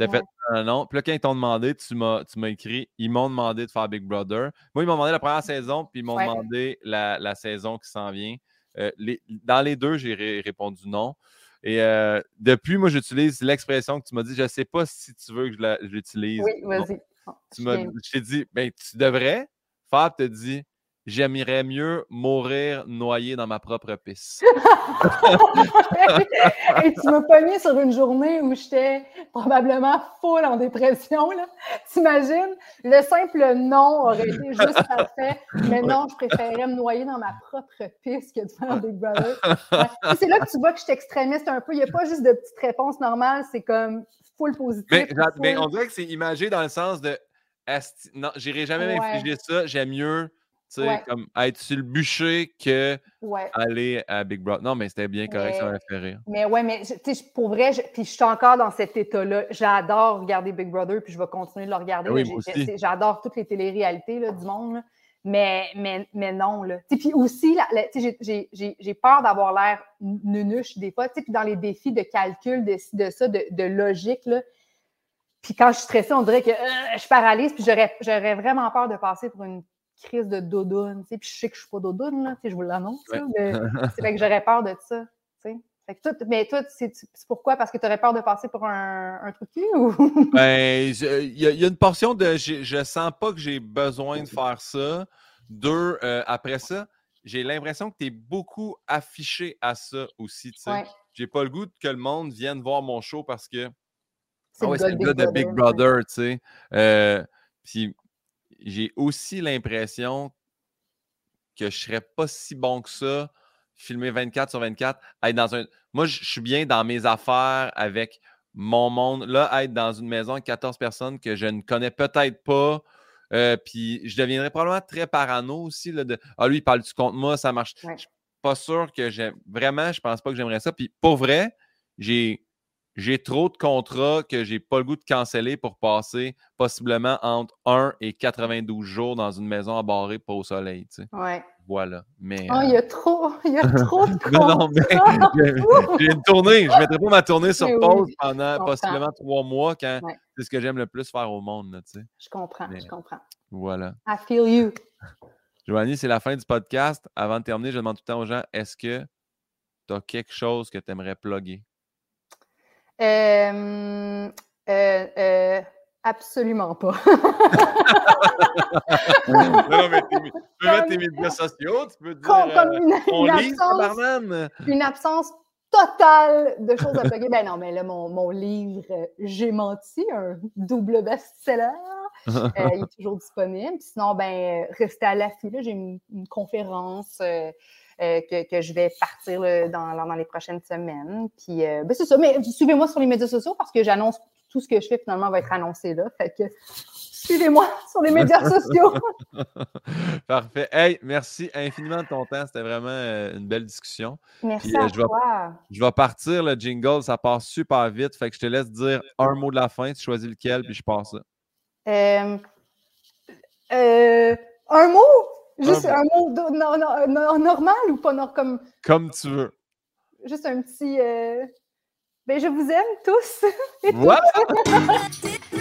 Tu as Ouais. fait un non. Puis là, quand ils t'ont demandé, tu m'as tu m'as écrit ils m'ont demandé de faire Big Brother. Moi, ils m'ont demandé la première saison, puis ils m'ont Ouais. demandé la, la saison qui s'en vient. Euh, les- dans les deux, j'ai ré- répondu non. Et euh, depuis, moi, j'utilise l'expression que tu m'as dit je ne sais pas si tu veux que je l'utilise. Oui, vas-y. Tu m'as- viens. je t'ai dit, ben, tu devrais. Fab te dit, j'aimerais mieux mourir noyé dans ma propre pisse. Et tu m'as pogné sur une journée où j'étais probablement full en dépression. là. T'imagines? Le simple non aurait été juste parfait. Mais non, je préférais me noyer dans ma propre pisse que de faire Big Brother. Ouais. C'est là que tu vois que je suis extrémiste un peu. Il n'y a pas juste de petites réponses normales, c'est comme full positif. Mais, mais on dirait que c'est imagé dans le sens de non, j'irai jamais Ouais. m'infliger ça. J'aime mieux tu sais, Ouais. comme être sur le bûcher que Ouais. aller à Big Brother. Non, mais c'était bien correct, ça m'a fait rire. Mais ouais, mais tu sais, pour vrai, je- puis je suis encore dans cet état-là. J'adore regarder Big Brother, puis je vais continuer de le regarder. Ah oui, J'adore toutes les téléréalités là, du monde. là. Mais, mais, mais non, là. Tu sais, Puis aussi, j'ai- j'ai- j'ai j'ai peur d'avoir l'air nunuche des fois. tu sais, Puis dans les défis de calcul, de, de ça, de, de logique, là. Puis quand je suis stressée, on dirait que euh, je paralyse, puis j'aurais j'aurais vraiment peur de passer pour une crise de dodoune. tu sais. Puis je sais que je suis pas dodoune, là, tu sais, je vous l'annonce. c'est vrai que j'aurais peur de ça. tu sais. Fait que toi, mais toi, c'est pourquoi? Parce que tu aurais peur de passer pour un, un trou de cul ou? Ben, je- il y, a- il y a une portion de j'ai- je sens pas que j'ai besoin de faire ça. Deux, euh, après ça, j'ai l'impression que tu es beaucoup affiché à ça aussi. tu sais. Ouais. j'ai pas le goût que le monde vienne voir mon show parce que C'est ah ouais, le gars de Big ouais. Brother, tu sais. Euh, puis j'ai aussi l'impression que je serais pas si bon que ça, filmer 24 sur 24, être dans un. Moi, je suis bien dans mes affaires avec mon monde. Là, être dans une maison avec 14 personnes que je ne connais peut-être pas. euh, puis je deviendrais probablement très parano aussi. Là, de Ah, lui, il parle-tu contre moi, ça marche. Ouais. Je suis pas sûr que j'aime. Vraiment, je pense pas que j'aimerais ça. Puis pour vrai, j'ai. J'ai trop de contrats que j'ai pas le goût de canceller pour passer possiblement entre 1 et 92 jours dans une maison embarrée pas au soleil. tu sais. Ouais. Voilà. Mais. Oh, euh, il y a trop, il y a trop de non, non, mais contrats. j'ai une tournée. Je ne mettrai pas ma tournée sur oui, pause pendant possiblement trois mois quand Ouais. c'est ce que j'aime le plus faire au monde. là, tu sais. Je comprends, Mais- je comprends. Voilà. I feel you. Joanie, c'est la fin du podcast. Avant de terminer, je demande tout le temps aux gens est-ce que tu as quelque chose que tu aimerais plugger? Euh, euh, euh, absolument pas. Non, non, mais t'es- tu peux mettre tes médias sociaux, tu peux dire comme, une, on une lit, absence, une absence totale de choses à plugger. Ben non, mais là, mon, mon livre J'ai menti, un double best-seller, euh, il est toujours disponible. Sinon, ben, restez à l'affût. J'ai une, une conférence euh, que, que je vais partir là, dans, dans les prochaines semaines. Puis, euh, ben, c'est ça. Mais suivez-moi sur les médias sociaux parce que j'annonce tout ce que je fais finalement va être annoncé là. Fait que suivez-moi sur les médias sociaux. Parfait. Hey, merci infiniment de ton temps. C'était vraiment euh, une belle discussion. Merci Puis, euh, à je vais- toi. Je vais partir le jingle, ça passe super vite. Fait que je te laisse dire un mot de la fin. Tu choisis lequel, puis je passe ça. Euh, euh, un mot? Juste Un un mot, de- no- no- no- normal ou pas nor- comme Comme tu veux. juste un petit. euh, Ben, je vous aime tous. Et toutes.